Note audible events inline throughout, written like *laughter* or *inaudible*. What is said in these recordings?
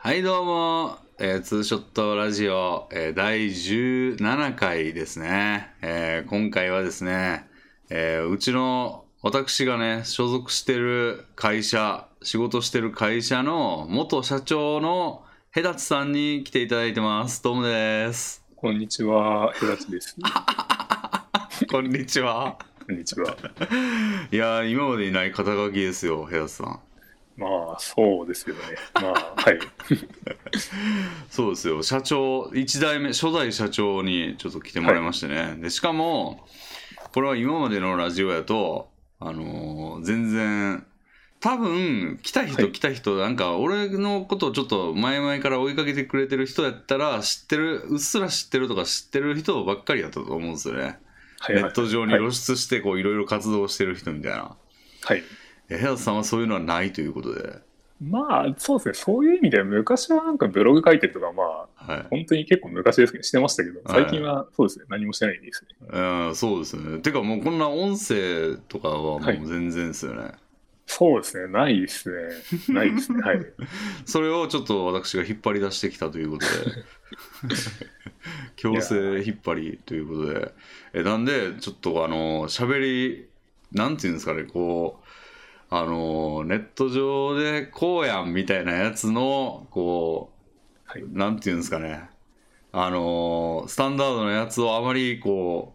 はいどうも、えーツーショットラジオ、えー第17回ですね、えー今回はですね、えーうちの私がね所属してる会社仕事してる会社の元社長のヘダツさんに来ていただいてます。どうもです。こんにちは、ヘラチです。*laughs* こんにちは。こんにちは。いやー今までいない肩書きですよヘダツさんまあ、そうですよね。まあ、はい。*laughs* そうですよ。社長1代目初代社長にちょっと来てもらいましてね、でしかもこれは今までのラジオやとあのー全然多分来た人はい。来た人、なんか俺のことをちょっと前々から追いかけてくれてる人やったら知ってるうっすら知ってるとか知ってる人ばっかりやったと思うんですよね、はい、ネット上にはい露出してこういろいろ活動してる人みたいな、はい。えヘアさんはそういうのはないということで、まあ、そうですね。そういう意味では、昔はなんかブログ書いてるとか、まあ、はい本当に結構昔ですけど、してましたけど、はい最近はそうですね。何もしてないですね。うん、そうですね。てかもうこんな音声とかはもうはい全然ですよね。そうですね。ないですね。ないですね。はい。*laughs* それをちょっと私が引っ張り出してきたということで *laughs* 強制引っ張りということでえなんでちょっとあの喋りなんていうんですかねこうあのネット上でこうやんみたいなやつのこはい。うなんていうんですかねあのスタンダードなやつをあまりこ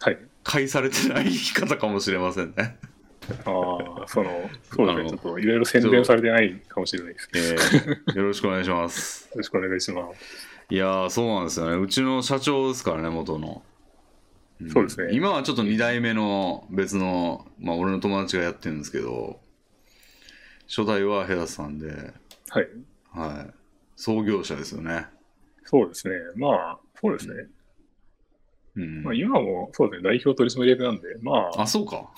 うはい。返されてない生き方かもしれませんね。ああ、その、そうですね。ちょっといろいろ宣伝されてないかもしれないです。えーよろしくお願いします。よろしくお願いします。いやーそうなんですよねうちの社長ですからね元の、んそうですね今はちょっと2代目の別のまあ俺の友達がやってるんですけど初代はヘダさんではい。はい創業者ですよねそうですね。まあ、そうですね。うん、まあ、今もそうですね。代表取締役なんで、まあ、あそうか、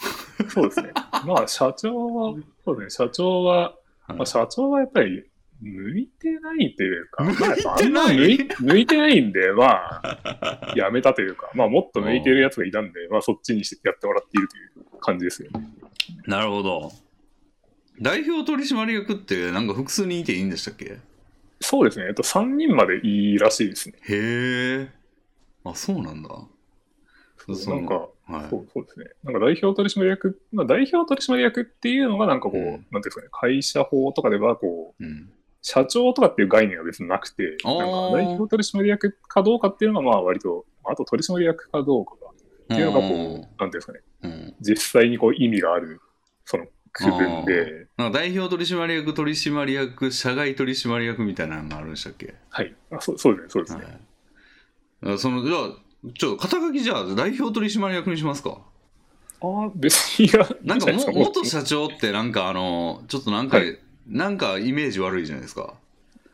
そうですね。まあ、社長は、そうですね、社長は、はいまあ、社長はやっぱり、向いてないというか、向いてない。んま向い *laughs* 向いてないんで、まあ、*laughs* やめたというか、まあ、もっと向いてるやつがいたんで、まあ、そっちにしてやってもらっているという感じですよね。なるほど。代表取締役ってなんか複数にいていいんでしたっけ？そうですね。えっと、3人までいいらしいですね。へえ。あそうなんだ。そなんか、はい。そうそうですね。なんか代表取締役、まあ、代表取締役っていうのが、なんかこう、うん。なんていうんですかね、会社法とかでは、こう、うん社長とかっていう概念は別になくて、なんか代表取締役かどうかっていうのが、まあ割と、あと取締役かどうかっていうのがこう、なんていうんですかね、うん。実際にこう意味がある、その区分で、なんか代表取締役、取締役、社外取締役みたいなのがあるんでしたっけ、はい。あそうそうですね、そうですね。はい、あそのじゃあ、ちょっと肩書きじゃあ代表取締役にしますか？ああ、別にいや、なんかも元社長ってなんかあの、ちょっとなんか、はいなんかイメージ悪いじゃないですか。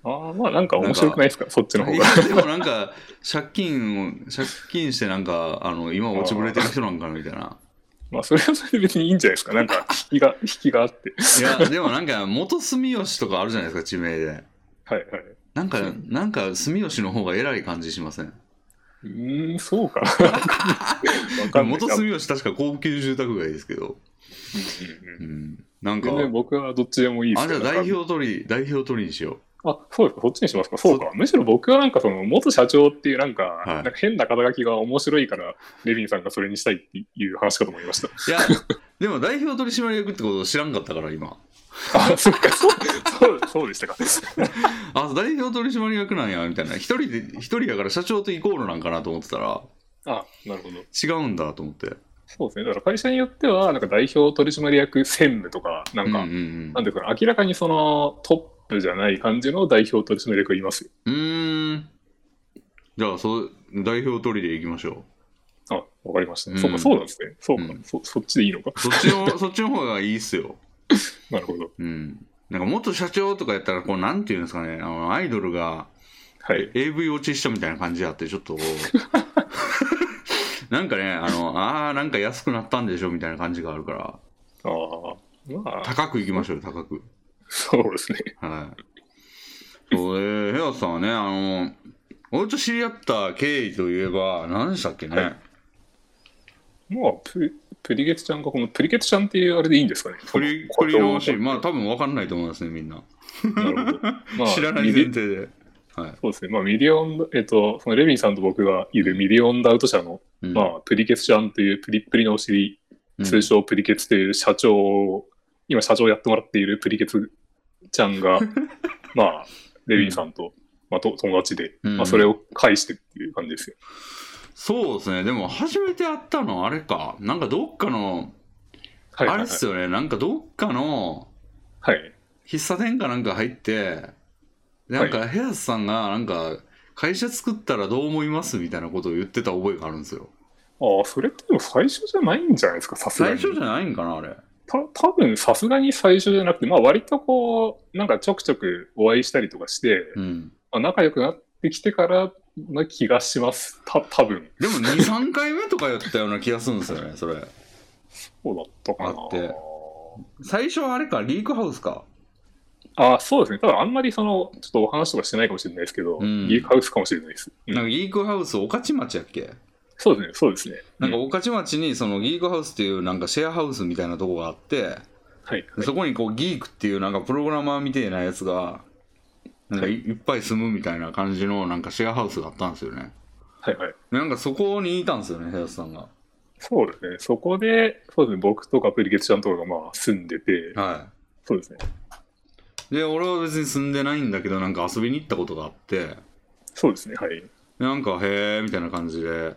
ああ、まあなんか面白くないですか、そっちの方いが。やでもなんか借金を、借金してなんか、あの、今落ちぶれてる人なんかなみたいな。まあそれはそれで別にいいんじゃないですか？なんか引きが、引きがあって。いや、でもなんか元住吉とかあるじゃないですか、地名で。はいはい。なんか、なんか住吉の方が偉い感じしません？うーん、そうか。*laughs* 元住吉確か高級住宅街ですけど。うん。なんか、全然僕はどっちでもいいですあ、じゃあ代表取り、代表取りにしよあ、そうですか、そっちにしますか。そうか。むしろ僕はなんかその、元社長っていうなんか、はいなんか変な肩書きが面白いから、レビンさんがそれにしたいっていう話かと思いました。う。いや、でも代表取締役ってことを知らんかったから、今。あ、そっか、そう、そう、そうでしたか。あ、代表取締役なんや、みたいな。一人で、一人やから社長とイコールなんかなと思ってたら、あ、なるほど。違うんだと思って。そうですね。だから会社によっては、なんか代表取締役専務とか、なんか、うんうんなんていうかな、明らかにそのトップじゃない感じの代表取締役がいますよ。うん。じゃあ、そう、代表取りでいきましょあ、わかりました、うんそうか、そうなんですね。そうか、うんそ、そっちでいいのか。う。そっちの、*laughs* そっちの方がいいっすよ。なるほど。うん。なんか元社長とかやったら、こう、なんていうんですかね、あの、アイドルが、はい。AV 落ちしたみたいな感じであって、ちょっと *laughs* なんかね、あの、ああ、なんか安くなったんでしょみたいな感じがあるから、ああ、まあ、高くいきましょうよ、高く。そうですね。はい。そう、えー、ヘアさんはね、あの、俺と知り合った経緯といえば、何でしたっけね？はいまあ、ププリケツちゃんがこのプリケツちゃんっていうあれでいいんですかね？振り、この振り直し、このまあ多分分かんないと思いますね、みんな。なるほど。まあ *laughs* 知らない前提で。はい。そうですね。まあ、ミリオン、えっと、そのレビンさんと僕がいるミリオンダウト社の、うんまあ、プリケツちゃんというプリップリのお尻、うん通称プリケツという社長を、今社長をやってもらっているプリケツちゃんが、*laughs* まあ、レビンさんと、まあ、と友達で、うんまあ、それを介してっていう感じですよ。そうですね。でも初めて会ったのあれか。なんかどっかの。あれっすよね。なんかどっかのはい。喫茶店かなんか入って、でなんかヘアスさんがなんか会社作ったらどう思いますみたいなことを言ってた覚えがあるんですよ。ああ、それってでも最初じゃないんじゃないですか、さすがに。最初じゃないんかな、あれ。た多分さすがに最初じゃなくて、まあ割とこう、なんかちょくちょくお会いしたりとかして、うん。まあ、仲良くなってきてからな気がします。た多分でも2、3回目とかやったような気がするんですよね、それ。そうだったかな。あって最初はあれか、リークハウスか。あそうですね。ただあんまりその、ちょっとお話とかしてないかもしれないですけど、うんギークハウスかもしれないです。うんなんかギークハウス、御徒町やっけ？そうですね、そうですね。なんかうん御徒町にそのギークハウスっていうなんかシェアハウスみたいなとこがあって、はい、はいでそこにこうギークっていうなんかプログラマーみたいなやつが、なんかいいっぱい住むみたいな感じのなんかシェアハウスがあったんですよね。はい、はい。でなんかそこにいたんですよね、ヘアスさんが。そうですね。そこで、そうですね、僕とかプリケツちゃんとかがまあ住んでて、はそうですね。い。で、俺は別に住んでないんだけど、なんか遊びに行ったことがあって、そうですね、はい。でなんかへーみたいな感じで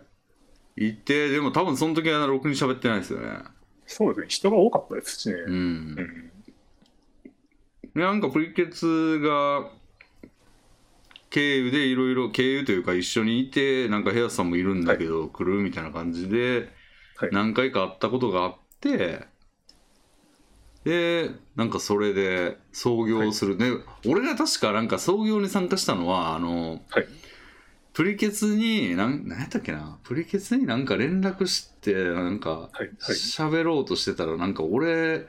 行って、でも多分その時はろくに喋ってないですよね。そうですね、人が多かったですしね。う。うんん。で、なんかプリケツが経由でいろいろ経由というか一緒にいてなんかヘアスさんもいるんだけど、来るみたいな感じではい何回か会ったことがあってでなんかそれで創業する、で俺が確かなんか創業に参加したのはあのはい。プリケツになん何やったっけな？プリケツになんか連絡してなんかはい。はい。喋ろうとしてたらなんか俺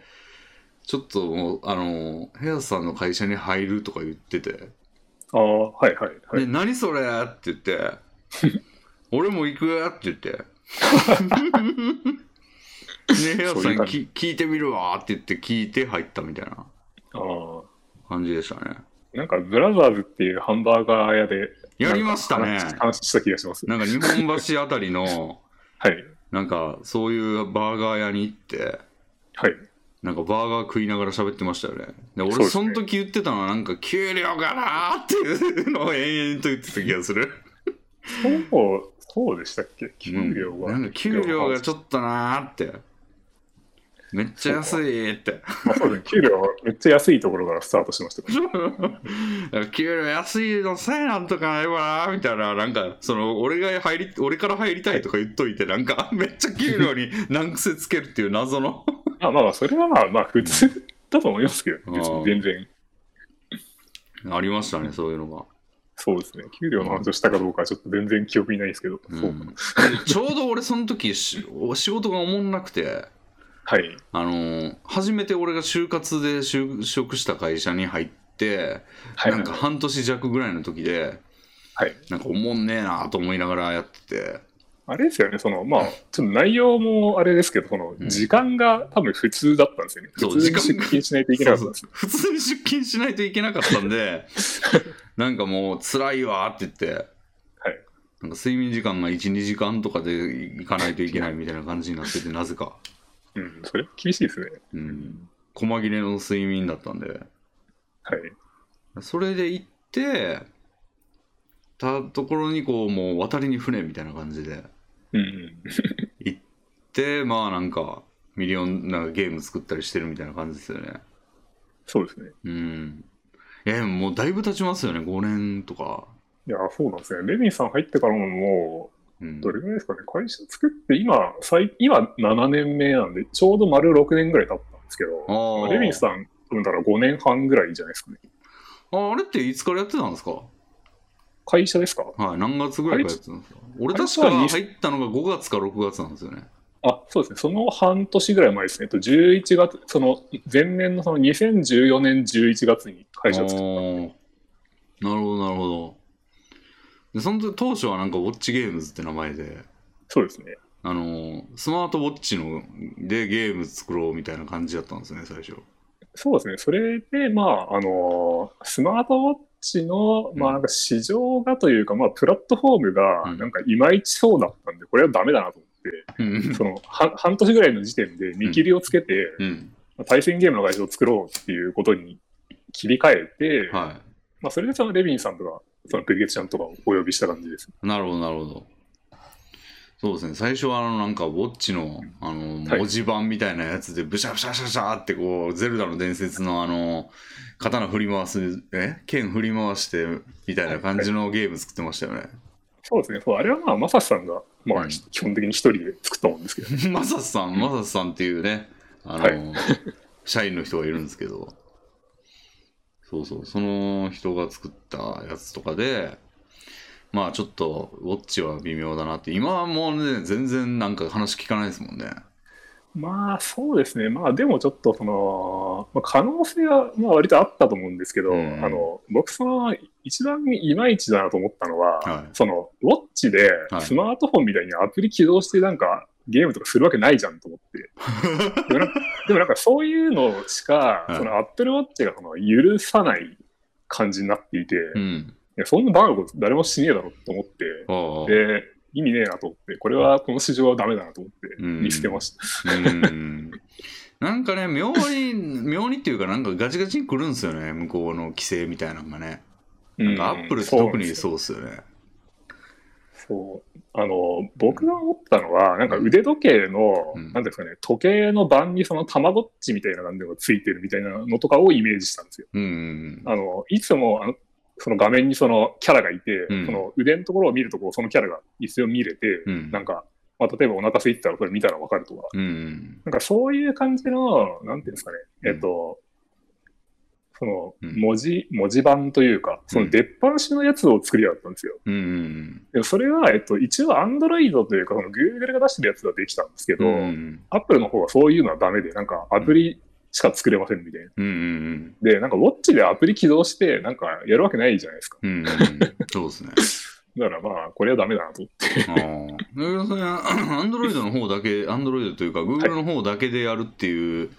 ちょっともうあのヘアさんの会社に入るとか言っててああ、はい、はい、「ではい。何それ?」って言って「*laughs* 俺も行くよ」って言って *laughs* でヘアさんにき聞いてみるわって言って聞いて入ったみたいなああ。感じでしたねなんか、ブラザーズっていうハンバーガー屋で、やりましたねなんか話話した気がします。なんか日本橋あたりの *laughs* はい。なんかそういうバーガー屋に行ってはい。なんかバーガー食いながら喋ってましたよね。で、俺そうですねその時言ってたのはなんか給料がなーっていうのを延々と言ってた気がする。そう、そうでしたっけ？給料は。うんなんか給料がちょっとなーって。めっちゃ安いって。まあ、そうですね。給料はめっちゃ安いところからスタートしました給料安いのさえなんとかないわみたいな、なんかその俺が入り、俺から入りたいとか言っといて、なんか *laughs* めっちゃ給料に難癖つけるっていう謎の。まあまあまあ、それはまあまあ普通だと思いますけど、全然。ありましたね、そういうのが。そうですね。給料の話をしたかどうかはちょっと全然記憶にないですけど。そううんでちょうど俺その時し仕事がおもんなくて、はい。あのー初めて俺が就活で就職した会社に入って、はい。なんか半年弱ぐらいの時で、はい。なんかおもんねえなと思いながらやってて、あれですよね、その、まあ、ちょっと内容もあれですけど、その、うん時間が多分普通だったんですよね。そう普通に時間が出勤しないといけなかったんですよ。普通に出勤しないといけなかったんで、*laughs* なんかもう辛いわって言って、はい。なんか睡眠時間が1、2時間とかで行かないといけないみたいな感じになってて、なぜか。うん、それ厳しいですね。うん。細切れの睡眠だったんで。はい。それで行って、たところにこう、もう渡りに船みたいな感じでうんうん。行って、まあなんか、ミリオンなんかゲーム作ったりしてるみたいな感じですよね。そうですね。うん。いや、でももうだいぶ経ちますよね、5年とか。いや、そうなんですね。レビンさん入ってからもも。どれぐらいですかね。会社作って、今、最今7年目なんで、ちょうど丸6年ぐらい経ったんですけど、レビンさん、多分だから5年半ぐらいじゃないですかね。ああれっていつからやってたんですか？会社ですか？はい、何月ぐらいからやってたんですか？俺確会社はにか入ったのが5月か6月なんですよね。あ、そうですね。その半年ぐらい前ですね。えっと、11月、その前年のその2014年11月に会社を作ったなるほど、なるほど。で、その時当初はなんかウォッチゲームズって名前で、そうですね。あの、スマートウォッチのでゲーム作ろうみたいな感じだったんですね、最初。そうですね。それで、まあ、あの、スマートウォッチの、まあ、なんか市場がというか、まあ、プラットフォームが、なんかいまいちそうだったんで、これはダメだなと思って、その、は半年ぐらいの時点で見切りをつけて、うん。対戦ゲームの会社を作ろうっていうことに切り替えて、はまあ、それでそのレビンさんとか、そのプリゲツちゃんとかをお呼びした感じです。い。なるほど、なるほど。そうですね、最初はあのなんかウォッチのあのはい文字盤みたいなやつでブシャブシャブシャブシャってこうゼルダの伝説のあの刀振り回すえ？剣振り回してみたいな感じのゲーム作ってましたよね。そうですね。そうあれはまあ、マサシさんが、まあ、うん基本的に一人で作ったもんですけど、マサスさん、マサスさんっていうね、あの、はい社員の人がいるんですけど、そうそう、その人が作ったやつとかで、まあちょっと、ウォッチは微妙だなって、今はもうね、全然なんか話聞かないですもんね。まあそうですね、まあでもちょっとその、まあ、可能性はまあ割とあったと思うんですけど、うんあの僕、その一番いまいちだなと思ったのは、はい。そのウォッチではい。スマートフォンみたいにアプリ起動してなんかゲームとかするわけないじゃんと思って。*laughs* でもなんかでもなんかそういうのしか、はいそのアップルウォッチがその許さない感じになっていて、いうん。やそんなバカなこと誰もしねえだろと思って。で、意味ねえなと思って、これはこの市場はダメだなと思ってうん見捨てました。うん。なんかね、妙に、*laughs* 妙にっていうか、なんかガチガチに来るんですよね、向こうの規制みたいなのがね。なんかアップルって特にうそうっすよね。そう。あの、僕が思ったのは、なんか腕時計の、うんなんですかね、時計の盤にそのたまごっちみたいな感じがついてるみたいなのとかをイメージしたんですよ。うんうんあの、いつも、あの、その画面にそのキャラがいて、うんその腕のところを見るとこうそのキャラが一応見れて、うん。なんか、まあ、例えばお腹空いてたらそれ見たらわかるとか、うんうん。なんかそういう感じの、なんていうんですかね、うんえっと、そのうん文字、文字盤というか、その出っ放しのやつを作りやがったんですよ。うんうんでもそれは、えっと、一応 Android というか、その Google が出してるやつはできたんですけど、うん。うん。Apple の方はそういうのはダメで、なんかアプリしか作れませんみたいな。うんうんで、なんかウォッチでアプリ起動して、なんかやるわけないじゃないですか。うん。うんうん。そうですね。*laughs* だからまあ、これはダメだなと思って。ああ。だけどそれは、アンドロイドの方だけ、アンドロイドというか、Google の方だけでやるっていう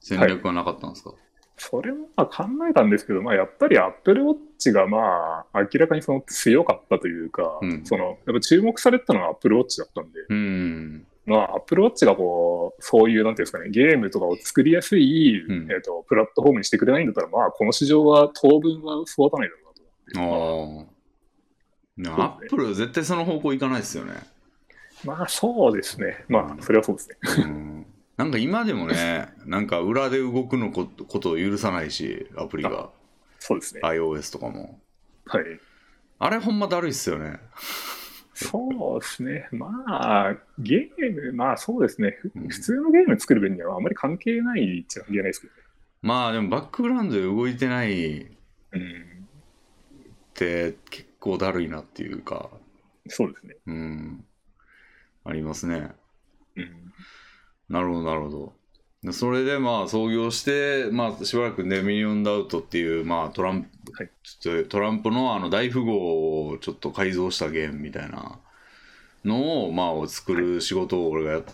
戦略はなかったんですか、それもまあ考えたんですけど、まあ、やっぱり Apple Watch がまあ、明らかにその強かったというか、うんその、やっぱ注目されてたのは Apple Watch だったんで、うん。まあ、Apple Watch がこう、そういう、なんていうんですかね、ゲームとかを作りやすい、うんえっ、と、プラットフォームにしてくれないんだったら、まあ、この市場は当分は育たないだろうなと思って。ああ。アップル絶対その方向行かないですよね。まあ、そうですね。まあ、それはそうですね。うん。なんか今でもね、*laughs* なんか裏で動くのことことを許さないし、アプリが。そうですね。iOS とかも。はい。あれほんまだるいっすよね。そうですね。まあ、ゲーム、まあそうですね。ふうん普通のゲーム作る分にはあんまり関係ないっちゃ関係ないですけどね。まあでもバックグラウンドで動いてないっうん。て結構だるいなっていうか、そうですね。うん。ありますね。うん。なるほど、なるほど。でそれでまあ創業して、まあしばらくね、ミリオンダウトっていう、まあトランプ、はい。ちょっとトランプのあの大富豪をちょっと改造したゲームみたいなのを、まあ作る仕事を俺がやっ、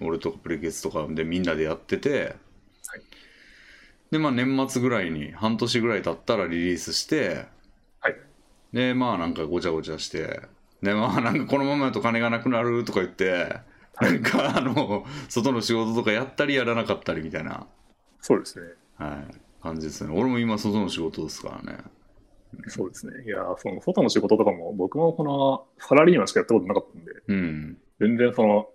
俺とかプリケツとかでみんなでやってて、はい。でまあ年末ぐらいに、半年ぐらい経ったらリリースして、はい。でまあなんかごちゃごちゃして、でまあなんかこのままだと金がなくなるとか言って、なんかあの外の仕事とかやったりやらなかったりみたいな、そうですね。はい、感じですね。俺も今外の仕事ですからね。そうですね。いや、その外の仕事とかも、僕もこのサラリーマンしかやったことなかったんで、うん。全然その、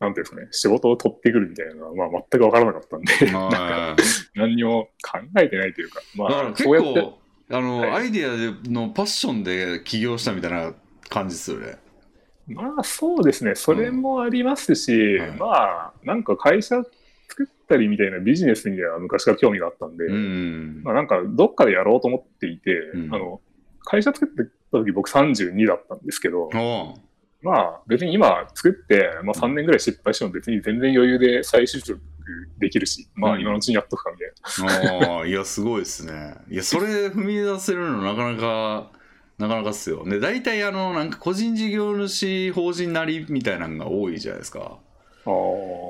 なんていうんですかね、仕事を取ってくるみたいなのは、まあ、全くわからなかったんで、まあ、*laughs* 何にも考えてないというか、まあ、結構、あの、はいアイディアでのパッションで起業したみたいな感じですよね。まあそうですね、それもありますし、はいまあ、なんか会社作ったりみたいなビジネスには昔から興味があったんで、うん。まあなんかどっかでやろうと思っていて、うん。あの、会社作ってた時僕32だったんですけど、まあ別に今作って、まあ3年ぐらい失敗しても別に全然余裕で再就職できるし、まうん。あ今のうちにやっとくかみたいな。ああ、いや、すごいですね。いや、それ踏み出せるのなかなかなかなかっすよ。で、大体あの、なんか個人事業主法人なりみたいなのが多いじゃないですか。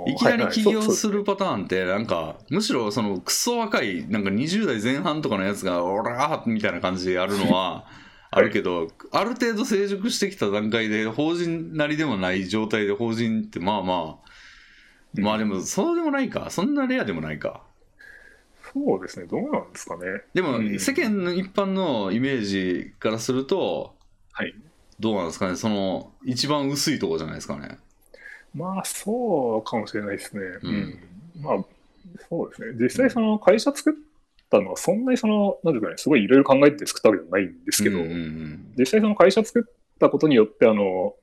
いきなり起業するパターンって、なんか、むしろそのクソ若い、なんか20代前半とかのやつが、オラーみたいな感じでやるのは、*laughs* あるけど、ある程度成熟してきた段階で、法人なりでもない状態で法人ってまあまあ、まあでも、そうでもないか。そんなレアでもないか。そうですね、どうなんですかね。でも、世間の一般のイメージからすると、はい。どうなんですかね、その、一番薄いとこじゃないですかね。まあ、そうかもしれないですね。うん。まあ、そうですね。実際、その会社作ったのは、そんなにその、なんていうかね、すごいいろいろ考えて作ったわけじゃないんですけど、実際その会社作ったことによって、あの、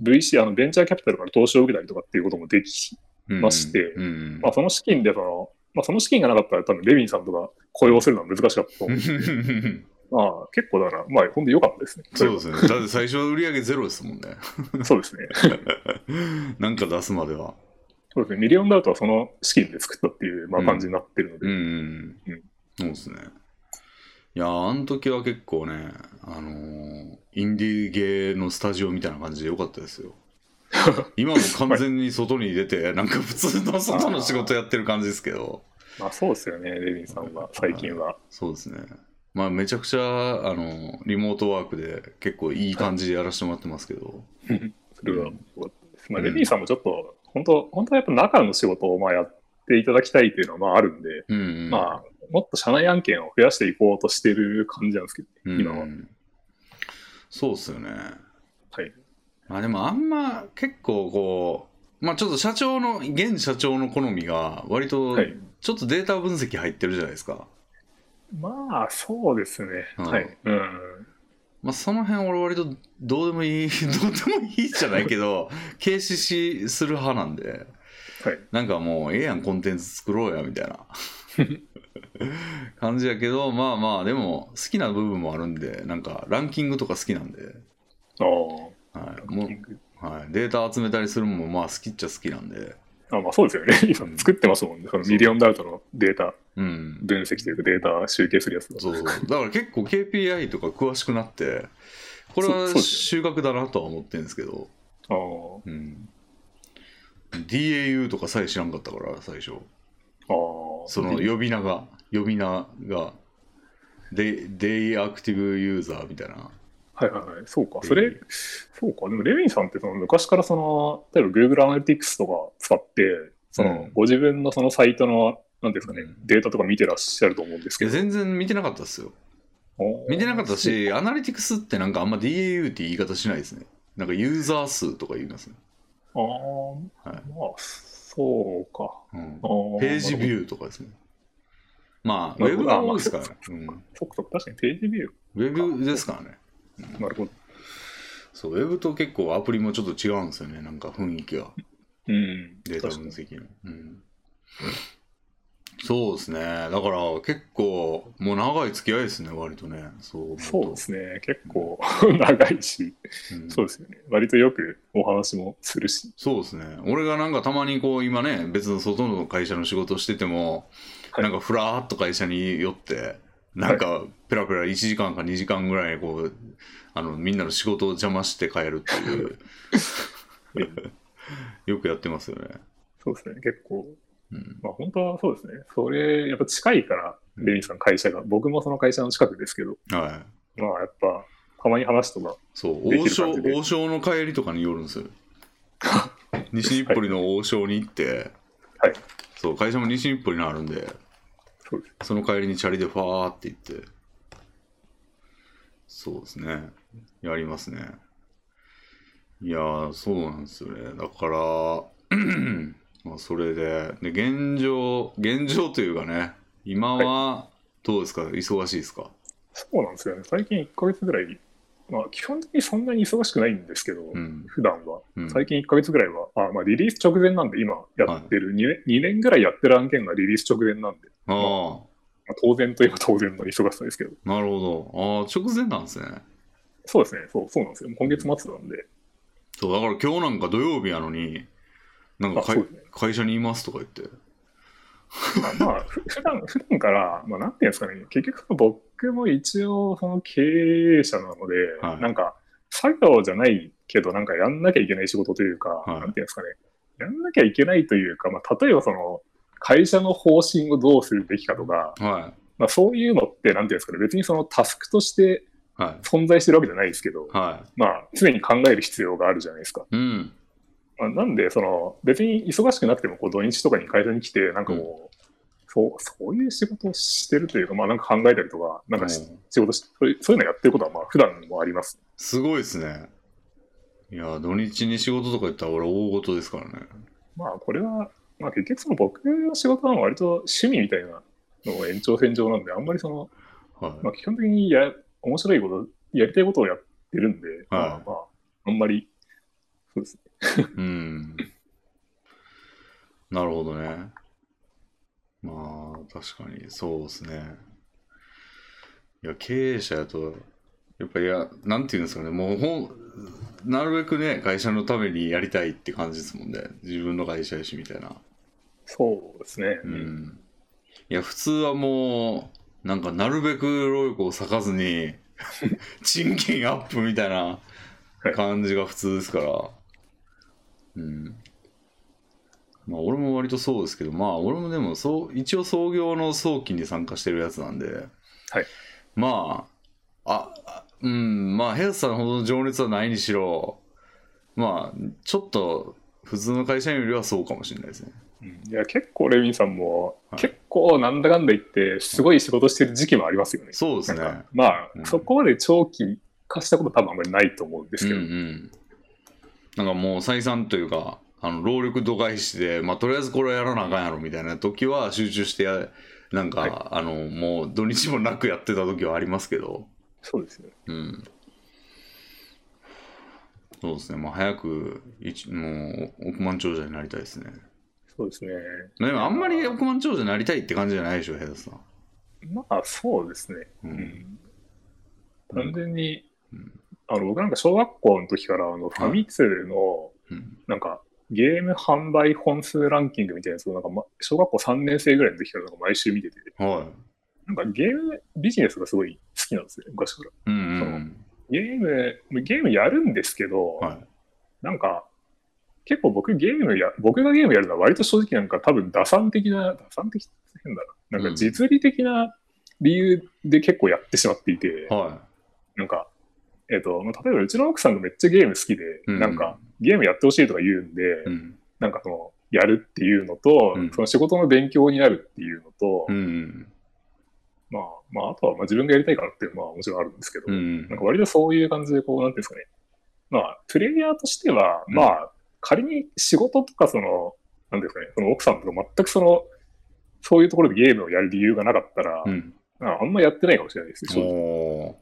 VC、あのベンチャーキャピタルから投資を受けたりとかっていうこともできまして、まあ、その資金でその、まあ、その資金がなかったら多分レビンさんとか雇用するのは難しかったと思うんで *laughs* まあ、結構だから、まあ、ほんで良かったですね。そうですね。だって最初は売り上げゼロですもんね。*laughs* そうですね。*laughs* なんか出すまでは。そうですね。ミリオンダウトはその資金で作ったっていう、まあ、感じになってるので。うん。うん、うん、そうですね。いやあの時は結構ね、あのー、インディーゲーのスタジオみたいな感じで良かったですよ。*laughs* 今も完全に外に出て、なんか普通の外の仕事やってる感じですけど。まあそうですよね、レビンさんは、最近は。そうですね。まあめちゃくちゃ、あの、リモートワークで結構いい感じでやらせてもらってますけど。それは、まあ、レビンさんもちょっと、本当、本当はやっぱ中の仕事をまあやっていただきたいっていうのはまああるんで、うんうん、まあ、もっと社内案件を増やしていこうとしてる感じなんですけど、今は。そうっすよね。あでもあんま結構こう、まあちょっと社長の、現社長の好みが割とちょっとデータ分析入ってるじゃないですか。まあそうですね。うん、はい。うん。まあその辺俺割とどうでもいい、*laughs* どうでもいいじゃないけど、軽視しする派なんで、はい、なんかもうええやんコンテンツ作ろうやみたいな *laughs* 感じやけど、まあまあでも好きな部分もあるんで、なんかランキングとか好きなんで。ああ。はい、もう、はい、データ集めたりするのもまあ好きっちゃ好きなんで。あまあそうですよね。今作ってますもんね。そのミリオンダウトのデータ、うん、分析というかデータ集計するやつそうそう。だから結構 KPI とか詳しくなって、これは収穫だなとは思ってるんですけど。ああ。うん。DAU とかさえ知らんかったから、最初。ああ。その呼び名が、呼び名が、デイアクティブユーザーみたいな。はいはいはい。そうか。それ、そうか。でも、レヴィンさんってその昔からその、例えば Google アナリティクスとか使って、その、ご自分のそのサイトの、なんですかね、データとか見てらっしゃると思うんですけど。全然見てなかったですよ。見てなかったし、アナリティクスってなんかあんま DAU って言い方しないですね。なんかユーザー数とか言いますね。ああ、はい、まあ、そうか、うん。ページビューとかですね。まあ、ウェブが多いですからね。うん、そっかそっか、確かにページビュー。ウェブですからね。なるほど。そう、ウェブと結構アプリもちょっと違うんですよね、なんか雰囲気が。うん。データ分析の。うん。そうですね。だから結構、もう長い付き合いですね、割とね。そうそうですね。結構長いし、うん、そうですよね。割とよくお話もするし。そうですね。俺がなんかたまにこう、今ね、別の外の会社の仕事してても、はい、なんかふらーっと会社に寄って、なんか、ペラペラ1時間か2時間ぐらい、こう、あの、みんなの仕事を邪魔して帰るっていう。よくやってますよね。そうですね、結構。うん、まあ本当はそうですね。それ、やっぱ近いから、レニさん会社が。僕もその会社の近くですけど。はい。まあやっぱ、たまに話とかそう、王将、王将の帰りとかによるんですよ。*laughs* 西日暮里の王将に行って、はい。そう、会社も西日暮里にあるんで、*laughs* その帰りにチャリでファーって行って、そうですね。やりますね。いやー、そうなんですよね。だから、*clears throat* まあそれで、で、現状、現状というかね、今はどうですか、はい、忙しいですか？そうなんですよね。最近1ヶ月ぐらい、まあ基本的にそんなに忙しくないんですけど、うん、普段は。最近1ヶ月ぐらいは、あまあリリース直前なんで今やってる、はい、2, 年2年ぐらいやってる案件がリリース直前なんで、あ、まあ、当然といえば当然の忙しさですけど。なるほど。ああ、直前なんですね。そうですね。そう、そうなんですよ。今月末なんで。そう、だから今日なんか土曜日やのに、なんか、ね、会社にいますとか言って。まあ、まあ、*laughs* 普段普段から、まあ、なんていうんですかね、結局僕僕も一応その経営者なので、はいなんか作業じゃないけど、なんかやんなきゃいけない仕事というか、はいなんていうんですかね、やんなきゃいけないというか、まあ、例えばその会社の方針をどうするべきかとか、はまあ、そういうのって、なんていうんですかね、別にそのタスクとして。存在してるわけじゃないですけど、はまあ、常に考える必要があるじゃないですか。い。うん。まあ、なんで、その、別に忙しくなくても、こう、土日とかに会社に来て、なんかもう、そう、そういう仕事をしてるというか、まあ、なんか考えたりとか、なんか仕事しそういう、そういうのやってることは、まあ、普段もあります。すごいですね。いや、土日に仕事とか言ったら俺大事ですからね。まあ、これは、まあ、結局、その僕の仕事は割と趣味みたいなのを延長線上なんで、あんまりその、はい。まあ、基本的にや、面白いこと、やりたいことをやってるんで、まあ、まあ、あんまり、そうですね。*laughs* うん。なるほどね。まあ、確かに、そうですね。いや、経営者やと、やっぱいや、なんていうんですかね、もうほん、なるべくね、会社のためにやりたいって感じですもんね。自分の会社やし、みたいな。そうですね。うん。いや、普通はもう、なんか、なるべく労力を割かずに、*laughs* 賃金アップみたいな感じが普通ですから。うん。まあ、俺も割とそうですけど、まあ、俺もでも、そう、一応創業の早期に参加してるやつなんで、はい。まあ、あ、あうん、まあ、ヘルスさんほどの情熱はないにしろ、まあ、ちょっと、普通の会社員よりはそうかもしれないですね。うん。いや、結構レミンさんも、はい。結構なんだかんだ言って、すごい仕事してる時期もありますよね。そうですね。まあ、うん。そこまで長期化したこと多分あんまりないと思うんですけど、うんうん、なんかもう採算というかあの労力度外視で、まあ、とりあえずこれやらなあかんやろみたいな時は集中してやなんか、はい。あのもう土日もなくやってた時はありますけど、そうですよね。うん、そうですね。まあ早く一もう億万長者になりたいですねそうですね。でもあんまり億万長者になりたいって感じじゃないでしょヘダさん。まあ、そうですね。ううん。ん単純に、うん。あの僕なんか小学校の時からあのファミ通のうん。なんかゲーム販売本数ランキングみたいなやつをなんか、ま、小学校3年生ぐらいの時からなんか毎週見てて、はい。なんかゲームビジネスがすごい好きなんですよ、昔から。うんうんゲーム、ゲームやるんですけど、はい。なんか、結構僕ゲームや、僕がゲームやるのは割と正直なんか多分打算的な、打算的変だな。なんか実利的な理由で結構やってしまっていて、はなんか、えっ、と、まあ例えばうちの奥さんがめっちゃゲーム好きで、うん。なんかゲームやってほしいとか言うんで、いうん。なんかその、やるっていうのと、うん。その仕事の勉強になるっていうのと、うんまあ、まあ、あとはまあ自分がやりたいからっていうのはまあもちろんあるんですけど、うん。なんか割とそういう感じで、こう、なんていうんですかね。まあ、プレイヤーとしては、うん。まあ、仮に仕事とか、その、なんですかね、その奥さんとか全くその、そういうところでゲームをやる理由がなかったら、うん。ああんまやってないかもしれないですね、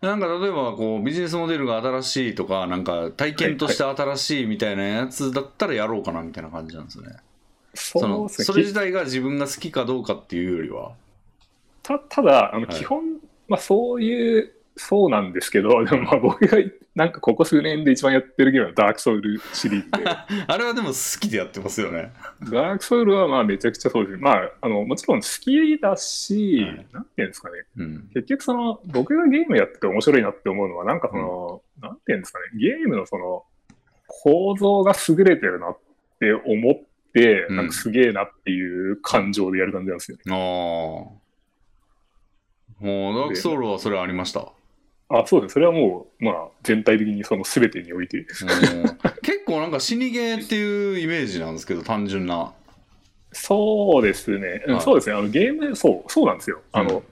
なんか例えばこうビジネスモデルが新しいとかなんか体験として新しいみたいなやつだったらやろうかなみたいな感じなんですね。そのそうですね。それ自体が自分が好きかどうかっていうよりは。たただ、あのはい。基本、まあそういう、そうなんですけど、でもまあ僕がなんかここ数年で一番やってるゲームはダークソウルシリーズで、*laughs* あれはでも好きでやってますよね。ダークソウルはまあめちゃくちゃそうですね。まあ、あの、もちろん好きだし、はいなんていうんですかね、うん。結局その、僕がゲームやってて面白いなって思うのは、なんかその、なんていうんですかね、ゲームのその、構造が優れてるなって思って、うんなんかすげえなっていう感情でやる感じなんですよね。ああ。もうダークソウルはそれありました。あ、そうです。それはもう、まあ、全体的にその全てにおいて。うん結構なんか死にゲーっていうイメージなんですけど単純な。そうですね。うんはいそうですね。あの、ゲーム、そう、そうなんですよ。あの、うん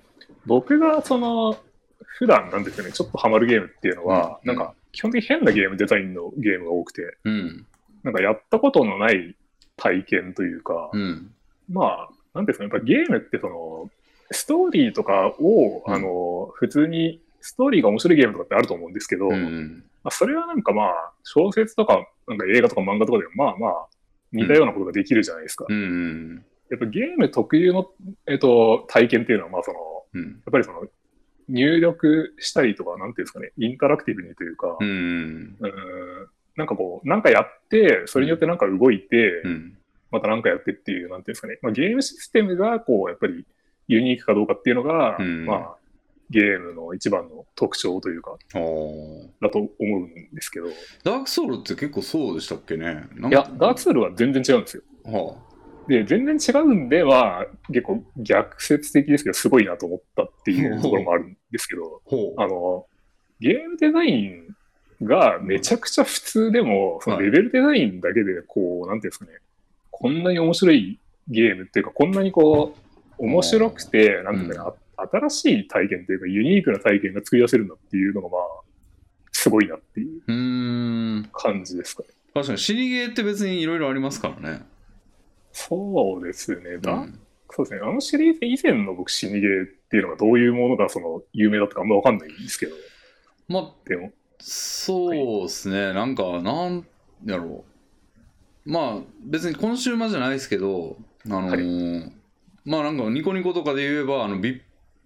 僕がその、普段なんですよね、ちょっとハマるゲームっていうのは、うんなんか、基本的に変なゲームデザインのゲームが多くて、うん。なんかやったことのない体験というか、うん。まあ、なんですかね、やっぱゲームってその、ストーリーとかを、うんあの、普通に、ストーリーが面白いゲームとかってあると思うんですけど、うん。まあ、それはなんかまあ、小説とか、なんか映画とか漫画とかでも、まあまあ、似たようなことができるじゃないですか。うん。やっぱゲーム特有の、えっと、体験っていうのは、まあその、うん。やっぱりその、入力したりとか、なんていうんですかね、インタラクティブにというか、うん。なんかこう、なんかやって、それによってなんか動いて、うん。またなんかやってっていう、なんていうんですかね、まあ、ゲームシステムが、こう、やっぱりユニークかどうかっていうのが、うんまあ、ゲームの一番の特徴というか、だと思うんですけど。ダークソウルって結構そうでしたっけね？いや、ダークソウルは全然違うんですよ。はあ、で、全然違うんでは、結構逆説的ですけど、すごいなと思ったっていうところもあるんですけど、あの、ゲームデザインがめちゃくちゃ普通でも、そのレベルデザインだけで、こう、なんていうんですかね、こんなに面白いゲームっていうか、こんなにこう、面白くて、なんていうかな、新しい体験というか、ユニークな体験が作り出せるんだっていうのが、まあ、すごいなっていう感じですかね。確かに、死にゲーって別にいろいろありますからね。そうですね。だ、うん、そうですね。あのシリーズ以前の僕、死にゲーっていうのがどういうものがその有名だったかあんまわかんないんですけど。まあ、でも。そうですね。はい、なんか、なんやろう。まあ、別にコンシューマーじゃないですけど、あのーはい、まあなんかニコニコとかで言えば、あの、ビ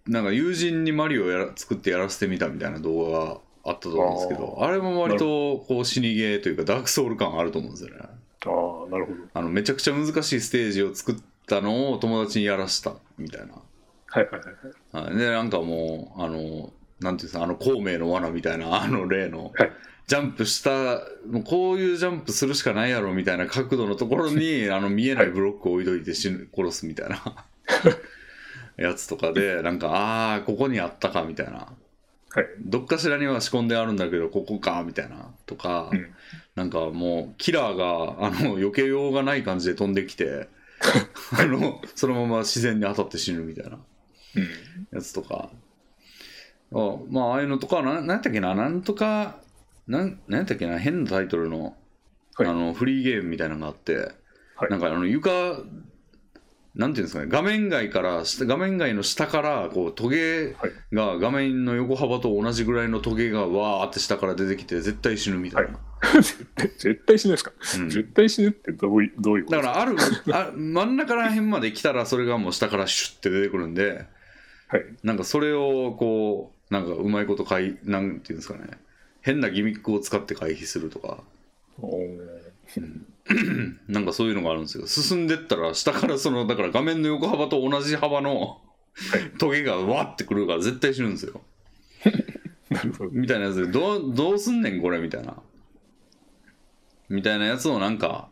なんか友人にマリオやら作ってやらせてみたみたいな動画があったと思うんですけど、あれも割とこう死にゲーというかダークソウル感あると思うんですよね。ああ、なるほど。あの、めちゃくちゃ難しいステージを作ったのを友達にやらしたみたいな。はいはいはい、はい。で、なんかもう、あの、なんていうんですか、あの、孔明の罠みたいな、*laughs* あの例の、はい、ジャンプした、もうこういうジャンプするしかないやろみたいな角度のところに、あの、見えないブロックを置いといて死ぬ、殺すみたいな *laughs* やつとかで、なんか、ああ、ここにあったかみたいな。はい、どっかしらには仕込んであるんだけど、ここかみたいな。とか、うん、なんかもう、キラーが、あの、避けようがない感じで飛んできて、*laughs* あの、そのまま自然に当たって死ぬみたいな。やつとか。あまあ、ああいうのとか、ななんやったっけな、なんとか、なん、なんやったっけな、変なタイトルの、はい、あの、フリーゲームみたいなのがあって、はい、なんかあの、床、なんていうんですかね、画面外から、画面外の下から、こう、トゲが画面の横幅と同じぐらいのトゲがわーって下から出てきて、絶対死ぬみたいな。はい、*laughs* 絶対死ぬですか、うん、絶対死ぬってどういうどういうことだから、あるあ、真ん中ら辺まで来たら、それがもう下からシュッて出てくるんで、はい、なんかそれを、こう、なんかうまいことい、なんていうんですかね、変なギミックを使って回避するとか。うん、なんかそういうのがあるんですよ。進んでったら、下からその、だから画面の横幅と同じ幅のトゲがわってくるから絶対死ぬんですよ。*laughs* みたいなやつで、どう、どうすんねんこれみたいな。みたいなやつをなんか、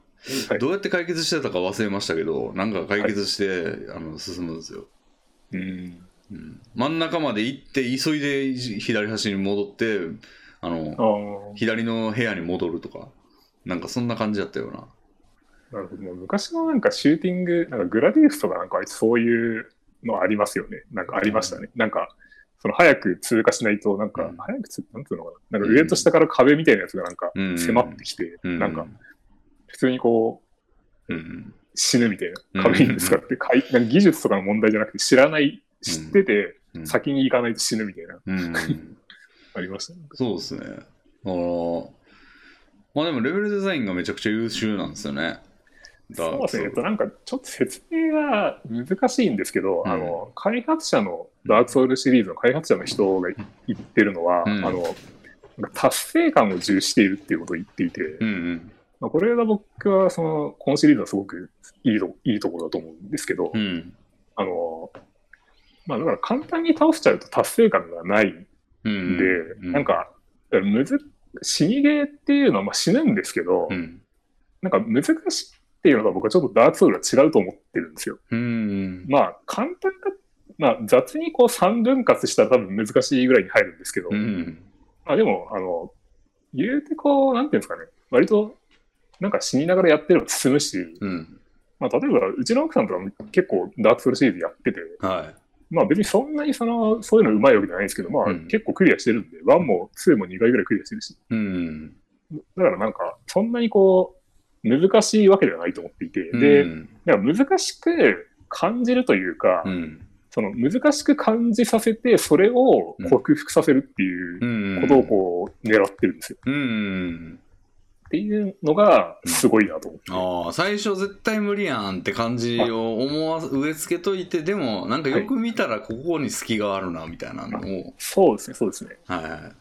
どうやって解決してたか忘れましたけど、なんか解決して、はい、あの進むんですよ。うん、うん、真ん中まで行って急いで左端に戻ってあの左の部屋に戻るとかなんかそんな感じだったよな。なるほど。昔のなんかシューティング、なんかグラディウスとかなんかそういうのありますよね。なんかありましたね。うん、なんか、その早く通過しないと、なんか、うん、早くつ、なんていうのかな。なんか上と下から壁みたいなやつがなんか迫ってきて、うん、なんか、普通にこう、死ぬみたいな壁にぶつかって、かいなんか技術とかの問題じゃなくて知らない、知ってて、先に行かないと死ぬみたいな。*laughs* ありましたね。そうですね。あのまあでもレベルデザインがめちゃくちゃ優秀なんですよね。そうですね。えっと、なんかちょっと説明が難しいんですけど、うん、あの、開発者の、ダークソウルシリーズの開発者の人が言ってるのは、うん、あの、達成感を重視しているっていうことを言っていて、うんうん。まあ、これが僕は、その、このシリーズはすごくいいといいところだと思うんですけど、うん、あの、まあだから簡単に倒しちゃうと達成感がないんで、うんうん、なんか、むず死にゲーっていうのはまあ死ぬんですけど、うん、なんか難しいっていうのが僕はちょっとダークソウルは違うと思ってるんですよ。うん、まあ簡単か、まあ雑にこう3分割したら多分難しいぐらいに入るんですけど、うん、まあでも、あの、言うてこう、なんていうんですかね、割となんか死にながらやってれば進むし、うん、まあ例えばうちの奥さんとか結構ダークソウルシリーズやってて、はいまあ別にそんなにその、そういうのうまいわけじゃないんですけど、まあ結構クリアしてるんで、1も2も2回ぐらいクリアしてるし。うん。だからなんか、そんなにこう、難しいわけではないと思っていて、で、難しく感じるというか、その難しく感じさせて、それを克服させるっていうことをこう、狙ってるんですよ。うんっていうのがすごいなと思って。ああ、最初絶対無理やんって感じを思わ、植え付けといて、でもなんかよく見たらここに隙があるなみたいなのを。そうですね、そうですね。は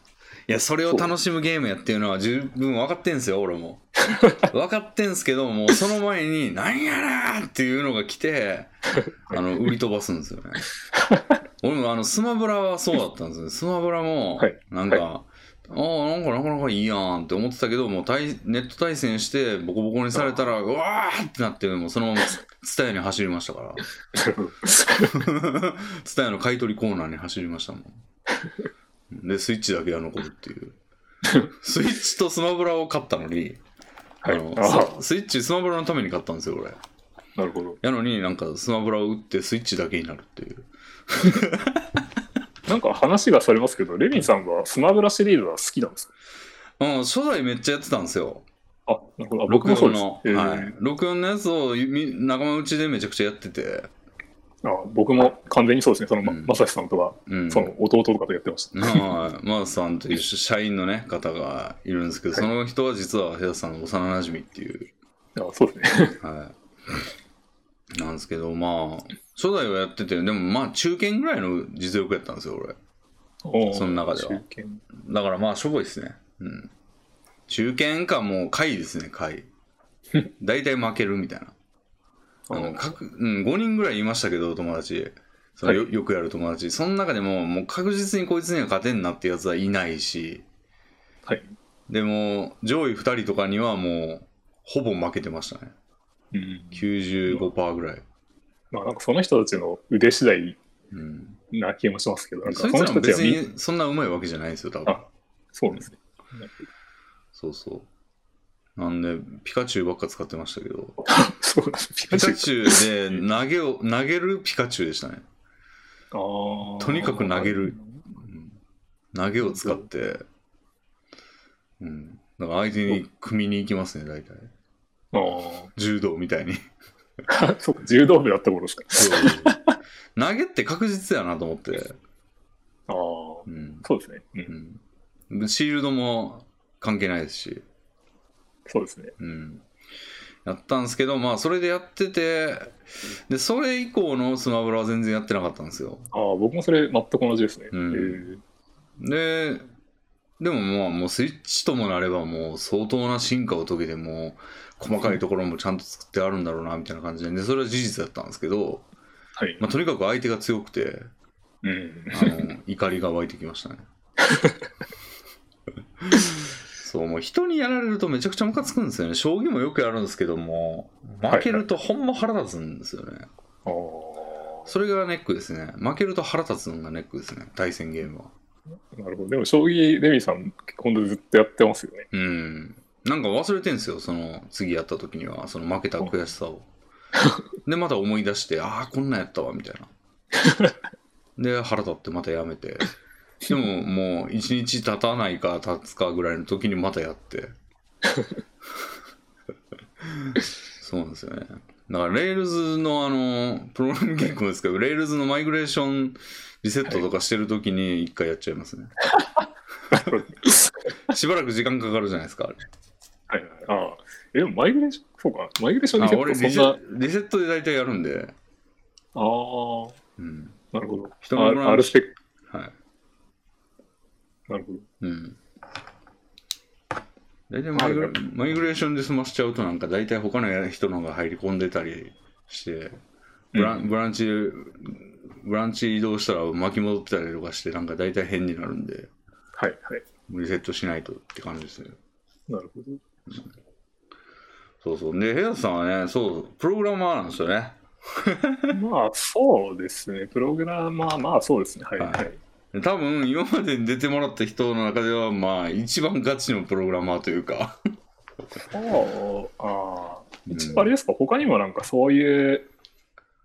い。いや、それを楽しむゲームやっていうのは十分分かってんすよ、俺も。*laughs* 分かってんすけど、もうその前に、なんやらっていうのが来て、あの、売り飛ばすんですよね。*laughs* 俺もあのスマブラはそうだったんですよスマブラもはいなんか、はああなんかなかなかいいやんって思ってたけどもう対ネット対戦してボコボコにされたらうわーってなってもうそのままツタヤに走りましたから。ツタヤの買い取りコーナーに走りましたもん。でスイッチだけが残るっていう。スイッチとスマブラを買ったのに、はい。あのあススイッチスマブラのために買ったんですよ俺。あ、なるほど。やのになんかスマブラを打ってスイッチだけになるっていうなんか話がされますけど、レミンさんはスマブラシリーズは好きなんですか？うん初代めっちゃやってたんですよ。あ、なるほど。あ僕もそうです。の、えー。はい、64のやつをみ仲間内でめちゃくちゃやってて、あ僕も完全にそうですね。その、まうん。まさしさんとか、うん、その弟とかとやってました。はい、マースさんという社員のね方がいるんですけど、はい。その人は実はヘアさんの幼馴染っていう、あそうですね。はい、なんですけどまあ初代はやっててでもまあ中堅ぐらいの実力やったんですよ俺。その中では。だからまあしょぼいですね。うん。中堅かもう下位ですね下位。*laughs* 大体負けるみたいな。あの各、うん、5人ぐらいいましたけど友達。そのよ,、よくやる友達。その中でももう確実にこいつには勝てんなってやつはいないし。はい。でも上位2人とかにはもうほぼ負けてましたね。うん。95%ぐらい、まあなんかその人たちの腕次第うん、な気もしますけど、なんかその人たちはそんなうまいわけじゃないんですよ多分あそうですね。そうそうなんでピカチュウばっか使ってましたけど *laughs* そう。ピピカチュウ。で投げを投げるピカチュウでしたねあーとにかく投げる。うん投げを使って、うん。だから相手に組みに行きますね、大体。柔道みたいに。*laughs* そうか、柔道部だった頃ですか。投げって確実やなと思って。ああ、うん。そうですね。うん、うん。シールドも関係ないですし。そうですね。うん。やったんですけど、まあ、それでやってて、で、それ以降のスマブラは全然やってなかったんですよ。ああ、僕もそれ全く同じですね。うんえーで、でもまあもうスイッチともなればもう相当な進化を遂げてもう細かいところもちゃんと作ってあるんだろうなみたいな感じででそれは事実だったんですけど、はい。まあ、とにかく相手が強くてうん。あの怒りが湧いてきましたねそうもう人にやられるとめちゃくちゃムカつくんですよね将棋もよくやるんですけども負けるとほんま腹立つんですよね、ああ、それがネックですね負けると腹立つのがネックですね対戦ゲームはなるほど。でも、将棋、レミさん、本当ずっとやってますよね。うん。なんか忘れてんすよ、その次やった時には、その負けた悔しさを。で、また思い出して、ああ、こんなんやったわ、みたいな。で、腹立ってまたやめて。でも、もう、一日経たないか経つかぐらいの時にまたやって。そうなんですよね。だから、 Rails のあの、プログラム言語ですけど、 Rails のマイグレーションリセットとかしてる時に一回やっちゃいますね。*laughs* しばらく時間かかるじゃないですか、あれ。はいはい。ああ。え、でもマイグレーション、そうか。マイグレーションあリセ俺リセットそんな。リセットで大体やるんで、ああ、うん。なるほど。人のプラン RSpec。はい。なるほど。うん。大体マイグレマイグレーションで済ましちゃうとなんか大体他の人のが入り込んでたりして、ブラン,、うブランチ、ブランチ移動したら巻き戻ってたりとかしてなんか大体変になるんで、はいはい。リセットしないとって感じですね。なるほど。そうそう。で、ヘアさんはね、そう、プログラマーなんですよね。*laughs* まあ、そうですね。プログラマー、まあそうですね。はいははい多分今までに出てもらった人の中ではまあ一番ガチのプログラマーというかそう、ああ。うん一応あれですか、他にもなんかそういう、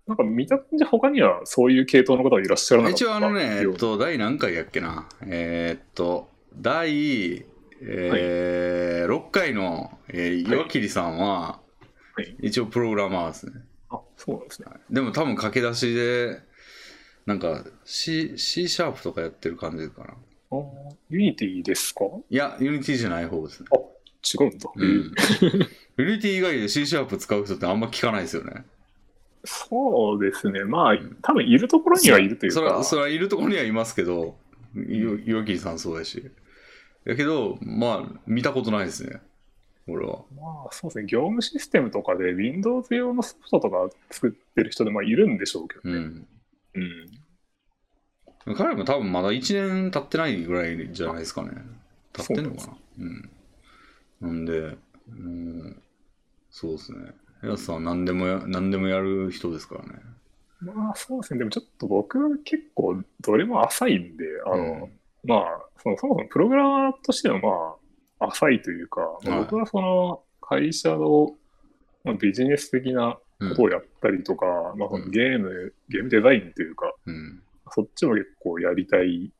なんか見た感じ他にはそういう系統の方はいらっしゃらなかった一応あのね、えよっと、第何回やっけな？えーっと、第、えー6回の、えー岩切さんは、はい一応プログラマーですね。あ、そうなんですね。でも多分駆け出しで、なんか C, C シャープとかやってる感じかな。あ Unity ですか？いや、 Unity じゃない方ですね。違うんだ。うん。ユニティ以外で C シャープ使う人ってあんま聞かないですよね。そうですね。まあ、多分いるところにはいるというそれは、か、それはいるところにはいますけど、い岩切さんそうやし。やけど、まあ、見たことないですね。俺は。まあそうですね。業務システムとかで Windows 用のソフトとか作ってる人でまあいるんでしょうけどね。うん。うん。彼も多分まだ1年経ってないぐらいじゃないですかね。経ってんのかな？うん。なんで、うん、そうですね。やすさんは何でもや、何でもやる人ですからね。まあそうですね。でもちょっと僕は結構どれも浅いんで、あの、うんまあそのそもそもプログラマーとしてはまあ浅いというか、まあはい僕はその会社の、まあ、ビジネス的なことをやったりとか、まあそのゲーム、ゲームデザインというか、うん。そっちも結構やりたい、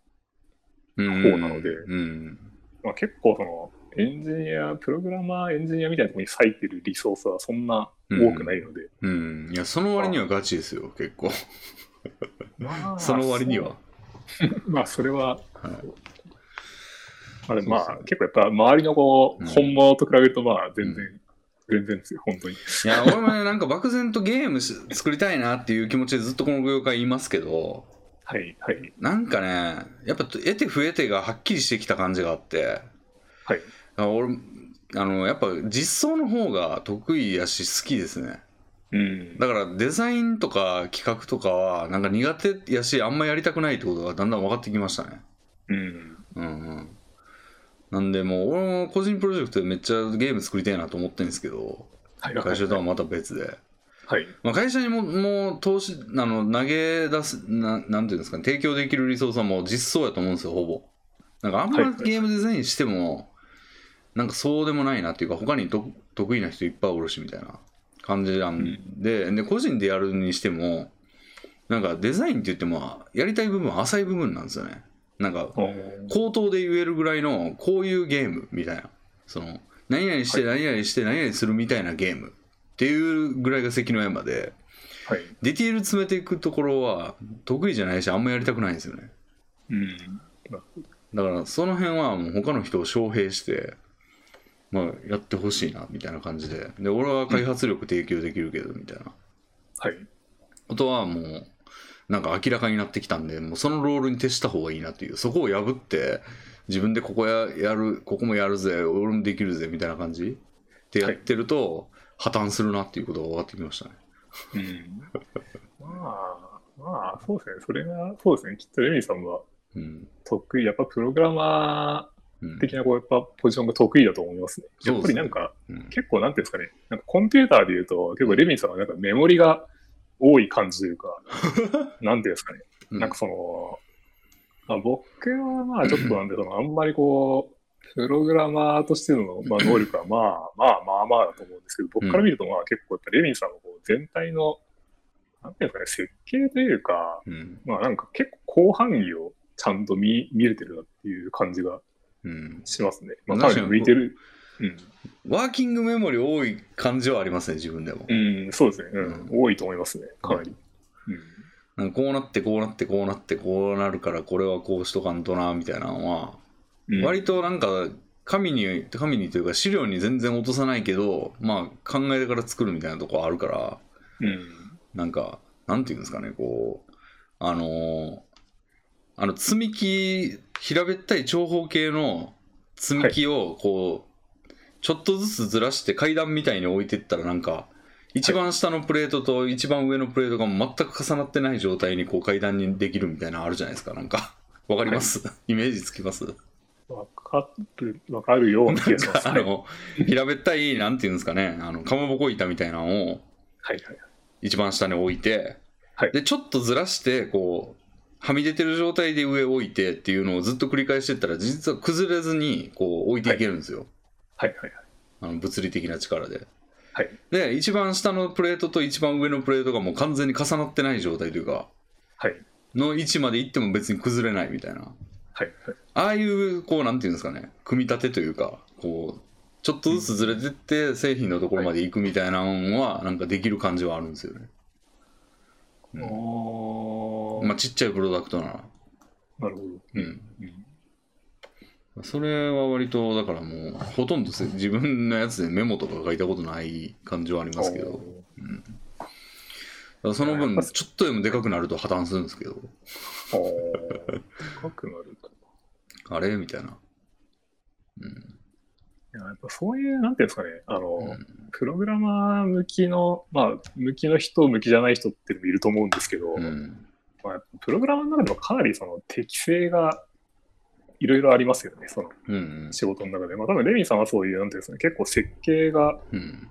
うん。方なのでうん。まあ、結構そのエンジニア、プログラマー、エンジニアみたいなところに割いてるリソースはそんな多くないので、うん。いや、その割にはガチですよ、結構。まあ *laughs* その割には。*laughs* まあそれは、はいまあ、でもまあ結構やっぱ周りのこう、うん本物と比べるとまあ全然、う全然ですよ、本当に。いや、俺もね、なんか漠然とゲームし作りたいなっていう気持ちでずっとこの業界いますけど、はい、はい、なんかね、やっぱ得て増えてがはっきりしてきた感じがあって、はい。あ俺、あの、やっぱ実装の方が得意やし好きですね。うん。だからデザインとか企画とかはなんか苦手やしあんまやりたくないってことがだんだん分かってきましたね。うん。うんうん。なんでもう俺も個人プロジェクトでめっちゃゲーム作りたいなと思ってるんですけど、はい、会社とはまた別で。はい。まあ、会社にももう投資あの投げ出すな、なんていうんですかね、提供できるリソースはもう実装やと思うんですよ、ほぼ。なんかあんまはいはいゲームデザインしても、なんかそうでもないなっていうか、他にと得意な人いっぱいおるしみたいな感じなんで、で、個人でやるにしても、なんかデザインって言っても、やりたい部分は浅い部分なんですよね。なんか、口頭で言えるぐらいのこういうゲームみたいな。その何々して何々して何々するみたいなゲーム。っていうぐらいが関の山で。はい。ディティール詰めていくところは得意じゃないしあんまやりたくないんですよね。うん。だからその辺はもう他の人を招聘してまあやってほしいなみたいな感じで。で俺は開発力提供できるけどみたいな。はい。ことはもうなんか明らかになってきたんでもうそのロールに徹した方がいいなっていうそこを破って自分でここややるここもやるぜ俺もできるぜみたいな感じでやってると、破綻するなっていうことが分かってきましたねうん。まあ、まあ、そうですね。それが、そうですね。きっとレミさんはうん、得意、やっぱプログラマうんー的なこう、やっぱポジションが得意だと思いますね。やっぱりなんか、うん結構なんていうんですかね、なんかコンピューターで言うと、結構レミンさんはなんかメモリが多い感じというか、*laughs* なんていうんですかね、うんなんかその、まあ、僕はまあちょっとなんで、そのあんまりこう、プログラマーとしてのまあ能力は *laughs* まあまあまあまあだと思うんですけど、僕から見るとまあ結構やっぱレミンさんのこう全体の、なんていうんですかね、設計というか、うんまあなんか結構広範囲をちゃんと見見れてるなっていう感じがうんしますね。まあかなり向いてる。うん。ワーキングメモリ多い感じはありますね自分でも、うん、そうですね、うん。うん。多いと思いますね、かなり。うん。なんかこうなってこうなってこうなってこうなるからこれはこうしとかんとなみたいなのはうん。割となんか紙に紙にというか資料に全然落とさないけどまあ考えてから作るみたいなとこあるからうん。なんかなんていうんですかねこうあのーあの積み木平べったい長方形の積み木をこう、ちょっとずつずらして階段みたいに置いてったらなんか一番下のプレートと一番上のプレートが全く重なってない状態にこう階段にできるみたいなのあるじゃないですか。なんかわかります、イメージつきます？わかる、わかるような気がしますね。かあの平べったいなんていうんですかね。あのかまぼこ板みたいなのをはいはい。一番下に置いて、はい。でちょっとずらしてこうはみ出てる状態で上置いてっていうのをずっと繰り返してったら実は崩れずにこう置いていけるんですよ、はいはいはい。あの物理的な力で。はいで一番下のプレートと一番上のプレートがもう完全に重なってない状態というかはいの位置まで行っても別に崩れないみたいなはいはい。ああいうこうなんていうんですかね組み立てというかこうちょっとずつずれてって製品のところまで行くみたいなのはなんかできる感じはあるんですよね。うんまあちっちゃいプロダクトなら。なるほど。うん。うんそれは割とだからもうほとんどせ自分のやつでメモとか書いたことない感じはありますけど、だからその分ちょっとでもでかくなると破綻するんですけど、でかくなると。あれ？みたいな。うん。いややっぱそういう、なんていうんですかね、あの、うんプログラマー向きの、まあ、向きの人、向きじゃない人っていると思うんですけど、うん。まあ、プログラマーの中でもかなりその適性がいろいろありますよね、その仕事の中で。うんうん、まあ、多分レミさんはそういう、なんていうんですかね、結構設計が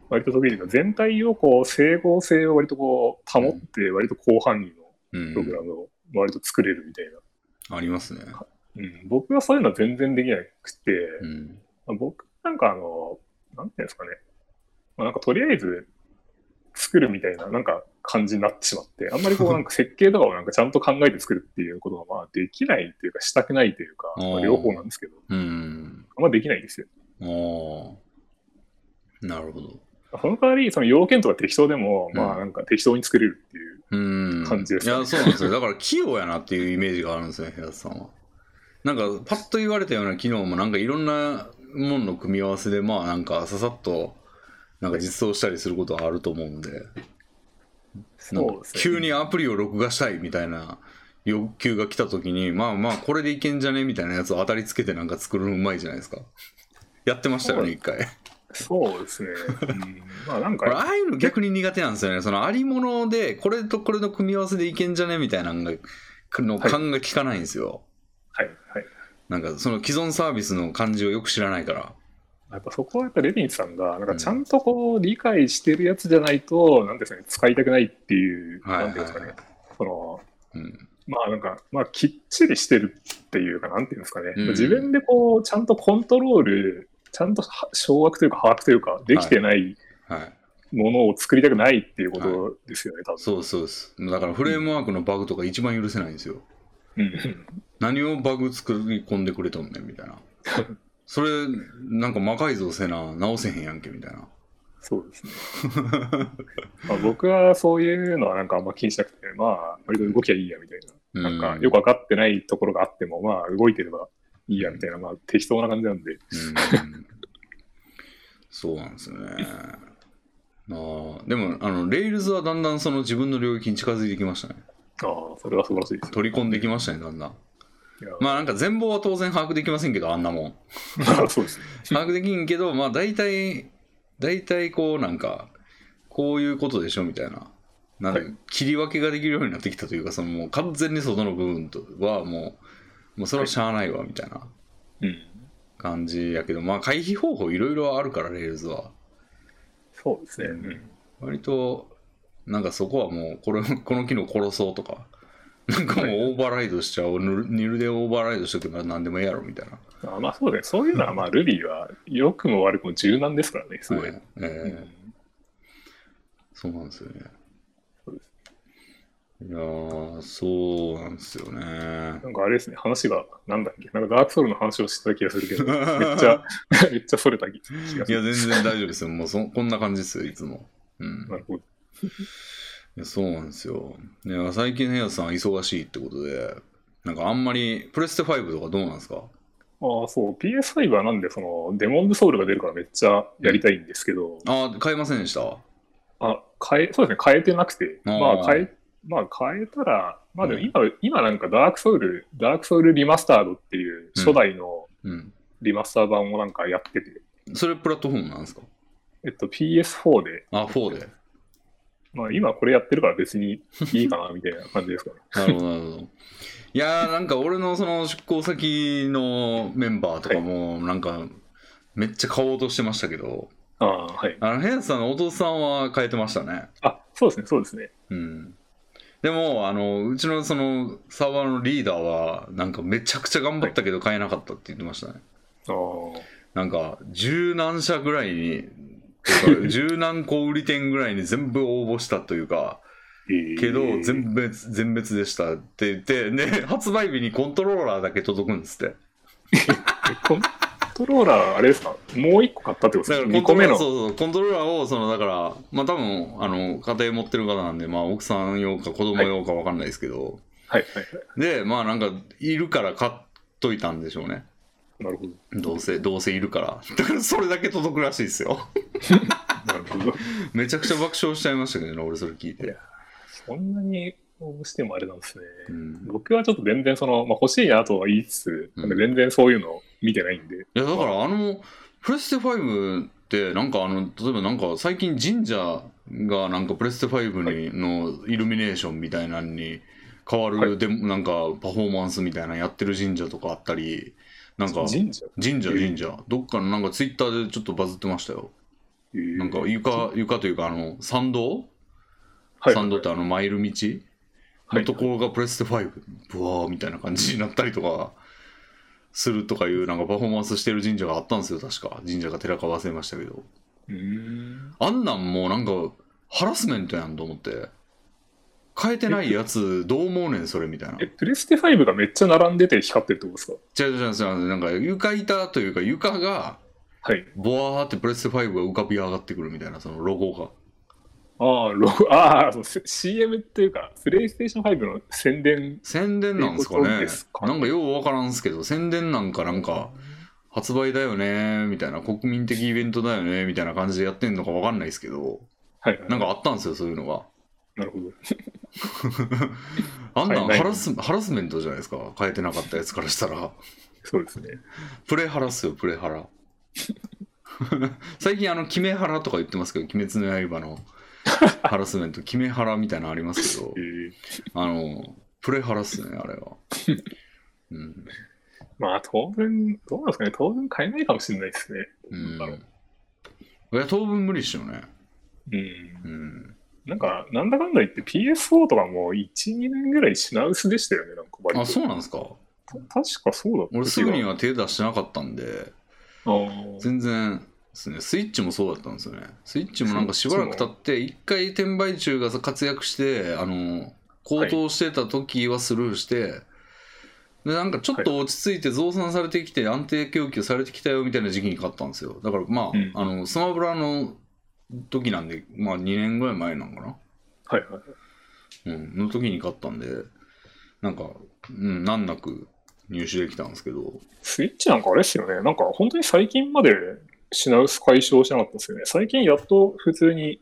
割と得意で、全体をこう整合性を割とこう保って、割と広範囲のプログラムを割と作れるみたいな。うん、ありますね。うん、僕はそういうのは全然できなくて、うんまあ、僕なんかあの、なんていうんですかね、まあ、なんかとりあえず作るみたいな、なんか感じになってしまって、あんまりこうなんか設計とかをなんかちゃんと考えて作るっていうことがまあできないっていうか、したくないというか、*laughs* まあ、両方なんですけど、うん、あんまできないんですよ。なるほど。その代わり、その要件とか適当でも、うん、まあなんか適当に作れるっていう感じです、ね、いや、そうなんですよ。だから器用やなっていうイメージがあるんですよ、平田さんは。なんか、パッと言われたような機能も、なんかいろんなものの組み合わせで、まあなんかささっと、なんか実装したりすることはあると思うんで。そうですね、急にアプリを録画したいみたいな欲求が来た時にまあまあこれでいけんじゃねみたいなやつを当たりつけてなんか作るのうまいじゃないですか。やってましたよね一回。そうですね、うん、まあなんかああいうの逆に苦手なんですよね。そのありものでこれとこれの組み合わせでいけんじゃねみたいなのがの勘が効かないんですよ。はいはい。なんかその既存サービスの感じをよく知らないからやっぱそこはやっぱレビンさんが、なんかちゃんとこう理解してるやつじゃないと、なんですかね、使いたくないっていう、なんていうんですかね、その、うん、まあなんか、まあきっちりしてるっていうか、なんていうんですかね、うん、自分でこう、ちゃんとコントロール、ちゃんと掌握というか把握というか、できてないものを作りたくないっていうことですよね、はい、多分。そうそうです。だからフレームワークのバグとか一番許せないんですよ。うん、何をバグ作り込んでくれとんねんみたいな。*laughs* それ、なんか魔改造せな、直せへんやんけみたいな。そうですね。*laughs* まあ僕はそういうのはなんかあんま気にしなくて、まあ、割と動きゃいいやみたいな。なんかよく分かってないところがあっても、まあ動いてればいいやみたいな、まあ適当な感じなんで。うん、そうなんですよね。あでも、あの、レイルズはだんだんその自分の領域に近づいてきましたね。ああ、それは素晴らしいです、取り込んできましたね、だんだん。まあなんか全貌は当然把握できませんけど、あんなもん。*laughs* そうですね。把握できんけど、まあ大体、大体こうなんか、こういうことでしょみたいな。なんはい、切り分けができるようになってきたというか、そのもう完全に外の部分とはもう、もうそれはしゃあないわ、みたいな感じやけど、まあ回避方法いろいろあるから、 Rails は。そうですね。うん、割と、なんかそこはもうこれ、この機能殺そうとか、なんかもうオーバーライドしちゃおう、 nil でオーバーライドしとけば何でもいいやろみたいな。あまあそうだね。そういうのはまあ Ruby は良くも悪くも柔軟ですからね、すごい。はい、えーうん、そうなんですよね。いやそうなんですよね。なんかあれですね、話が、なんだっけ、なんかダークソウルの話をしてた気がするけど、*laughs* めっちゃ、*laughs* めっちゃそれた気がする。いや、全然大丈夫ですよ。もうそこんな感じですよ、いつも。うん。なるほど。やそうなんですよ。最近のやつさん忙しいってことで、なんかあんまり、プレステ5とかどうなんですか？ああ、そう、PS5 はなんで、その、デモンズソウルが出るからめっちゃやりたいんですけど。ああ、変えませんでした？あ、変え、そうですね、変えてなくて。あまあ、変え、まあ、変えたら、まあでも今、うん、今なんかダークソウル、ダークソウルリマスタードっていう初代のリマスター版をなんかやってて。うん、それプラットフォームなんですか？えっと、PS4 で。あ、4で。まあ今これやってるから別にいいかなみたいな感じですかね。*laughs* なるほど、なるほど。いやーなんか俺のその出向先のメンバーとかもなんかめっちゃ買おうとしてましたけど、ああ、はい。あの、ヘンさんの弟さんは変えてましたね。あ、そうですね、そうですね。うん。でも、あの、うちのそのサーバーのリーダーは、なんかめちゃくちゃ頑張ったけど買えなかったって言ってましたね。ああ。なんか、十何社ぐらいに十何個売り店ぐらいに全部応募したというか、けど全滅全滅でしたって言ってね発売日にコントローラーだけ届くんですって。コントローラーあれですか？もう一個買ったってことですか？2個目の？そうそうコントローラーをそのだからまあ多分あの家庭持ってる方なんでまあ奥さん用か子供用か分かんないですけど、はいはいはい、でまあなんかいるから買っといたんでしょうねなるほど。どうせ、どうせいるから。だからそれだけ届くらしいですよ。なるほど。*laughs* めちゃくちゃ爆笑しちゃいましたけどね、俺それ聞いて。そんなに応募してもあれなんですね。うん、僕はちょっと全然その、まあ、欲しいなとは言いつつ、うん、全然そういうの見てないんで。いや、だからあの、プレステ5って、なんかあの、例えばなんか最近神社がなんかプレステ5にのイルミネーションみたいなのに、変わる、はいでもなんかパフォーマンスみたいなのやってる神社とかあったりなんか神社？神社神社。どっかのなんかツイッターでちょっとバズってましたよ。なんか床床というかあの参道？はい。参道ってあのマイル道？はい。のところがプレステ5ブ。ワーみたいな感じになったりとかするとかいうなんかパフォーマンスしてる神社があったんですよ確か。神社が寺か忘れましたけど。あんなんもうなんかハラスメントやんと思って変えてないやつどう思うねんそれみたいなえ、プレステ5がめっちゃ並んでて光ってるってことですか？違う違う違うなんか床板というか床がはい。ボワーってプレステ5が浮かび上がってくるみたいなそのロゴがああ、ロゴ、ああ、そう CM っていうか、プレイステーション5の宣伝。宣伝なんですかっていうこねとですかねなんかようわからんすけど宣伝なんかなんか発売だよねみたいな国民的イベントだよねみたいな感じでやってんのかわかんないですけどはい、はい。なんかあったんですよそういうのがなるほど。*laughs* あんなんハラスハラスメントじゃないですか。変えてなかったやつからしたら。そうですね。プレハラっすよプレハラ。最近あのキメハラとか言ってますけど鬼滅の刃の *laughs* ハラスメント。キメハラみたいなのありますけど。えー。あのプレハラっすねあれは、うん。まあ、当分、どうなんですかね。当分買えないかもしれないですね。うん。いや当分無理っしょね。う。うん。うんなんか、なんだかんだ言って PS4 とかも1、2年ぐらい品薄でしたよね。なんか割と。あそうなんですか。確かそうだった俺すぐには手出してなかったんで全然ですね。スイッチもそうだったんですよね。スイッチもなんかしばらく経って一回転売中が活躍してあの高騰してた時はスルーして、でなんかちょっと落ち着いて増産されてきて安定供給されてきたよみたいな時期に買ったんですよ。だからまあ,、うん。あのスマブラの時なんでまあ2年ぐらい前なんかなはいはい。うん、の時に買ったんで、なんか、うん、難なく入手できたんですけど、スイッチなんかあれですよね。なんか本当に最近まで品薄解消しなかったですよね。最近やっと普通に、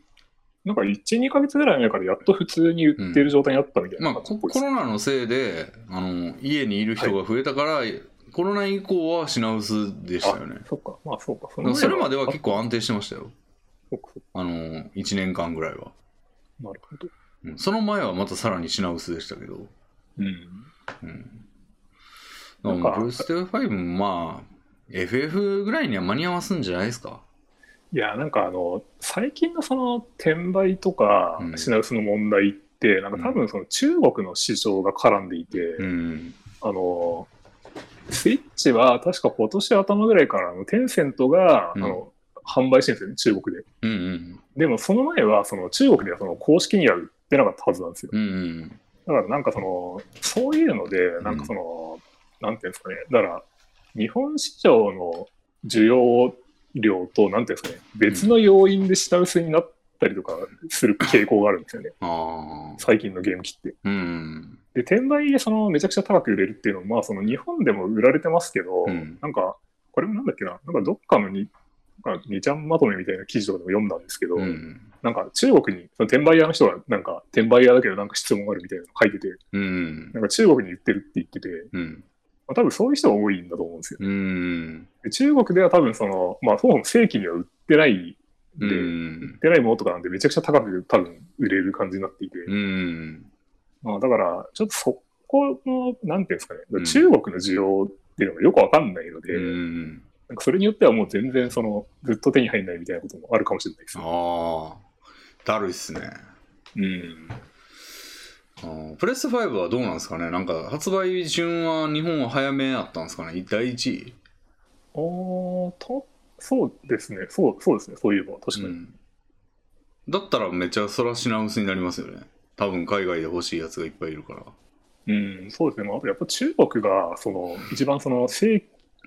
なんか1、2ヶ月ぐらい前からやっと普通に売ってる状態になったみたいまあ、な感じっコぽいですコロナのせいで、あの、家にいる人が増えたから、コロナ以降は品薄でしたよね。そっか、まあそうか。それまでは結構あ安定してましたよ。あの、1年間ぐらいは。なるほど。うんその前はまたさらに品薄でしたけど。うん。うん。なんかだからプレステ5もまあ、FF ぐらいには間に合わすんじゃないですか。いや、なんかあの、最近のその転売とかうん品薄の問題って、なんか多分その中国の市場が絡んでいて、うん。あの、スイッチは確か今年頭ぐらいからあのテンセントが、うんあの販売してるんですよね、中国で。うんうん。でもその前はその中国ではその公式には売ってなかったはずなんですよ。うんうん。だからなんかその、そういうので、なんかその、なんていうんですかね、だから日本市場の需要量と、なんていうんですかね、別の要因で下薄になったりとかする傾向があるんですよね、ああ。最近のゲーム機って。うん。で、転売でそのめちゃくちゃ高く売れるっていうのも、まあその日本でも売られてますけど、うんなんか、これもなんだっけな、なんかどっかのに、なんか2ちゃんまとめみたいな記事とかでも読んだんですけど、うん。なんか中国に、その転売屋の人がなんか転売屋だけどなんか質問があるみたいなの書いてて、うん。なんか中国に言ってるって言ってて、うん。まあ、多分そういう人が多いんだと思うんですよ。うん。で中国では多分その、まあそもそも正規には売ってないんで、う売んっ。てないものとかなんでめちゃくちゃ高く多分売れる感じになっていて、うん。まあだからちょっとそこの、なんていうんですかね、うん中国の需要っていうのがよくわかんないので、うん。なんかそれによってはもう全然そのずっと手に入んないみたいなこともあるかもしれないです。ああ。だるいっすね。うん。あープレステ5はどうなんですかね？なんか発売順は日本は早めやったんですかね？第1位あーと、そうですね。そう、そうですね。そういえば、確かに。うん。だったらめっちゃそら品薄になりますよね。多分海外で欲しいやつがいっぱいいるから。うん、そうですね。まあ、やっぱ中国が、その、一番その、正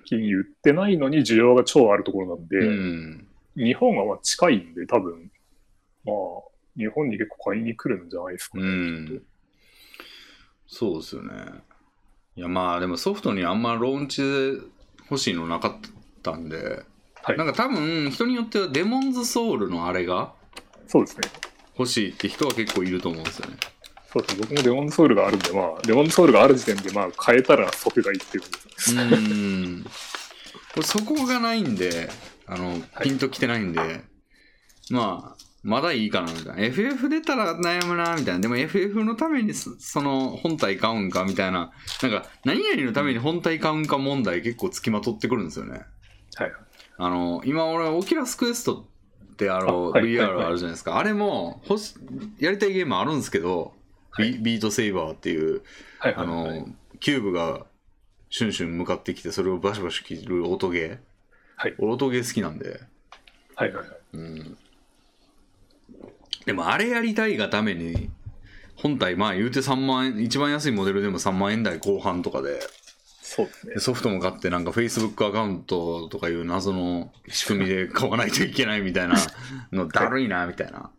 規に売ってないのに需要が超あるところなんで、うん。日本はまあ近いんで、多分、まあ、日本に結構買いに来るんじゃないですかうね。ん。そうですよね。いやまあでもソフトにあんまローンチで欲しいのなかったんで、はいなんか多分人によってはデモンズソウルのあれがそうですね。欲しいって人は結構いると思うんですよね。そうですね。僕もデモンズソウルがあるんで、まあ、デモンズソウルがある時点で、まあ、変えたら即買いっていう感じです。うん。こ *laughs* れそこがないんで、あの、ピンときてないんで、まあ、まだいいかなみたいな。FF 出たら悩むなみたいな。でも FF のためにそその本体買うんかみたいな。なんか何々のために本体買うんか問題結構つきまとってくるんですよね。はい。あの、今俺、 Oculus Quest ってあの、VR はいあるじゃないですか。あれもやりたいゲームあるんですけど、はいビ Beat Saber っていう、はい。あの、はい。キューブがシュンシュン向かってきて、それをバシバシ切る音ゲー。はい。音ゲー好きなんで。はい。はい。うん。でもあれやりたいがために、本体、まあ言うて3万円、一番安いモデルでも3万円台後半とかで、そうですねで。ソフトも買ってなんか Facebook アカウントとかいう謎の仕組みで買わないといけないみたいなのだるいなみたいな。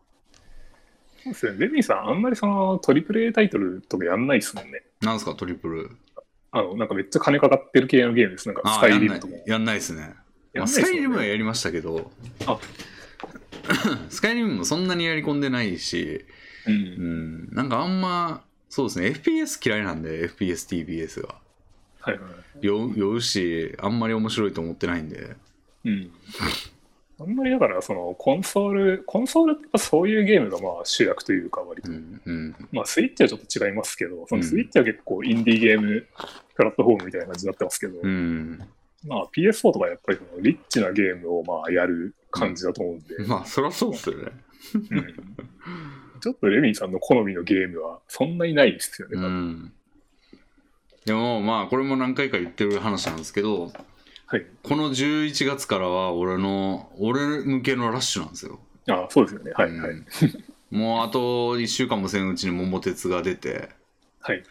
そうですね。レミさん、あんまりそのトリプル A タイトルとかやんないですもんね。なんすかトリプル？あの、なんかめっちゃ金かかってる系のゲームです。なんかスあカあ、やんないイリムとか。。やんないですね。まあ、やんないっすよねスカイリムはやりましたけど、あ *coughs* スカイリムもそんなにやり込んでないし、う。うんん、なんかあんま、そうですね、FPS 嫌いなんで、FPS、TBS が。はいはい。酔うし、あんまり面白いと思ってないんで。うん。あんまりだから、そのコンソール、コンソールってそういうゲームがまあ主役というか、割と。うん、うん。まあ、スイッチはちょっと違いますけど、そのスイッチは結構インディーゲームプラットフォームみたいな感じになってますけど、うん。まあ PS4 とかやっぱりそのリッチなゲームをまあやる感じだと思うんで、*laughs* まあ、そりゃそうっすよね。うんちょっとレミーさんの好みのゲームはそんなにないですよね。うん。でも、まあ、これも何回か言ってる話なんですけど、はい。この11月からは俺の、俺向けのラッシュなんですよ。あそうですよね。はい、はい。うんもうあと1週間もせんうちに桃鉄が出て、はい。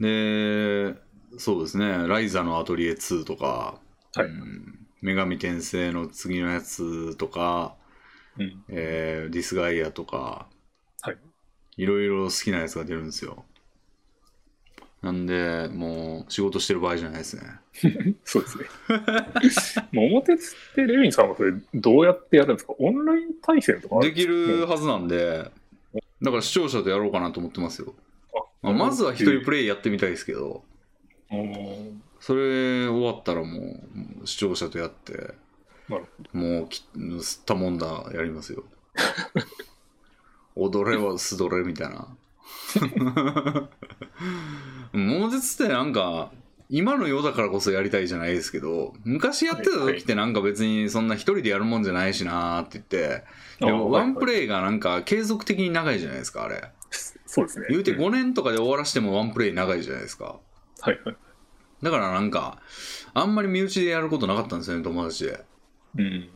で、そうですね、ライザのアトリエ2とか、はいうん女神転生の次のやつとか、うん。えーディスガイアとか、はい。いろいろ好きなやつが出るんですよ。なんで、もう仕事してる場合じゃないですね。*laughs* そうですね。*laughs* 桃鉄ってレミーさんはそれどうやってやるんですか？オンライン対戦とかできるはずなんで、だから視聴者とやろうかなと思ってますよ。まあ、まずは一人プレイやってみたいですけど、うんそれ終わったらもう視聴者とやって、もうき吸ったもんだやりますよ。*laughs* 踊れは素どれみたいな。桃鉄ってなんか、今の世だからこそやりたいじゃないですけど、昔やってた時ってなんか別にそんな一人でやるもんじゃないしなーって言って、でもワンプ。レイがなんか継続的に長いじゃないですか、あれ。そうですね。言うて5年とかで終わらしてもワンプレイ長いじゃないですか。はいはい。だからなんか、あんまり身内でやることなかったんですよね、友達で。うん。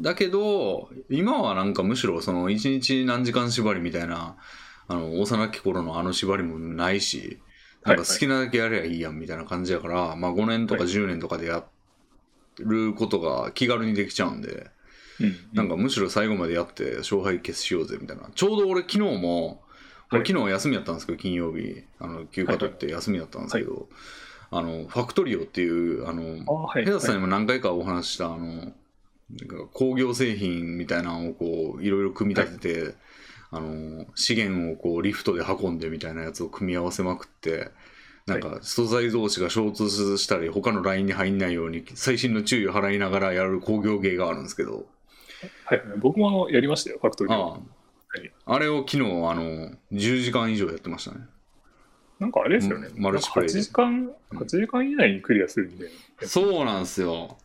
だけど、今はなんかむしろその1日何時間縛りみたいな、あの、幼き頃のあの縛りもないし、なんか好きなだけやればいいやんみたいな感じやから、まあ5年とかはい。10年とかでやることが気軽にできちゃうんで、うん。なんかむしろ最後までやって勝敗決しようぜみたいな。ちょうど俺昨日も、俺はい。昨日休みやったんですけど、金曜日、あの休暇取って休みやったんですけど、あの、ファクトリオっていう、あの、あはい。ヘダさんにも何回かお話しした、あの、なんか工業製品みたいなのをこう、いろいろ組み立てて、あの、資源をこう、リフトで運んでみたいなやつを組み合わせまくって、なんか素材同士が衝突したり、他のラインに入んないように、細心の注意を払いながらやる工業芸があるんですけど、はいはい。僕もやりましたよ、ファクトリー。あああれを昨日、あの、10時間以上やってましたね。なんかあれですよね。うんマルチプレイで8時間、8時間以内にクリアするみたいな。そうなんですよ。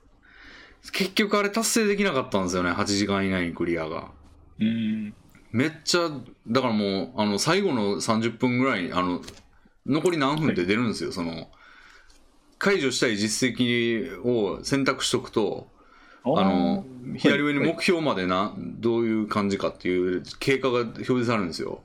結局あれ達成できなかったんですよね、8時間以内にクリアが。うん。めっちゃ、だからもう、あの、最後の30分ぐらいに、あの、残り何分で出るんですよ、その、解除したい実績を選択しとくと、あの、左上にはい目標までな、どういう感じかっていう経過が表示されるんですよ。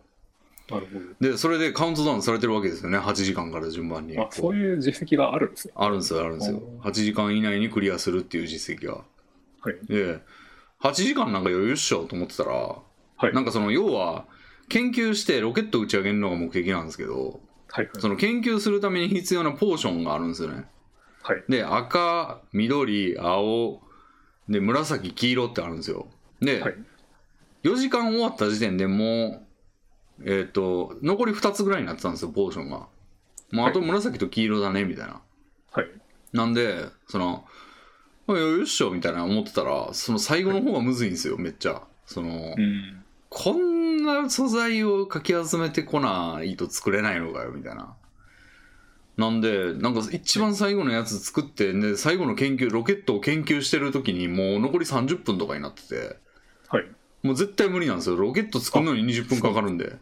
なるほで、それでカウントダウンされてるわけですよね、8時間から順番に。ど。あ、そういう実績があるんですね。あるんですよ、あるんですよ。8時間以内にクリアするっていう実績が。はい。で、8時間なんか余裕っしょと思ってたら、はい。なんかその要は研究してロケット打ち上げるのが目的なんですけどはい。その研究するために必要なポーションがあるんですよねはい。で赤緑青で紫黄色ってあるんですよで、はい。4時間終わった時点でもうえっ、と残り2つぐらいになってたんですよポーションがもうあと紫と黄色だねみたいな、はい。なんでそのまあ余裕っしょみたいな思ってたらその最後の方がむずいんですよめっちゃその、うん。こんな素材をかき集めてこないと作れないのかよみたいな。なんで、なんか一番最後のやつ作って、で、最後の研究、ロケットを研究してる時にもう残り30分とかになってて、はい。もう絶対無理なんですよ。ロケット作るのに20分かかるんで。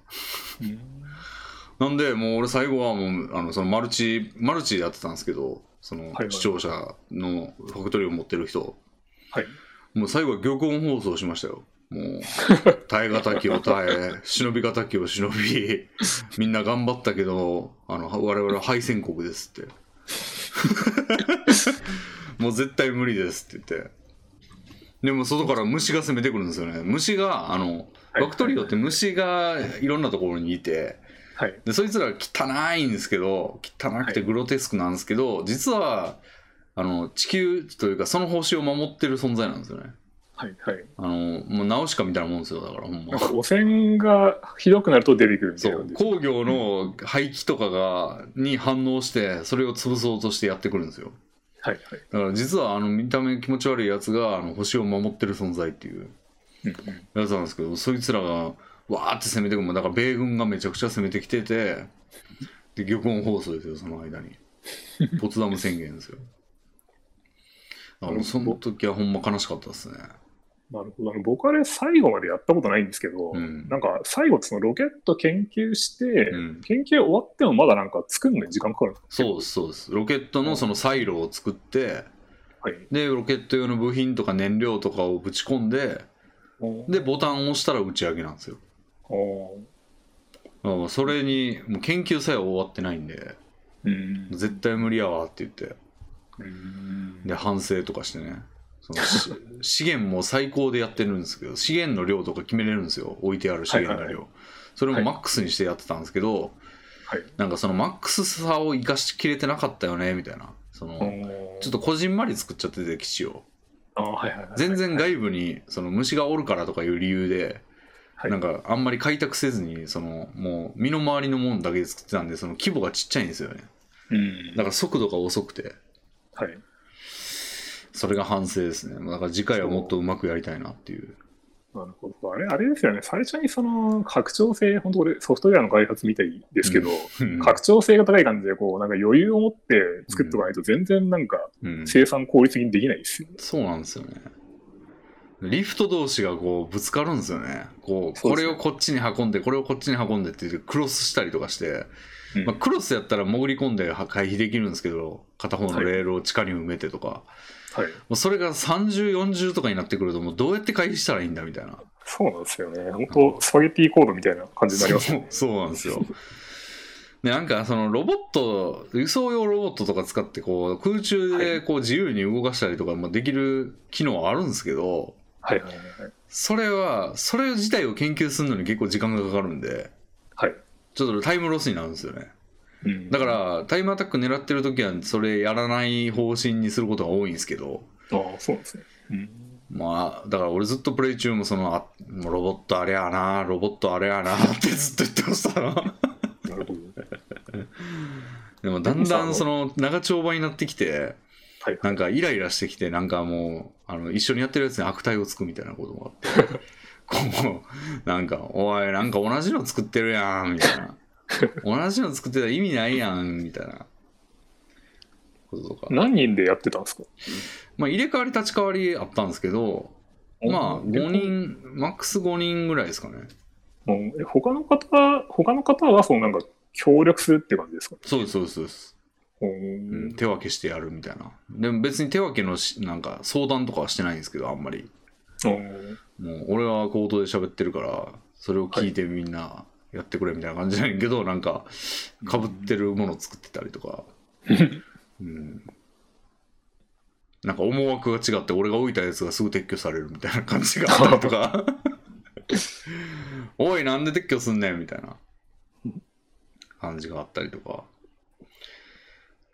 なんで、もう俺最後はもう、あの、そのマルチ、マルチでやってたんですけど、そのはい視聴者のファクトリーを持ってる人、はい。もう最後は玉音放送しましたよ。もう、耐え難きを耐え、忍び難きを忍び、みんな頑張ったけど、あの、我々は敗戦国ですって。*laughs* もう絶対無理ですって言って。でも外から虫が攻めてくるんですよね。虫が、あの、はいファクトリオって虫がいろんなところにいて、はい。でそいつら汚いんですけど汚くてグロテスクなんですけど、実はあの地球というかその星を守ってる存在なんですよねはい。はい。あのもうナウシカみたいなもんですよだからほんま汚染がひどくなると出てくるみたそ。う工業の排気とかがに反応してそれを潰そうとしてやってくるんですよはい。はい。だから実はあの見た目気持ち悪いやつがあの星を守ってる存在っていうやつなんですけどそいつらがわーって攻めてくるだから米軍がめちゃくちゃ攻めてきててで玉音放送ですよその間にポツダム宣言ですよだからその時はほんま悲しかったですねなるほど。僕あれ最後までやったことないんですけど、うん。なんか最後そのロケット研究して、うん。研究終わってもまだなんか作るのに時間かかるんですか？そうですそうです。ロケットのそのサイロを作ってはい。でロケット用の部品とか燃料とかをぶち込んででボタンを押したら打ち上げなんですよ。おー。だからそれにもう研究さえ終わってないんでうん。絶対無理やわって言って。うん。で反省とかしてね *laughs* 資源も最高でやってるんですけど資源の量とか決めれるんですよ。置いてある資源の量、それもはい。マックスにしてやってたんですけど、はい。なんかそのマックスさを生かしきれてなかったよねみたいな。その、ちょっとこじんまり作っちゃってて基地をはいはいはい。全然はい外部にその虫がおるからとかいう理由で、はい。なんかあんまり開拓せずにそのもう身の回りのものだけで作ってたんでその規模がちっちゃいんですよね。うん。だから速度が遅くて。はい。それが反省ですねだから次回はもっとうまくやりたいなっていうなるほど。あれ、あれですよね。最初にその拡張性、本当俺ソフトウェアの開発みたいですけど、うん拡張性が高い感じで、こう、なんか余裕を持って作っておかないと全然なんかうん生産効率的にできないですよね。そうなんですよね。リフト同士がこうぶつかるんですよね。こうこれをこっちに運んでこれをこっちに運んでって言ってクロスしたりとかして、うんまあ、クロスやったら潜り込んで回避できるんですけど片方のレールを地下に埋めてとか、はい。もうそれが3040とかになってくるともうどうやって回避したらいいんだみたいな。そうなんですよね。本当スパゲッティコードみたいな感じになりますそうそうなんですよ。でなんかそのロボット輸送用ロボットとか使ってこう空中でこう自由に動かしたりとかもできる機能はあるんですけど、はいはいはいはい。それはそれ自体を研究するのに結構時間がかかるんではい。ちょっとタイムロスになるんですよねうんだからタイムアタック狙ってる時はそれやらない方針にすることが多いんですけどああ、そうなんですね。うん。まあだから俺ずっとプレイ中もそのあロボットあれやなロボットあれやなってずっと言ってましたななるほど。でもだんだんその長丁場になってきてはい。なんかイライラしてきてなんかもうあの一緒にやってるやつに悪態をつくみたいなこともあって *laughs* こうなんか「おいなんか同じの作ってるやん」みたいな「同じの作ってたら意味ないやん」みたいな。こととか。何人でやってたんですか？まあ入れ替わり立ち替わりあったんですけどまあ5。人マックス5人ぐらいですかね。うん。え他の方は、他の方は、そのなんか、協力するって感じですか？そうですそうですそうです、ううんん。手分けしてやるみたいな。でも別に手分けのしなんか相談とかはしてないんですけどあんまり。うん。もう俺は口頭で喋ってるからそれを聞いてみんなやってくれみたいな感じなんやけど、なんかかぶってるもの作ってたりとか、うん、なんか思惑が違って俺が置いたやつがすぐ撤去されるみたいな感じがあったりとか。*laughs* おいなんで撤去すんねんみたいな。感じがあったりとか。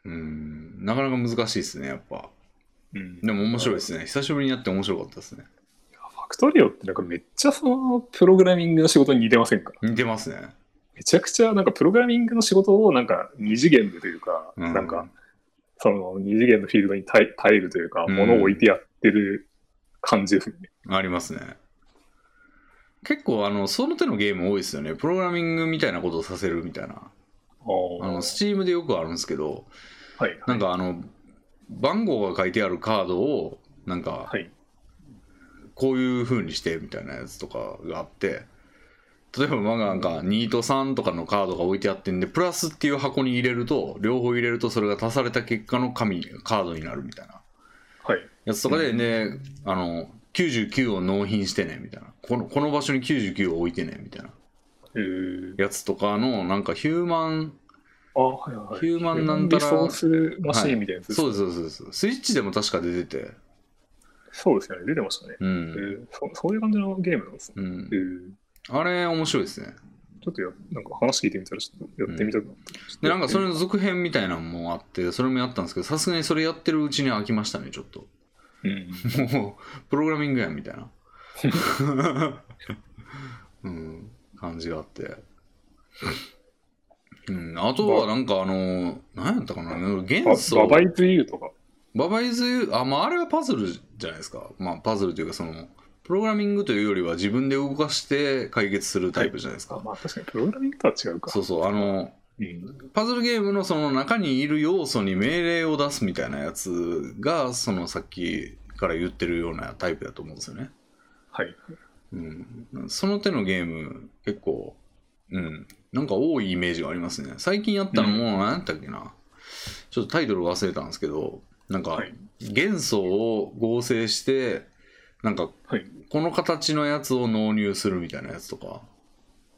うん。なかなか難しいですねやっぱ。うん。でも面白いですね。久しぶりにやって面白かったですね。ファクトリオってなんかめっちゃそのプログラミングの仕事に似てませんか？似てますね。めちゃくちゃなんかプログラミングの仕事をなんか二次元でというか、うん。なんかその二次元のフィールドに耐え耐えるというか、うん。物を置いてやってる感じですね。ありますね。結構あのその手のゲーム多いですよね。プログラミングみたいなことをさせるみたいな。あのスチームでよくあるんですけど、はいはい、なんかあの番号が書いてあるカードをなんか、はい、こういう風にしてみたいなやつとかがあって例えばまあなんか2と3とかのカードが置いてあってんでプラスっていう箱に入れると両方入れるとそれが足された結果の紙カードになるみたいな。はい、やつとかでね、あの99を納品してねみたいな。このこの場所に99を置いてねみたいな。えー、やつとかのなんかヒューマンあはいはい、ヒューマンなんたらリソースマシーンみたいなやつ、そうそうですそうです。スイッチでも確か出ててそうですよね。出てましたね、えうん、ーそそういう感じのゲームなんですね、うん。え、ー。あれ面白いですね。ちょっとやなんか話聞いてみたらちょっとやってみたくなった、でなんかそれのの続編みたいなのもあってそれもやったんですけどさすがにそれやってるうちに飽きましたねちょっと。うん。*laughs* もうプログラミングやんみたいな。*laughs* うん。感じがあって。うん。あとはなんかあの何やったかな。元バ素ババイズユーとかババイズあまああれはパズルじゃないですか。まあパズルというかそのプログラミングというよりは自分で動かして解決するタイプじゃないですか、あまあ確かにプログラミングとは違うか。そうそう。あのうんパズルゲームのその中にいる要素に命令を出すみたいなやつがそのさっきから言ってるようなタイプだと思うんですよね。はい。うん、その手のゲーム結構、うん、なんか多いイメージがありますね。最近やったのも何やったっけな、ちょっとタイトル忘れたんですけどなんかはい。元素を合成してなんかはい。この形のやつを納入するみたいなやつとか。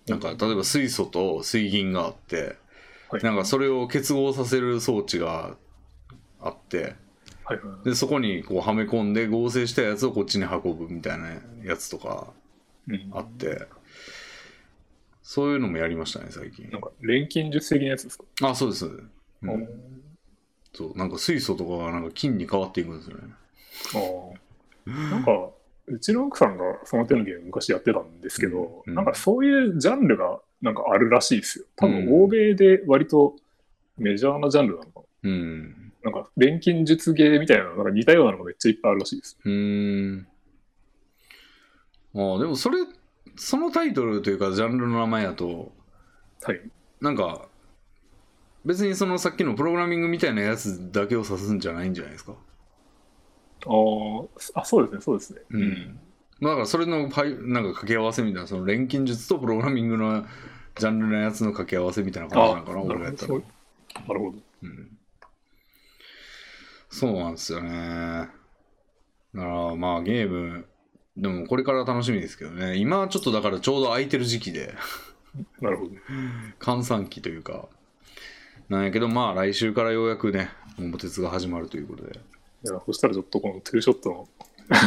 なんか例えば水素と水銀があってはい。なんかそれを結合させる装置があってでそこにこうはめ込んで合成したやつをこっちに運ぶみたいなやつとかうん。あって。そういうのもやりましたね最近。なんか錬金術的なやつですか、あそうです、うあん、そうなんか水素とかがなんか金に変わっていくんですよね。あなんかうちの奥さんがその手のゲーム昔やってたんですけど、うん。なんかそういうジャンルがなんかあるらしいですよ。多分うん欧米で割とメジャーなジャンルなのかうん。ななんか錬金術ゲーみたいななんか似たようなのがめっちゃいっぱいあるらしいですうーん。ああでもそれそのタイトルというかジャンルの名前やとはい。なんか別にそのさっきのプログラミングみたいなやつだけを指すんじゃないんじゃないですか？あーあそうですねそうですね。うん。だからそれのパイなんか掛け合わせみたいなその錬金術とプログラミングのジャンルのやつの掛け合わせみたいな感じなのかなな俺がやったらなるほど。うん。そうなんですよね。だからまあゲームでもこれから楽しみですけどね。今はちょっとだからちょうど空いてる時期で。なるほど。*laughs* 閑散期というかなんやけどまあ来週からようやくね桃鉄が始まるということで。いやそしたらちょっとこのトゥーショット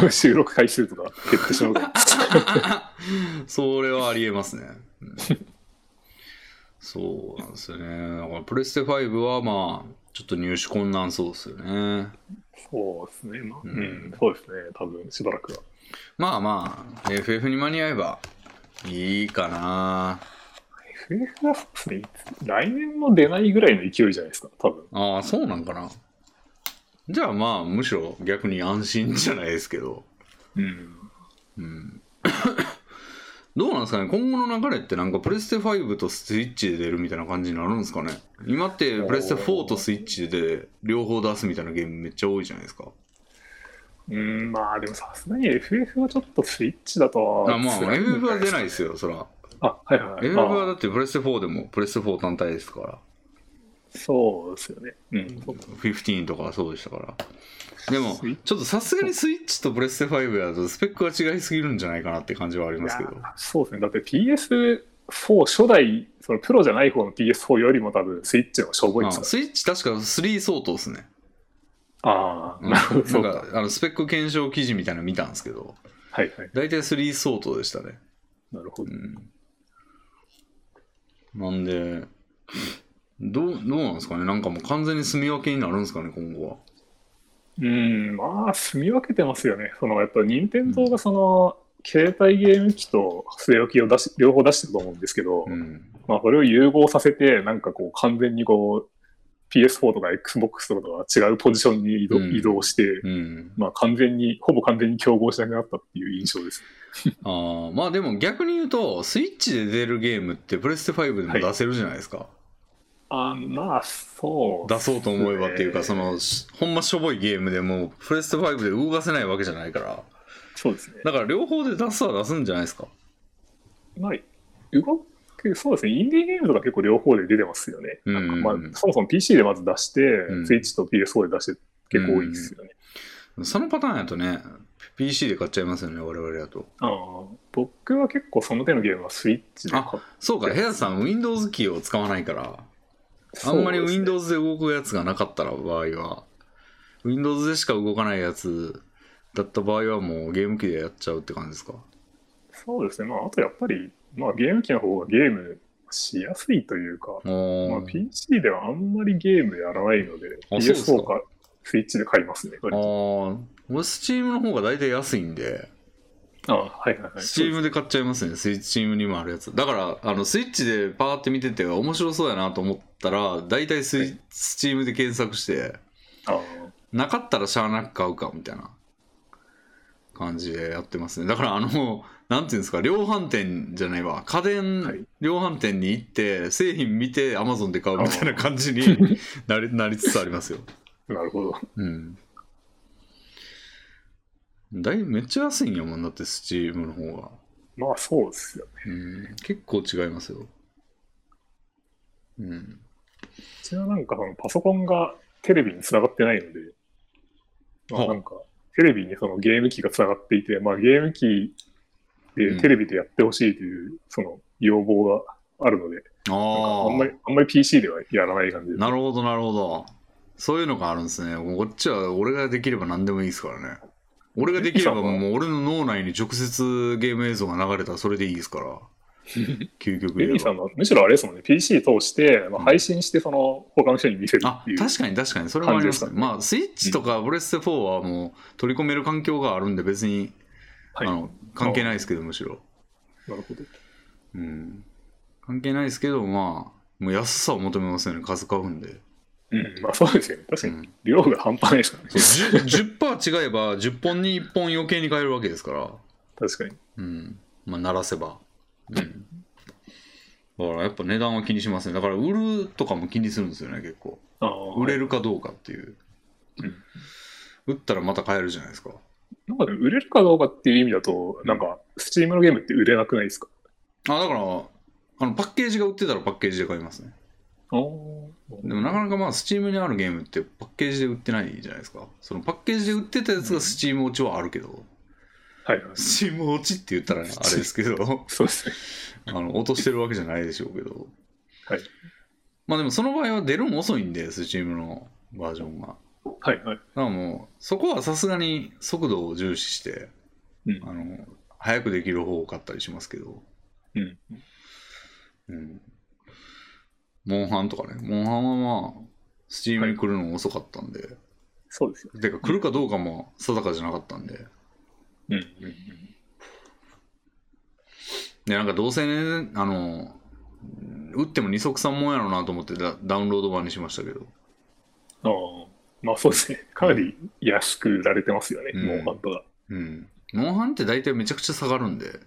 の *laughs* 収録回数とか減ってしまうか。*laughs* それはありえますね、うん。そうなんですよね。だからプレステ5はまあちょっと入手困難そうですよね。そうですね、まあ、ううん。ん、そうですね。多分しばらくは。まあまあ FF に間に合えばいいかな FF はそうで来年も出ないぐらいの勢いじゃないですか多分。ああそうなんかな。じゃあまあむしろ逆に安心じゃないですけど。うん。うん。*coughs* どうなんですかね？今後の流れってなんかプレステ5とスイッチで出るみたいな感じになるんですかね？今ってプレステ4とスイッチで両方出すみたいなゲームめっちゃ多いじゃないですか。うんまあでもさすがに FF はちょっとスイッチだとはあまあ FF は出ないいですよそらあはいはい。はい FF はあだってプレステ4でもプレステ4単体ですから。そうですよね。うん。そう15とかはそうでしたから。でもちょっとさすがにスイッチとプレステ5やとスペックが違いすぎるんじゃないかなって感じはありますけど。そうですね。だって PS4 初代そのプロじゃない方の PS4 よりも多分スイッチの方がしょぼいあですかスイッチ確か3相当ですね。らああうん。なるほど。あのスペック検証記事みたいなの見たんですけど。はいはい。大体3相当でしたね。なるほど。うんなんでどうどうなんですかね？なんかもう完全に住み分けになるんですかね今後は。うんまあ住み分けてますよね。そのやっぱ任天堂がその、携帯ゲーム機と据え置きを出し両方出してると思うんですけど、うん。まあ、それを融合させてなんかこう完全にこう PS4 とか Xbox とかとは違うポジションに移動,、うん移動して、うん。まあ完全に、ほぼ完全に競合しなくなったっていう印象です。*laughs* ああ、まあでも逆に言うと、スイッチで出るゲームってプレステ5でも出せるじゃないですか。あまあ、そう、出そうと思えばっていうか、その、しほんましょぼいゲームでも、プレステ5で動かせないわけじゃないから。そうですね。だから両方で出すは出すんじゃないですか。まあ、動く、そうですね。インディーゲームとか結構両方で出てますよね。うんなんかまあ、そもそも PC でまず出して、うんスイッチと PS4 で出して結構多いですよね。そのパターンやとね、PC で買っちゃいますよね、我々だと。ああ僕は結構その手のゲームはスイッチで買っそうか、ヘアさん Windows キーを使わないから、あんまり Windows で動くやつがなかったら場合は、Windows でしか動かないやつだった場合はもうゲーム機でやっちゃうって感じですか？そうですね。まあ、あとやっぱり、まあ、ゲーム機の方がゲームしやすいというか、おまあ、ー PC ではあんまりゲームやらないので、あそうですか。PS4 かスイッチで買いますね。あ割と。ー。俺 Steam の方が大体安いんで、ああはいはいはい。Steam で買っちゃいますね、スイッチ Steam にもあるやつ。だから、あのスイッチでパーって見てて面白そうやなと思ったら、大体スイ、はい。Steam で検索して、ああなかったらしゃあなく買うかみたいな感じでやってますね。だからあの、なんていうんですか、量販店じゃないわ、家はい電量販店に行って、製品見て Amazon で買うみたいな感じになり *laughs* なりつつありますよ。なるほど。うん。だいめっちゃ安いんやもんだって、Steam の方が。まあそうですよね。うん、結構違いますよ。うん。うちはなんかパソコンがテレビにつながってないので、まあなんかテレビにそのゲーム機がつながっていて、まあゲーム機うんでテレビでやってほしいというその要望があるので、あああんまり、あんまり PC ではやらない感じです。なるほど、なるほど。そういうのがあるんですね。こっちは俺ができれば何でもいいですからね。俺ができればもう俺の脳内に直接ゲーム映像が流れたらそれでいいですから。*laughs* 究極言えば。ベビーさんはむしろあれですもんね、PC 通して、まあ、うん配信してその他の人に見せるあっていう。確かに確かにそれもありますね。まあスイッチとかブレステ4はもう取り込める環境があるんで別に、はいあの関係ないですけどむしろ。なるほど。うん。関係ないですけどまあもう安さを求めますよね数買うんで。うん、まあそうですよね。確かにうん量が半端ないですからね。そう 10%, 10違えば10本に1本余計に買えるわけですから。確かに。うん。まあ、鳴らせば。うん。だからやっぱ値段は気にしますね。だから売るとかも気にするんですよね、結構。売れるかどうかっていう。うん売ったらまた買えるじゃないですか。なんか売れるかどうかっていう意味だと、なんか、スチームのゲームって売れなくないですか？あ、だから、あの、パッケージが売ってたらパッケージで買いますね。でもなかなかまあ、スチームにあるゲームってパッケージで売ってないじゃないですか。そのパッケージで売ってたやつがスチーム落ちはあるけど、はいはム落ちって言ったらあれですけど、そうですね。*laughs* あの落としてるわけじゃないでしょうけど。はい。まあでもその場合は出るの遅いんで、スチームのバージョンが。はいはい。だからもう、そこはさすがに速度を重視して、うんあの、早くできる方を買ったりしますけど、うん。うん。モンハンとかね、モンハンはまあ、スチームに来るの遅かったんで、そうですよ。てか来るかどうかも定かじゃなかったんで、うんうんで、なんかどうせね、あの、打っても二足三門やろうなと思ってダダウンロード版にしましたけど、ああ。まあそうですね。*laughs* かなり安く売られてますよね、うんモンハンとか。うん。モンハンって大体めちゃくちゃ下がるんで、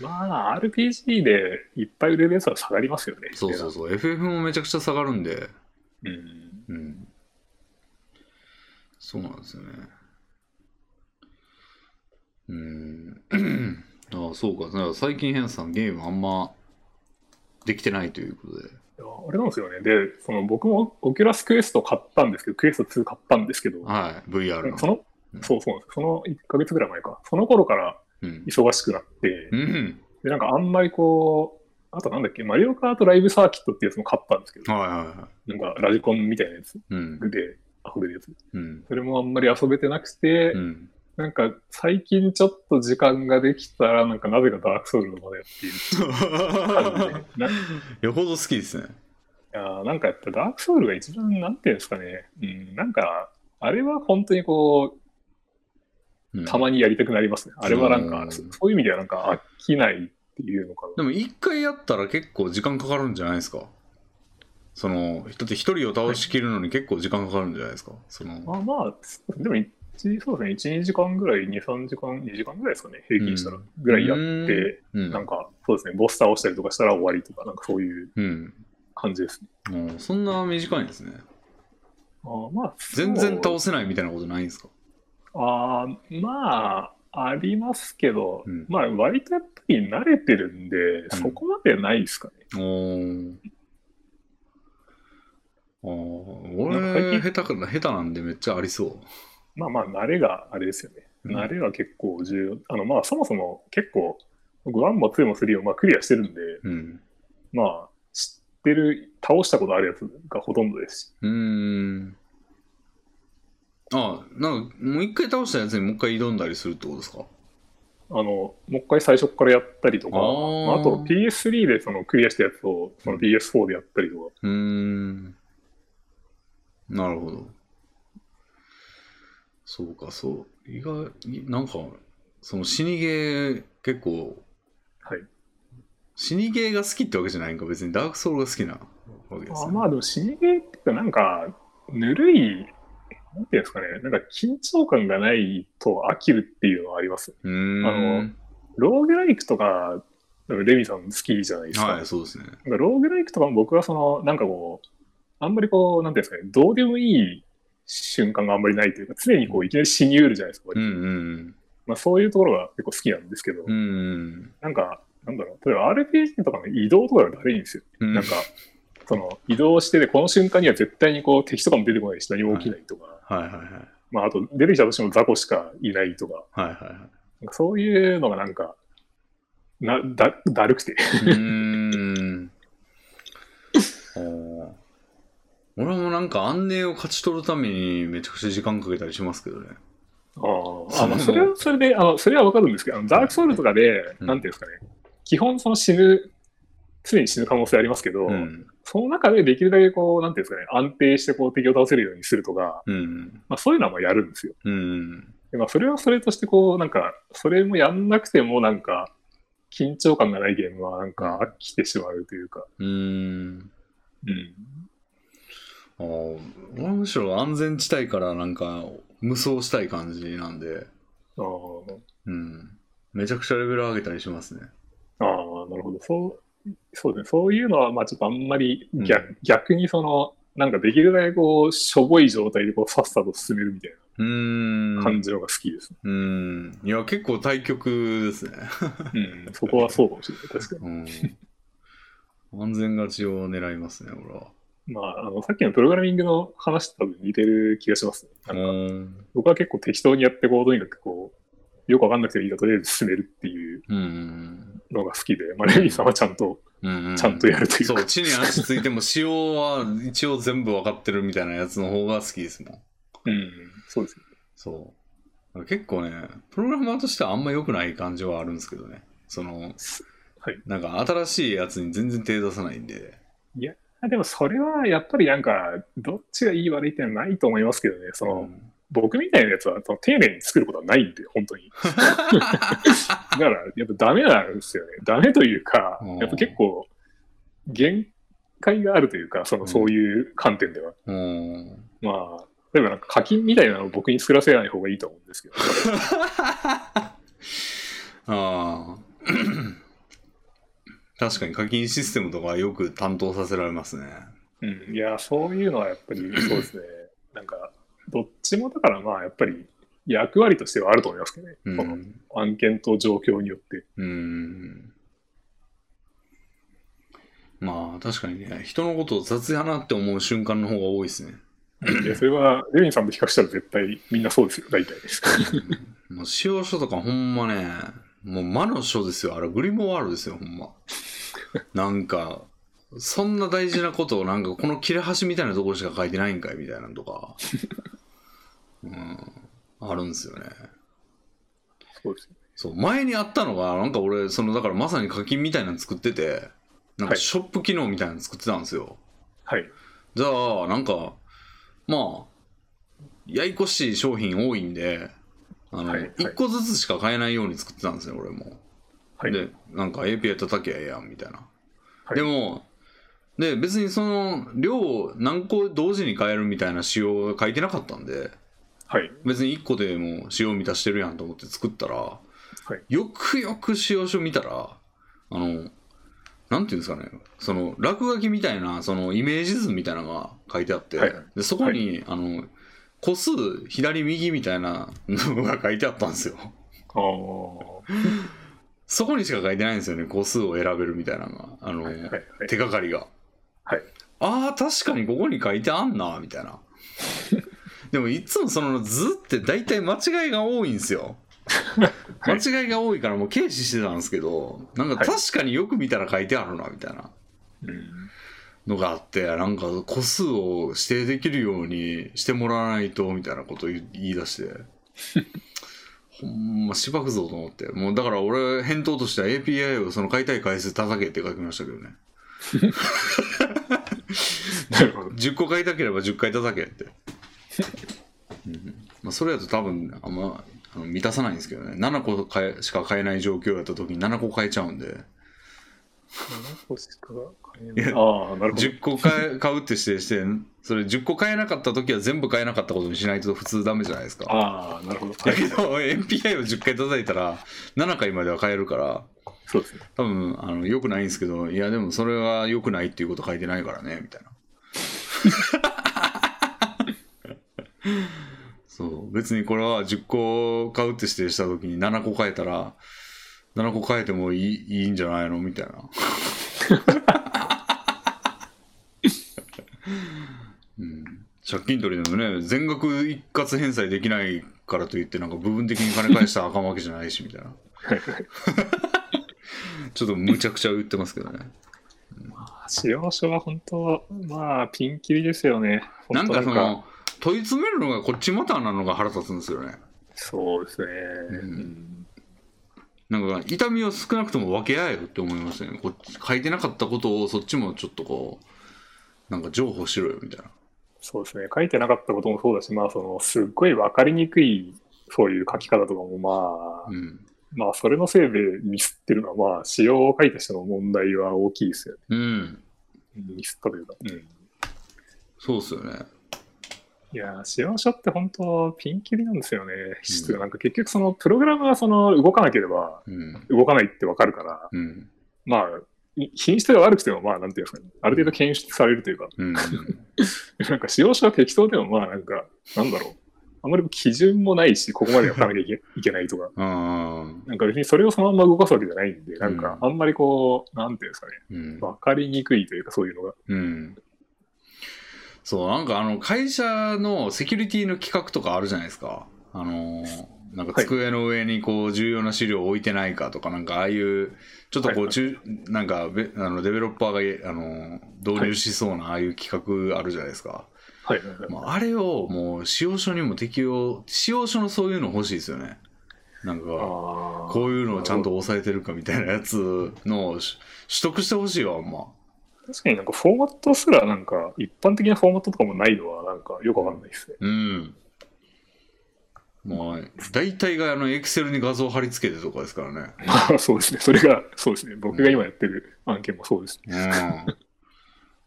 まあ、RPG でいっぱい売れるやつは下がりますよね。そうそうそう、FF もめちゃくちゃ下がるんで、うん。うん。そうなんですよね。うん。*clears throat* ああ、そうか。だから最近変さんゲームあんまできてないということで。いやあれなんですよね。で、その僕も Oculus Quest 買ったんですけど、 Quest 2買ったんですけど、はい、VR の。その、うんそうそう。その1ヶ月ぐらい前か。その頃からうん。忙しくなって、うん。で、なんかあんまりこう、あとなんだっけ、マリオカートライブサーキットっていうやつも買ったんですけど、はいはいはなんかラジコンみたいなやつい。うん。で遊べるやつ。うん。それもあんまり遊べてなくて、うん。なんか最近ちょっと時間ができたら、なんかなぜかダークソウルをまだやっている *laughs* よほど好きですね。いやーなんかやっぱダークソウルが一番なんていうんですかね、うん、なんか、あれは本当にこうたまにやりたくなりますね。あれはなんか、うんそそういう意味ではなんか飽きないっていうのかな。でも一回やったら結構時間かかるんじゃないですか。その、だって一人を倒しきるのに結構時間かかるんじゃないですか。その、あまあ、でも一そうですね、1、2時間ぐらい、2、3時間、2時間ぐらいですかね、平均したら、ぐらいやって、うん、なんか、そうですね、ボス倒したりとかしたら終わりとか、なんかそういううん。感じですね。もうそんな短いんですね。あまあ、全然倒せないみたいなことないんですか？あーまあ、ありますけど、うん。まあ、割とやっぱり慣れてるんで、そこまでないですかね。あーなんか俺、最下手か下手なんでめっちゃありそまあまあ、慣れがあれですよね。うん慣れは結構重要。あの、まあ、そもそも結構、僕1も2も3もまあクリアしてるんで、う。うん。まあ、知ってる、倒したことあるやつがほとんどですし。うーん。あなんか、もう一回倒したやつにもう一回挑んだりするってことですか？あの、もう一回最初からやったりとか、あーまあ、あと PS3 でそのクリアしたやつをその PS4 でやったりとか、うーん。なるほど。そうか、そう。意外に、なんか、その死にゲー結構、はい。死にゲーが好きってわけじゃないんか、別にダークソウルが好きなわけですね。あまあでも死にゲーっていうかなんか、ぬるい、なんていうんですかね、なんか緊張感がないと飽きるっていうのはあります。うーん。あのローグライクとか、レミさん好きじゃないですか。はい、そうですね。ローグライクとかも僕はその、なんかこう、あんまりこう、なんていうんですかね、どうでもいい瞬間があんまりないというか、常にこう、いきなり死にうるじゃないですか。うんうんまあそういうところが結構好きなんですけど、うん。うんなんか、なんだろう、例えば RPG とかの移動とかがだるいんですよ。うん。なんか、その移動してて、この瞬間には絶対にこう敵とかも出てこないし、何も起きないとか、はいはいはい。まああと出てきたとしても雑魚しかいないとか、はいはいはい。かそういうのがなんか、なだだるくて。うーん。*laughs* 俺もなんか安寧を勝ち取るためにめちゃくちゃ時間かけたりしますけどね。あーあ、まあそれはそれで、あのそれはわかるんですけど、あのダークソウルとかで、うんなんていうんですかね、基本その死ぬ、常に死ぬ可能性ありますけど、うん。その中でできるだけこう、なんていうんですかね、安定してこう敵を倒せるようにするとか、うん。まあそういうのはまあやるんですよ。うん。でまあ、それはそれとして、こう、なんか、それもやんなくても、なんか、緊張感がないゲームは、なんか、飽きてしまうというか、うーん。うん。むしろ安全地帯からなんか無双したい感じなんで、あーうん。めちゃくちゃレベル上げたりしますね。あー、なるほど。そう、そうですね。そういうのは、まあ、ちょっとあんまり逆、う逆にその、なんかできるだけこう、しょぼい状態でこう、さっさと進めるみたいうー。なん感じのが好きですね。うん。いや、結構対局ですね。うん。そこはそうかもしれない。確かに。うん。安全勝ちを狙いますね、俺は。まあ、あの、さっきのプログラミングの話と多分似てる気がしますね。なんか、うん。僕は結構適当にやって、こう、とにかくこう、よくわかんなくてもいいから、とりあえず進めるっていううん。のが好きで、まあ、レミさんはちゃんと、うん。ちゃんとやるというかそう、地に足ついても仕様は一応全部分かってるみたいなやつの方が好きですもん。うん、そうですね。そう。結構ね、プログラマーとしてはあんま良くない感じはあるんですけどね。その、はい。なんか新しいやつに全然手出さないんで。あでもそれはやっぱりなんか、どっちがいい悪いってのはないと思いますけどね、その、うん僕みたいなやつはその丁寧に作ることはないんで、本当に。*laughs* だから、やっぱダメなんですよね。ダメというかうん、やっぱ結構、限界があるというか、その、うんそういう観点では。うん。まあ、例えばなんか課金みたいなのを僕に作らせない方がいいと思うんですけど。*laughs* ああ。確かに課金システムとかよく担当させられますね。うん、いや、そういうのはやっぱり *laughs* そうですね。なんか、どっちもだからまあ、やっぱり役割としてはあると思いますけどね。うそのん。案件と状況によって。うん。まあ確かにね、人のことを雑やなって思う瞬間の方が多いですね。いや、それは、レミンさんと比較したら絶対みんなそうですよ、大体。もう使用書とかほんまね、もう魔の書ですよ。あれ、グリモワールですよ、ほんま。*laughs* なんか、そんな大事なことをなんかこの切れ端みたいなところしか書いてないんかいみたいなのとか、*laughs* うん、あるんですよね。そうですよ。そう、前にあったのが、なんか俺、その、だからまさに課金みたいなの作ってて、なんかはいショップ機能みたいなの作ってたんですよ。はい。じゃあ、なんか、まあ、やいこしい商品多いんで、あの、はいはい1個ずつしか買えないように作ってたんですよ、俺も。はい。で、なんか API 叩きゃええやん、みたいな。はいでも、で、別にその量を何個同時に変えるみたいな仕様が書いてなかったんで、はい。別に1個でも仕様満たしてるやんと思って作ったら、はいよくよく仕様書見たら、あの、なんていうんですかね、その落書きみたいな、そのイメージ図みたいなのが書いてあって、はいでそこに、あの、個数左右みたいなのが書いてあったんですよ。そこにしか書いてないんですよね、個数を選べるみたいなのが。あの、はい。はい。手がかりが。はい。ああ、確かにここに書いてあんな、みたいな。*laughs* でもいつもその図って大体間違いが多いんですよ。*laughs* はい間違いが多いからもう軽視してたんですけど、なんか確かによく見たら書いてあるな、みたいなうん。のがあって、なんか個数を指定できるようにしてもらわないと、みたいなことを言い出して。ほんま、しばくぞと思って。もうだから俺、返答としては API をその買いたい回数叩けって書きましたけどね。*laughs* なるほど。10個買いたければ10回叩けって。うんまあ、それだと多分あんまあの満たさないんですけどね。7個しか買えない状況やった時に7個買えちゃうんで、7個しか買え。ああ、なるほど。10個買え買うって指定して、それ10個買えなかった時は全部買えなかったことにしないと普通ダメじゃないですか。ああ、なるほど。だけど、MPI を10回叩いたら7回までは買えるから、そうですね。多分あの良くないんですけど、いやでもそれは良くないっていうこと書いてないからね、みたいな。*laughs* そう、別にこれは10個買うって指定した時に7個買えたら、7個買えてもいいいいんじゃないの？みたいな。うん、借金取りでもね、全額一括返済できないからといって、なんか部分的に金返したらあかんわけじゃないし、みたいな。ちょっとむちゃくちゃ言ってますけどね。使用書は本当、まあ、ピンキリですよね。なんかその、問い詰めるのがこっちまたなのが腹立つんですよね。そうですね。うんうんなんか痛みを少なくとも分け合えよって思いますね。こっち書いてなかったことをそっちもちょっとこう、なんか譲歩しろよみたいな。そうですね。書いてなかったこともそうだし、まあ、その、すっごい分かりにくい、そういう書き方とかも、まあ、うん。まあ、それのせいでミスってるのは、まあ、仕様を書いた人の問題は大きいですよね。うん。ミスったというか。うん。そうっすよね。いやー、使用書って本当、ピンキリなんですよね。質がなんか結局、その、プログラムがその、動かなければ、うん。動かないってわかるから、うん。まあ、い品質が悪くても、まあ、なんていうんですかね、ある程度検出されるというか、うん。*laughs* なんか使用書は適当でも、まあ、なんか、なんだろう。あまり基準もないし、ここまでやらなきゃいけいけないとか。*laughs* なんか別にそれをそのまま動かすわけじゃないんで、なんか、うんあんまりこう、なんていうんですかね、うん。わかりにくいというか、そういうのが。うん。そう、なんかあの、会社のセキュリティの企画とかあるじゃないですか。あのー、なんか机の上にこう重要な資料を置いてないかとか、なんかああいう、ちょっとこはいう、中なんかべあのデベロッパーが、あのー、導入しそうなああいう企画あるじゃないですか。はいあ、あれをもう使用書にも適用、使用書のそういうの欲しいですよね。なんか、こういうのをちゃんと抑えてるかみたいなやつの取得してほしいわ、ほんま。確かになんかフォーマットすらなんか一般的なフォーマットとかもないのはなんかよくわかんないですね。うん。まあ、大体があの、エクセルに画像貼り付けてとかですからね。ま *laughs* あそうですね。それが、そうですね。僕が今やってる案件もそうですうん。い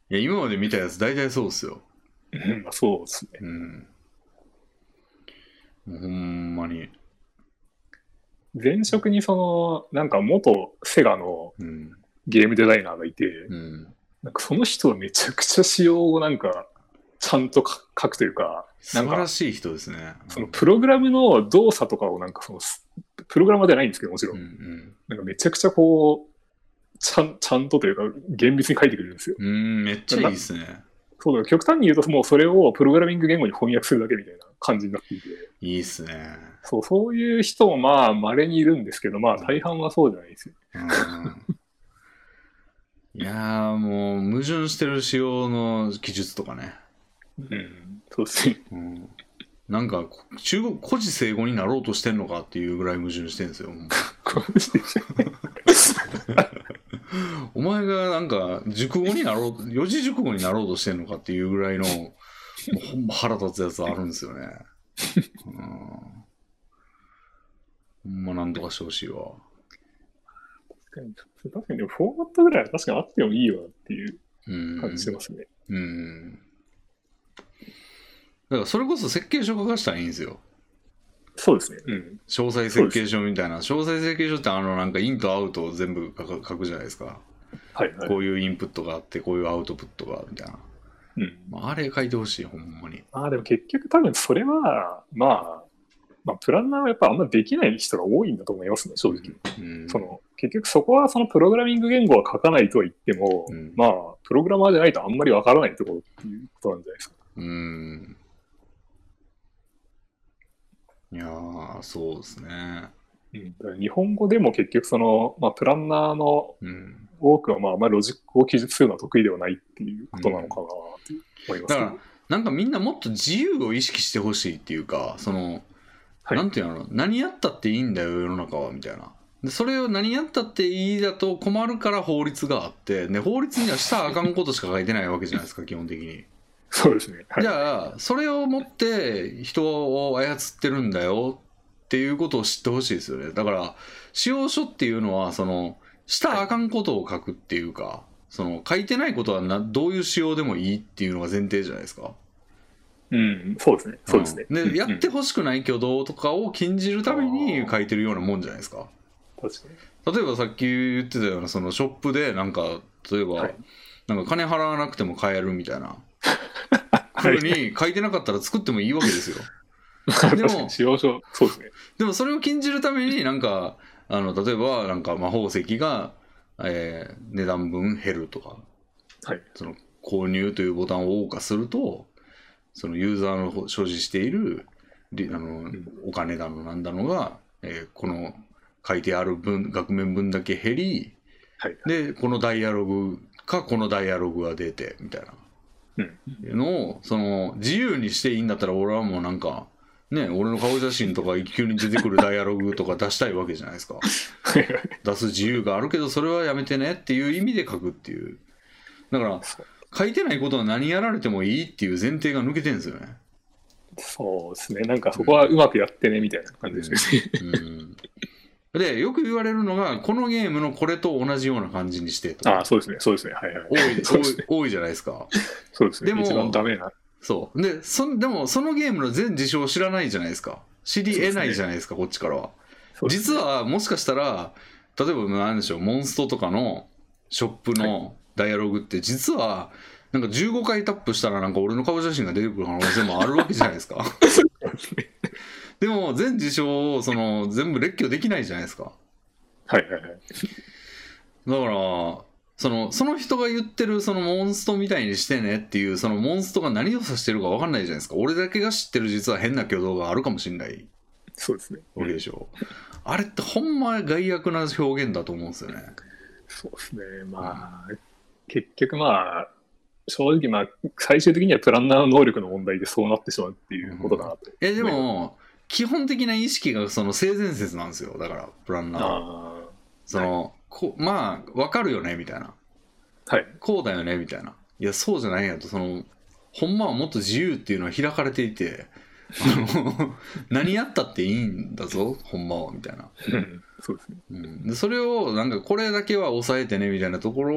や、今まで見たやつ大体そうっすよ。ね。まあそうですね。うん。ほんまに。前職にその、なんか元セガのうん。ゲームデザイナーがいて、うん。なんかその人はめちゃくちゃ仕様をなんか、ちゃんと書書くというか、なんか、素晴らしい人ですね。そのプログラムの動作とかをなんかその、プログラマーではないんですけど、もちろ。うんんなんかめちゃくちゃこう、ちゃん、ちゃんとというか、厳密に書いてくれるんですよ。うん。うん、めっちゃいいっすね。そうだ、極端に言うともうそれをプログラミング言語に翻訳するだけみたいな感じになっていて、いいっすね。そう、そういう人もまあ稀にいるんですけど、まあ大半はそうじゃないですよ。うんいやーもう矛盾してる仕様の記述とかね。うん、そうですね。うん、なんか中国古事成語になろうとしてんのかっていうぐらい矛盾してるんですよ。こうして *laughs* お前がなんか熟語になろう四字熟語になろうとしてんのかっていうぐらいのもうほんま腹立つやつあるんですよね。うんほんまなんとかしてほしいわ。確かに、確かにフォーマットぐらいは確かにあってもいいわっていう感じしてますね。うん。うん。だからそれこそ設計書書かしたらいいんですよ。そうですね。うん。詳細設計書みたいな。詳細設計書ってあのなんかインとアウトを全部書くじゃないですか。はいはい。こういうインプットがあって、こういうアウトプットがみたいな。うん。まああれ書いてほしい、ほんまに。まあでも結局多分それは、まあ、まあ、プランナーはやっぱあんまできない人が多いんだと思いますね、正直。うん。その結局そこはそのプログラミング言語は書かないとは言っても、うんまあ、プログラマーじゃないとあんまりわからないところっていうことなんじゃないですか。うん。いやー、そうですね。うん、日本語でも結局その、まあ、プランナーのうん。多くはまああまりロジックを記述するのは得意ではないっていうことなのかなと思いますけど、だから、なんかみんなもっと自由を意識してほしいっていうか、その、はいなんていうの、何やったっていいんだよ、世の中は、みたいな。でそれを何やったっていいだと困るから法律があって、で法律にはしたらあかんことしか書いてないわけじゃないですか、*laughs* 基本的に。そうですね。はいじゃあ、それをもって人を操ってるんだよっていうことを知ってほしいですよね。だから、使用書っていうのは、その、したらあかんことを書くっていうか、その、書いてないことはなどういう仕様でもいいっていうのが前提じゃないですか。うん、そうですね。そうですね。んで、うんやってほしくない挙動とかを禁じるために書いてるようなもんじゃないですか。確かに。例えばさっき言ってたような、そのショップでなんか、例えば、はいなんか金払わなくても買えるみたいな。は *laughs* いふうに書いてなかったら作ってもいいわけですよ。確でも使用書、そうですね。でもそれを禁じるためになんかあの例えばなんか魔法石が、えー値段分減るとかはい。その購入というボタンを謳歌するとそのユーザーの所持しているりあの、んお金だのなんだのが、えーこの書いてある分額面分だけ減りはい。でこのダイアログかこのダイアログが出てみたいなうん。のをその自由にしていいんだったら俺はもうなんかね俺の顔写真とか急に出てくるダイアログとか出したいわけじゃないですか出す自由があるけどそれはやめてねっていう意味で書くっていうだから書いてないことは何やられてもいいっていう前提が抜けてるんですよねそうですね。なんかそこはうまくやってね、みたいな感じですね。うんでよく言われるのがこのゲームのこれと同じような感じにしてとああ、かそうですね。そうですね。はいはい。多い多い。*laughs* 多いじゃないですかそうですね。でも一番ダメな。そうでそでもそのゲームの全事象を知らないじゃないですか知り得ないじゃないですかこっちからは実はもしかしたら例えば何でしょうモンストとかのショップのダイアログって実はなんか15回タップしたらなんか俺の顔写真が出てくる可能性もあるわけじゃないですか *laughs* でも全事象をその全部列挙できないじゃないですかはいはいはい。だからそのその人が言ってるそのモンストみたいにしてねっていうそのモンストが何を指してるか分かんないじゃないですか俺だけが知ってる実は変な挙動があるかもしれないそうですね。わけでしょ、あれってほんま害悪な表現だと思うんですよねそうですね。まあ、結局まあ、正直まあ、最終的にはプランナーの能力の問題でそうなってしまうっていうことだなと。えでも基本的な意識がその性善説なんですよ。だからプランナーは。あその、こまあ分かるよねみたいな。あ、はい。こうだよねみたいな。いやそうじゃないやと。そのほんまはもっと自由っていうのは開かれていてあの *laughs* 何やったっていいんだぞほんまはみたいな、うん。そうですね。うん、でそれをなんかこれだけは抑えてねみたいなところ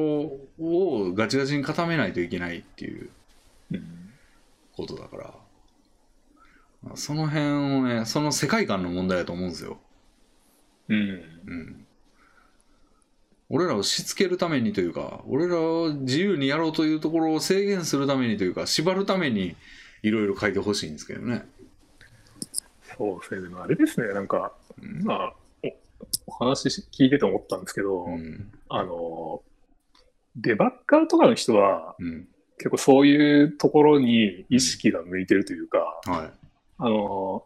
をガチガチに固めないといけないっていううん。ことだから。まあその辺をねその世界観の問題だと思うんですよ、うん。うん、俺らをしつけるためにというか俺らを自由にやろうというところを制限するためにというか縛るためにいろいろ書いてほしいんですけどね、そうですね。でもあれですね。なんか、うんまあ、おお話し聞いてて思ったんですけど、うんあの、デバッカーとかの人は、うん結構そういうところに意識が向いてるというか、はいあの、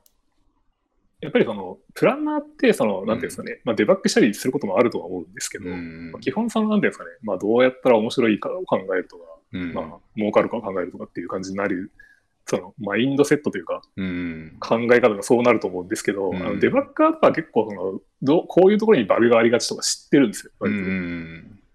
やっぱりその、プランナーって、その、なんていうんですかね、まあ、デバッグしたりすることもあるとは思うんですけど、うん。まあ基本その、なんていうんですかね、まあ、どうやったら面白いかを考えるとか、うん。まあ、儲かるかを考えるとかっていう感じになる、その、マインドセットというか、うん。考え方がそうなると思うんですけど、うん。あのデバッガーとかは結構そのどう、こういうところにバグがありがちとか知ってるんですよ。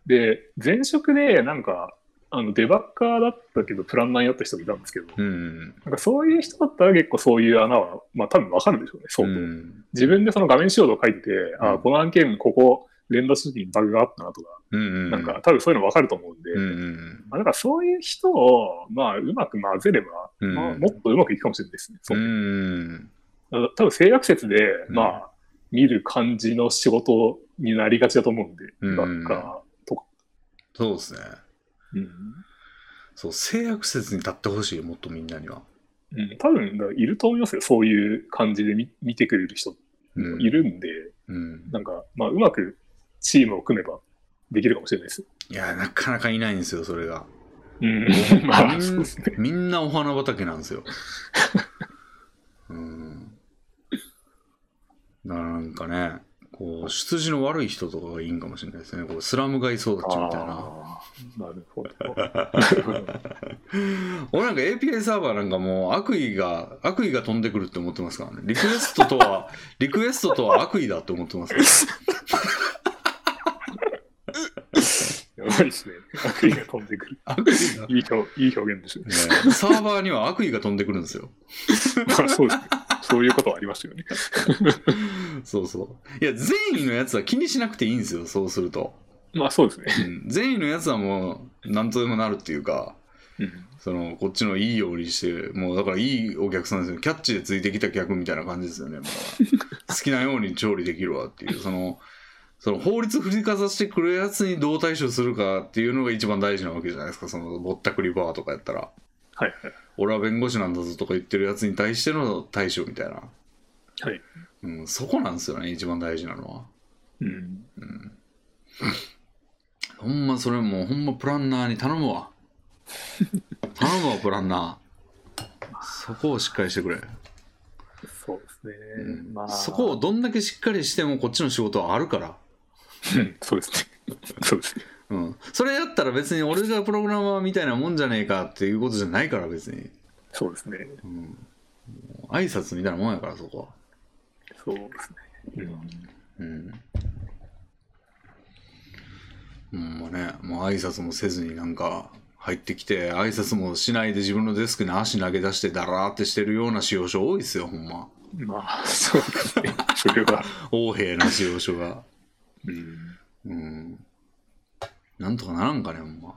で、前職でなんか、あのデバッガーだったけど、プランナーやった人がいたんですけど、うんなんかそういう人だったら結構そういう穴は、まあ多分わかるでしょうね、相当。うん。自分でその画面仕様と書いてて、あうん。この案件ここ連打した時にバグがあったなとか、うんうん、なんか多分そういうの分かると思うんで、うんうんまあ、だからそういう人を、まあ、うまく混ぜれば、うん。まあ、もっとうまくいくかもしれないですね。そうう、ん多分性悪説で、うん。まあ、見る感じの仕事になりがちだと思うんで、うん。学科とか。そうですねうんそう性悪説に立ってほしいもっとみんなには、うん、多分いると思いますよ、そういう感じで見見てくれる人うん、いるんで、うん、なんか、まあ、うまくチームを組めばできるかもしれないです。いやなかなかいないんですよそれがうん、*laughs* まあ、みんそうですね。みんなお花畑なんですよ。*laughs* うん。なんかね、こう、出自の悪い人とかがいいんかもしれないですね。こうスラム街育ちみたいな。*laughs* なるほど。*laughs* 俺なんか API サーバーなんかもう悪意が、悪意が飛んでくるって思ってますからね。リクエストとは、*laughs* リクエストとは悪意だって思ってますから。やばいですね。悪意が飛んでくる。悪意が、いい表いい表現ですね。ね、サーバーには悪意が飛んでくるんですよ。まあそうですね。そういうことはありますよね。そうそう。いや、善意のやつは気にしなくていいんですよ、そうすると。まあそうですね。うん。善意のやつはもう何とでもなるっていうかうん。そのこっちのいいようにしてもうだからいいお客さんですよ。キャッチでついてきた客みたいな感じですよねもう。*laughs* 好きなように調理できるわっていう。そのその法律振りかざしてくるやつにどう対処するかっていうのが一番大事なわけじゃないですか。そのぼったくりバーとかやったら。はいはい。俺は弁護士なんだぞとか言ってるやつに対しての対処みたいな、はい。うん、そこなんですよね一番大事なのは。うん。ほんまそれもうほんまプランナーに頼むわ。*laughs* 頼むわプランナー。そこをしっかりしてくれ、そうですね。うん。まあ。そこをどんだけしっかりしてもこっちの仕事はあるから。うん。そうですね。そうですね。うん、それやったら別に俺がプログラマーみたいなもんじゃねえかっていうことじゃないから別に、そうですね。うん、挨拶みたいなもんやからそこは。そうですね。うん。うんうんまあねもう挨拶もせずになんか入ってきて挨拶もしないで自分のデスクに足投げ出してダラーってしてるような使用書多いですよほんままあ、そうですね。それは。横柄な使用書がうん。うんなんとかならんかねほんま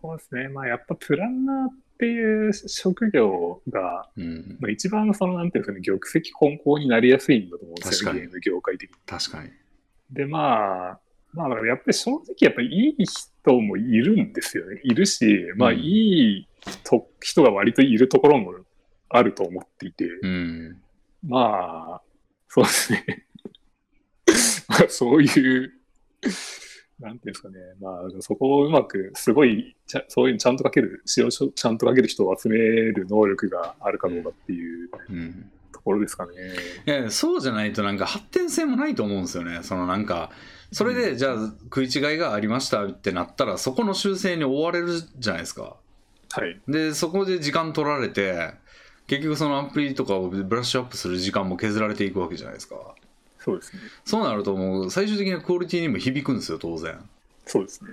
そうですね。まあ、やっぱプランナーっていう職業が、うんまあ、一番その、なんていうんですかね、玉石混交になりやすいんだと思うんですよ、確かにゲーム業界的に。確かにで、まあ、まあ、やっぱり正直、やっぱりいい人もいるんですよね。いるし、まあ、うんいいと人が割といるところもあると思っていて、うんまあ、そうですね。*laughs* まあ、そういう、なんていうんですかね。まあ、そこをうまく、すごいちゃ、そういうのちゃんと書ける、使用書ちゃんと書ける人を集める能力があるかどうかっていううんところですかね。いやそうじゃないとなんか発展性もないと思うんですよねそのなんかそれでじゃあ食い違いがありましたってなったらそこの修正に追われるじゃないですかはい。でそこで時間取られて結局そのアプリとかをブラッシュアップする時間も削られていくわけじゃないですかそうですね。そうなるともう最終的なクオリティにも響くんですよ当然そうですね。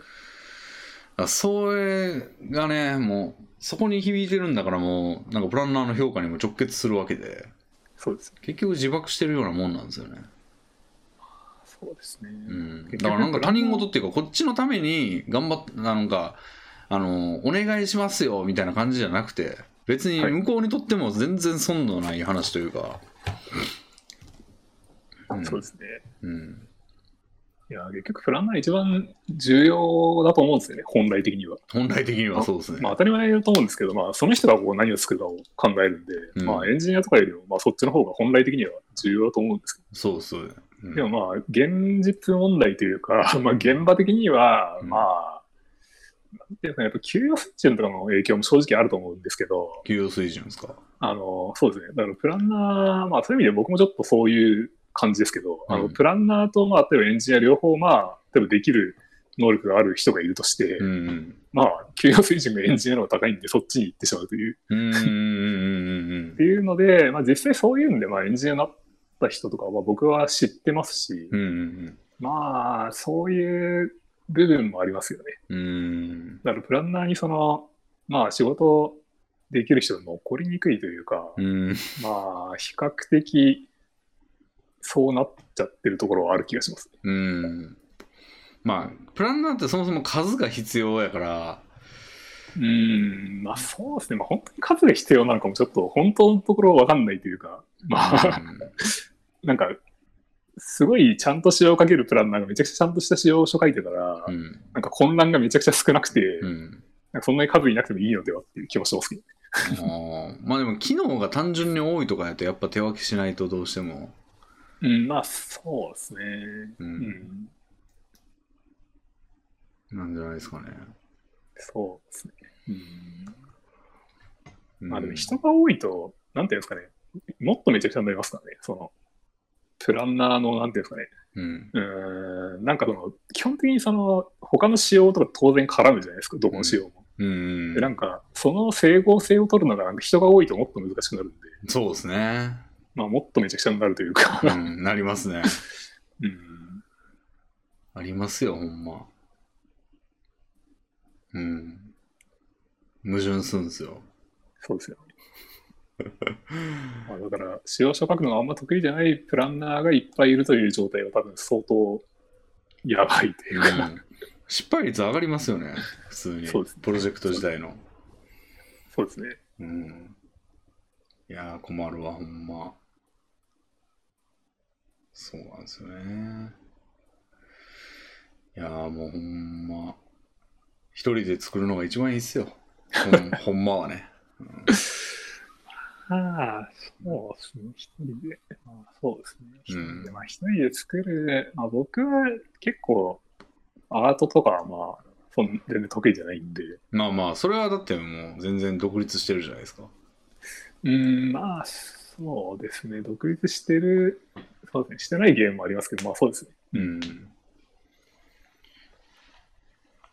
らそれがねもうそこに響いてるんだからもうなんかプランナーの評価にも直結するわけでそうですね。結局自爆してるようなもんなんですよね。そうですね。うん、だからなんか他人事っていうかこっちのために頑張ってなんかあのお願いしますよみたいな感じじゃなくて別にはい。向こうにとっても全然損のない話というか、うん。そうですね。うんいや、結局、プランナー一番重要だと思うんですよね、本来的には。本来的にはそうですね、まあ、当たり前だと思うんですけど、まあ、その人がこう何を作るかを考えるんで、うん。まあ、エンジニアとかよりも、まあ、そっちの方が本来的には重要だと思うんですけそうそう、うん。ど、でもまあ、現実問題というか、*laughs* まあ、現場的には、うん。まあ、なんていうか、やっぱ給与水準とかの影響も正直あると思うんですけど、給与水準ですか？あの、そうですね。だから、プランナー、まあ、そういう意味で僕もちょっとそういう感じですけど、あの、うんプランナーと、まあ、例えばエンジニア両方、まあ、例えばできる能力がある人がいるとして、うんうん。まあ、給与水準がエンジニアの方が高いんで、そっちに行ってしまうという、っていうので、まあ、実際そういうんで、まあ、エンジニアになった人とかは僕は知ってますし、うんうんまあ、そういう部分もありますよね。うんうん。だから、プランナーにその、まあ、仕事できる人が残りにくいというか、うん。まあ、比較的そうなっちゃってるところはある気がします。うん。まあ、プランナーってそもそも数が必要やから、うん、まあそうですね。まあ本当に数が必要なのかもちょっと本当のところわかんないというか、まあ、なんか、すごいちゃんと仕様をかけるプランナーがめちゃくちゃちゃんとした仕様書書いてたら、うん。なんか混乱がめちゃくちゃ少なくて、うん。なんかそんなに数いなくてもいいのではっていう気もしますけど。あーまあでも機能が単純に多いとかやとやっぱ手分けしないとどうしても、うん、まあそうですね。う、うんん、なんじゃないですかね。そうですね。うんうんまあでも人が多いと、なんていうんですかね、もっとめちゃくちゃになりますからね、その、プランナーの、なんていうんですかね、うん。うーん、なんかその、基本的にその、他の仕様とか当然絡むじゃないですか、どこの仕様も。うんで、。なんか、その整合性を取るのがなんか人が多いともっと難しくなるんで、そうですね。まあもっとめちゃくちゃになるというか、うん、なりますね。*laughs* うん、ありますよ、ほんま。うん。矛盾すんすよ。そうですよね。*laughs* まあだから、仕様書書くのがあんま得意じゃないプランナーがいっぱいいるという状態は多分相当やばいというか、うん失敗率上がりますよね、普通に。そうですねプロジェクト自体の。そうですね。うん。いやー、困るわ、ほんま。そうなんですよね。いやー、もうほんま。一人で作るのが一番いいっすよ。ほん *laughs* ほんまはね。ああ、そうですね。一人で。まあ、そうですね。一うん人で、まあ、一人で作る。まあ、僕は結構、アートとかはまあ、そん全然得意じゃないんで。まあまあ、それはだってもう全然独立してるじゃないですか。うん、まあ、そうですね。独立してる、そうですね。してないゲームもありますけど、まあそうですね。うん。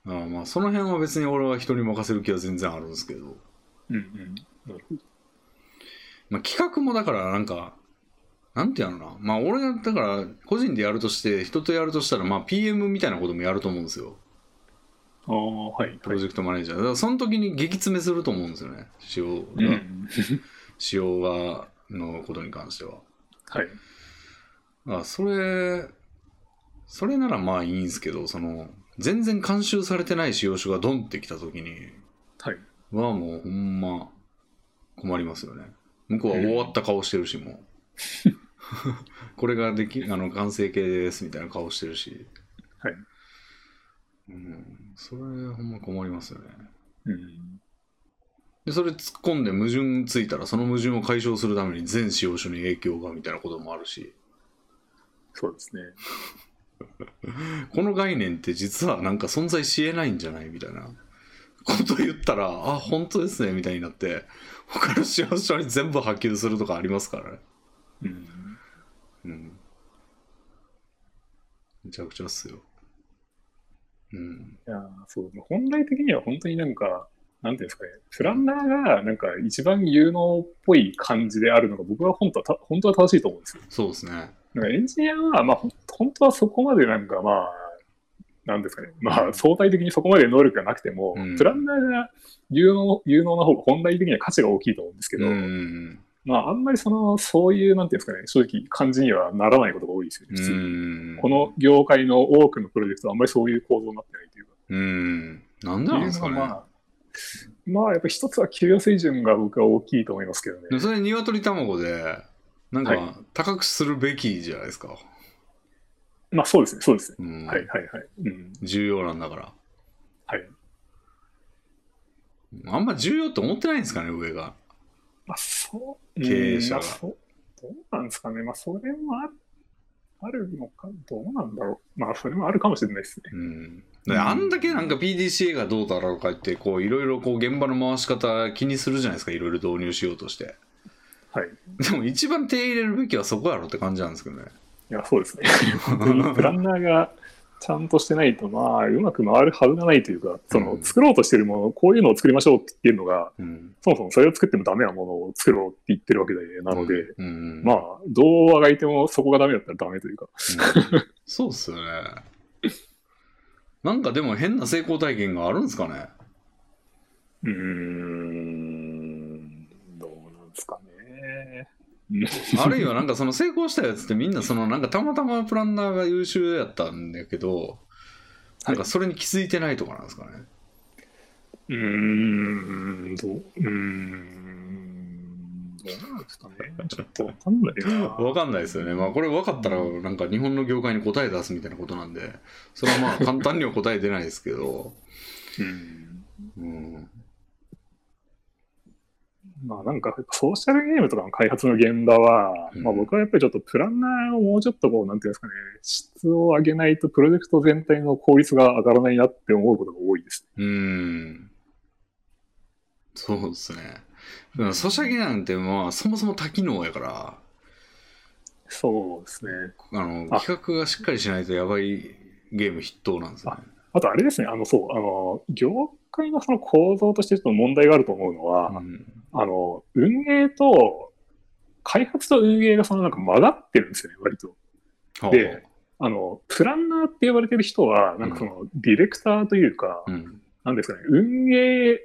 ああまあ、その辺は別に俺は人に任せる気は全然あるんですけど。うんうん。なるほど。まあ、企画もだからなんか、なんてやろな。まあ俺がだから個人でやるとして、人とやるとしたら、まあ PM みたいなこともやると思うんですよ。ああ、はい。プロジェクトマネージャー。だからその時に激詰めすると思うんですよね。仕様うが、ん。仕様が、のことに関しては。はい。あそれ、それならまあいいんですけど、その、全然監修されてない仕様書がドンってきた時に、はい。はもうほんま困りますよね。向こうは終わった顔してるし、もう。*laughs* これができ、あの、完成形ですみたいな顔してるし。はい。うん。それほんま困りますよね。うん。で、それ突っ込んで矛盾ついたら、その矛盾を解消するために全使用書に影響がみたいなこともあるし。そうですね。この概念って実はなんか存在しえないんじゃないみたいなこと言ったら、あ、本当ですねみたいになって、他の使用書に全部波及するとかありますからね。うん。うん。めちゃくちゃっすよ。うん。いやーそう、本来的には本当になんか、なんていうんですかね、プランナーがなんか一番有能っぽい感じであるのが僕は本当はた本当は正しいと思うんですよ。そうですね。なんかエンジニアは、まあ、本当はそこまでなんかまあ、なんですかね、まあ相対的にそこまで能力がなくても、うんプランナーが有能有能な方が本来的には価値が大きいと思うんですけど、うん。まああんまりその、そういう、なんていうんですかね、正直感じにはならないことが多いですよね、普通に。うん。この業界の多くのプロジェクトはあんまりそういう構造になってないというか。うん。なんでなんですかね。まあ、まあ、やっぱ一つは給与水準が僕は大きいと思いますけどね。でそれ鶏卵で、なんはいか高くするべきじゃないですか。まあ、そうですね、そうですね。うん。はい、はい、はい。うん。重要なんだから。はい。あんま重要って思ってないんですかね、上が。まあ、そう、経営者がうんまあそうどうなんですかね。まあ、それもああるのか、どうなんだろう。まあ、それもあるかもしれないですね。うん。であんだけなんか PDCA がどうだろうかって、こういろいろこう現場の回し方気にするじゃないですか、いろいろ導入しようとして。はい。でも一番手入れるべきはそこやろって感じなんですけどね。いや、そうですね。*laughs* プランナーがちゃんとしてないと、まあ、うまく回るはずがないというか、その、うん作ろうとしてるもの、こういうのを作りましょうって言ってるのが、うん。そもそもそれを作ってもダメなものを作ろうって言ってるわけで、なので、うん、うんまあ、どうあがいてもそこがダメだったらダメというか。うんそうっすよね。なんかでも変な成功体験があるんですかね。うーん、どうなんですかね。あるいはなんかその成功したやつってみんなそのなんかたまたまプランナーが優秀やったんだけど、なんかそれに気づいてないとかなんですかね？うーん、どう、うーん、どうなんですかね。ちょっとわかんないな。わかんないですよね。まあこれ分かったらなんか日本の業界に答え出すみたいなことなんで、それはまあ簡単には答え出ないですけど、うん。うん。まあなんかソーシャルゲームとかの開発の現場は、うんまあ僕はやっぱりちょっとプランナーをもうちょっとこう、なんていうんですかね、質を上げないとプロジェクト全体の効率が上がらないなって思うことが多いです。うん。そうですね。ソシャゲなんてまあそもそも多機能やから、そうですね。あのあ企画がしっかりしないとやばいゲーム筆頭なんですよね。あとあれですね、あの、そう、あの、業界のその構造としてちょっと問題があると思うのは、うんあの、運営と、開発と運営がそのなんか混ざってるんですよね、割と。で、あの、プランナーって呼ばれてる人は、なんかその、ディレクターというか、うん。なんですかね、運営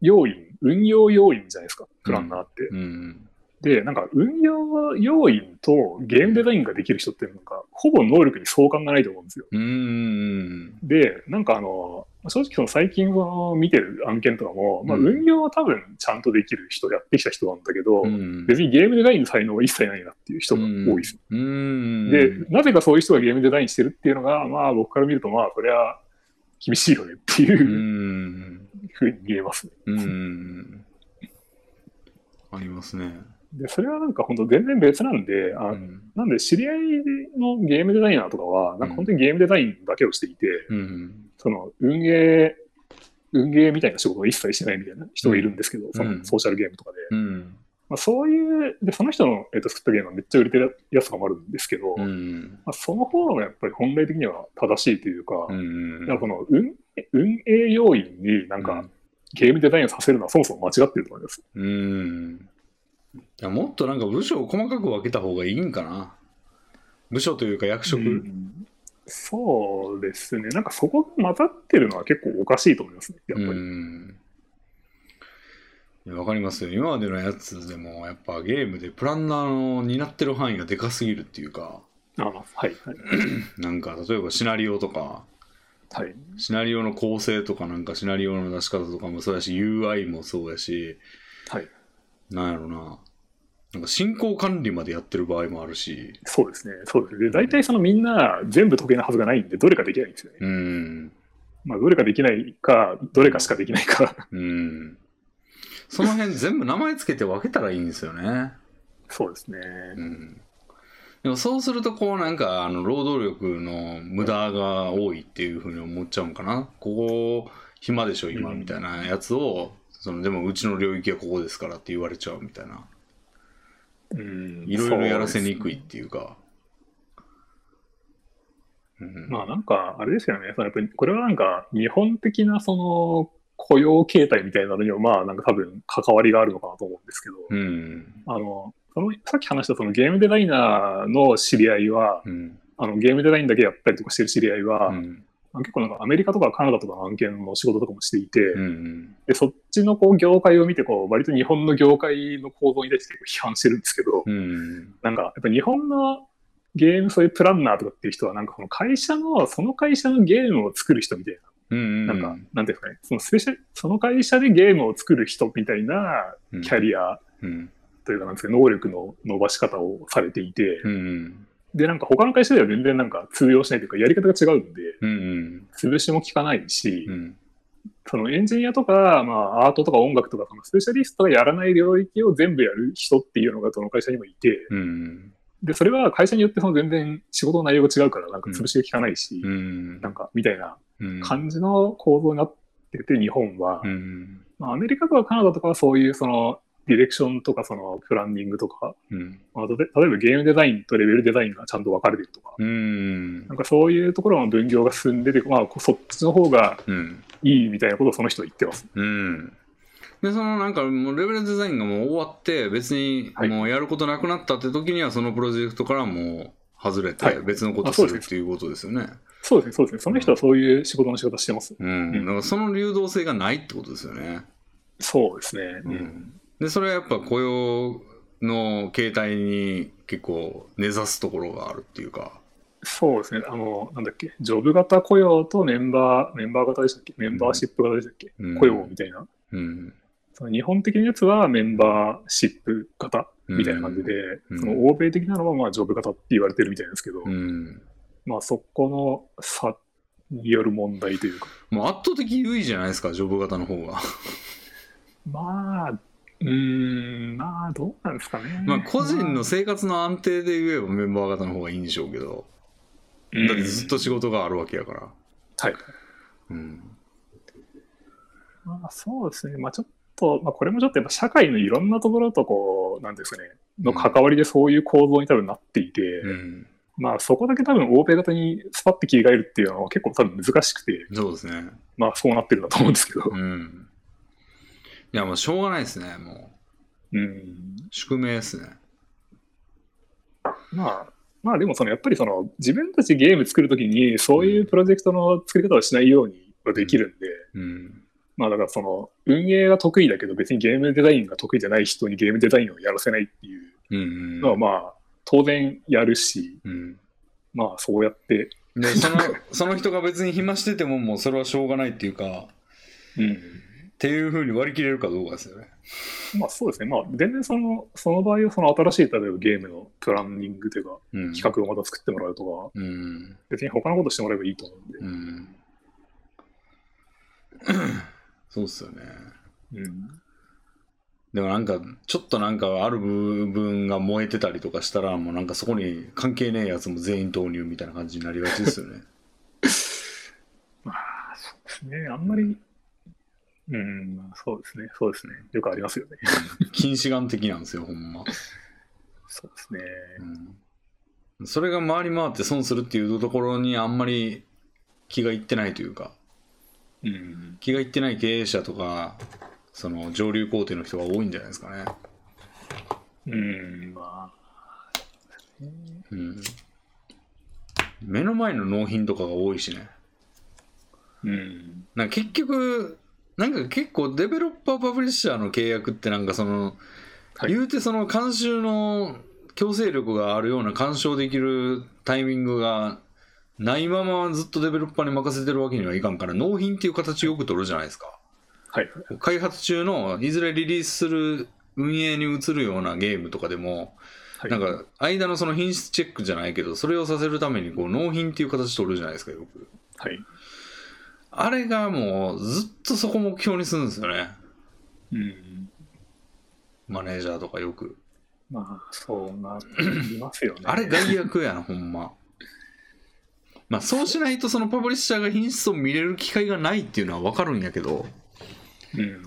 要員、運用要員じゃないですか、プランナーって。うん。で、なんか運用要員とゲームデザインができる人ってなんか、ほぼ能力に相関がないと思うんですよ。うん。で、なんかあの、正直その最近の見てる案件とかも、まあうん運用は多分ちゃんとできる人、やってきた人なんだけど、うん。別にゲームデザインの才能は一切ないなっていう人が多いです。うん。で、なぜかそういう人がゲームデザインしてるっていうのが、まあ僕から見ると、まあそれは厳しいよねってう。いうんふうに見えますね。うん。ありますね。で、それはなんか本当全然別なんで、あうん。なんで知り合いのゲームデザイナーとかは、なんか本当にゲームデザインだけをしていて、うん。その運営、運営みたいな仕事を一切してないみたいな人がいるんですけど、そのソーシャルゲームとかで。うん。まあ、そういう、で、その人の、えっと作ったゲームはめっちゃ売れてるやつとかもあるんですけど、うん。まあ、その方がやっぱり本来的には正しいというか、うん。だからその運運営要員になんかゲームデザインをさせるのはそもそも間違ってると思います。うん。いやもっとなんか部署を細かく分けた方がいいんかな。部署というか役職。うんそうですね。なんかそこが混ざってるのは結構おかしいと思いますね。やっぱり。わかりますよ。今までのやつでも、やっぱゲームでプランナーの担ってる範囲がでかすぎるっていうか、あはいはい。*clears throat* なんか例えばシナリオとか、はい。シナリオの構成とかなんかシナリオの出し方とかもそうやし、UI もそうやし、はい。なんやろな。なんか進行管理までやってる場合もあるし、そうですね。そうですね。で、大体そのみんな全部解けないはずがないんで、どれかできないんですよね。うん。まあ、どれかできないか、どれかしかできないか。うん。その辺全部名前つけて分けたらいいんですよね。そうですね。うん。でもそうするとこうなんかあの労働力の無駄が多いっていうふうに思っちゃうんかな。ここ暇でしょ今うんみたいなやつを、そのでもうちの領域はここですからって言われちゃうみたいな。うんいろいろやらせにくいっていうか。うん。まあなんか、あれですよね。そのやっぱりこれはなんか、日本的なその雇用形態みたいなのには、まあなんか多分関わりがあるのかなと思うんですけど、うん。あの、そのさっき話したそのゲームデザイナーの知り合いは、うん。あのゲームデザインだけやったりとかしてる知り合いは、うん。結構なんかアメリカとかカナダとかの案件の仕事とかもしていて、うん。でそっちのこう業界を見てこう、割と日本の業界の構造に対して批判してるんですけど、うん。なんかやっぱ日本のゲームそういうプランナーとかっていう人は、なんかこの会社の、その会社のゲームを作る人みたいうん。な、なんか、なんていうんですかね、そのスペシャル、その会社でゲームを作る人みたいなうんキャリアうん。というか、なんですか、能力の伸ばし方をされていて、うん。で、なんか他の会社では全然なんか通用しないというか、やり方が違うんで、うん。潰しも効かないし、うん。そのエンジニアとか、まあ、アートとか音楽とか、そのスペシャリストがやらない領域を全部やる人っていうのがどの会社にもいて、うん。で、それは会社によってその全然仕事の内容が違うから、なんか潰しが効かないし、うん。なんか、みたいなうん。感じの構造になってて、日本は、うん。まあ、アメリカとかカナダとかはそういうその、ディレクションとかそのプランニングとか、うん。まあ、例えばゲームデザインとレベルデザインがちゃんと分かれてるとか、うんなんかそういうところの分業が進んでて、まあ、そっちの方がうん。いいみたいなことをその人は言ってます。うん。で、そのなんかもうレベルデザインがもう終わって、別にはいもうやることなくなったって時には、そのプロジェクトからもう外れてはい別のことするっていうことですよね。そうですね、そうですね。その人はそういう仕事の仕方してます。うん。だからその流動性がないってことですよね。そうですね。うんで、それはやっぱ雇用の形態に結構根ざすところがあるっていうか。そうですね。あの、なんだっけ、ジョブ型雇用とメンバー、メンバー型でしたっけ？メンバーシップ型でしたっけ、うん雇用みたいな。うん。その日本的なやつはメンバーシップ型みたいな感じで、うんその欧米的なのはまあジョブ型って言われてるみたいなんですけど、うん。まあそこの差による問題というか、もう圧倒的優位じゃないですか、ジョブ型の方が。*laughs* まあ、うーん、まあどうなんですかね。まあ個人まの生活の安定で言えばメンバー型の方がいいんでしょうけど、あだってずっと仕事があるわけやから。はい。うん。まあそうですね。まあちょっと、まあこれもちょっとやっぱ社会のいろんなところとこう、なんですかね、の関わりでそういう構造に多分なっていて、うん。まあそこだけ多分欧米型にスパッて切り替えるっていうのは結構多分難しくて、そうですね。まあそうなってるんだと思うんですけど。うん。いや、もうしょうがないですね、もう。うん。宿命ですね。まあ、まあでもそのやっぱりその自分たちゲーム作るときにそういうプロジェクトの作り方をしないようにはできるんで、うん。まあだからその運営が得意だけど別にゲームデザインが得意じゃない人にゲームデザインをやらせないっていううんうん。のはまあ当然やるし、うん。まあそうやって、で、その、その人が別に暇しててももうそれはしょうがないっていうか、うん。っていうふうに割り切れるかどうかですよね。まあそうですね。まあ全然その、その場合はその新しい例えばゲームのプランニングというかうん。企画をまた作ってもらうとか、うん。別に他のことしてもらえばいいと思うんで。うん。*clears throat* そうっすよね。うん。でもなんか、ちょっとなんかある部分が燃えてたりとかしたら、もうなんかそこに関係ねえやつも全員投入みたいな感じになりがちですよね。*laughs* まあそうですね。あんまり、うん、まあそうですね。そうですね。よくありますよね。近視眼的なんですよ、ほんま。そうですね。うん。それが回り回って損するっていうところにあんまり気がいってないというか、うん。気がいってない経営者とか、その上流工程の人が多いんじゃないですかね。うん、まあ。うん。目の前の納品とかが多いしね。うん。なんか結局、なんか結構デベロッパーパブリッシャーの契約ってなんかその、はい言うてその監修の強制力があるような干渉できるタイミングがないままずっとデベロッパーに任せてるわけにはいかんから納品っていう形をよく取るじゃないですか。はい。開発中のいずれリリースする運営に移るようなゲームとかでも、はい。なんか間のその品質チェックじゃないけどそれをさせるためにこう納品っていう形取るじゃないですかよく。はい。あれがもうずっとそこ目標にするんですよね。うん。マネージャーとかよく。まあ、そうなりますよね。あれ害悪やな、ほんま。まあそうしないとそのパブリッシャーが品質を見れる機会がないっていうのはわかるんやけど、うん。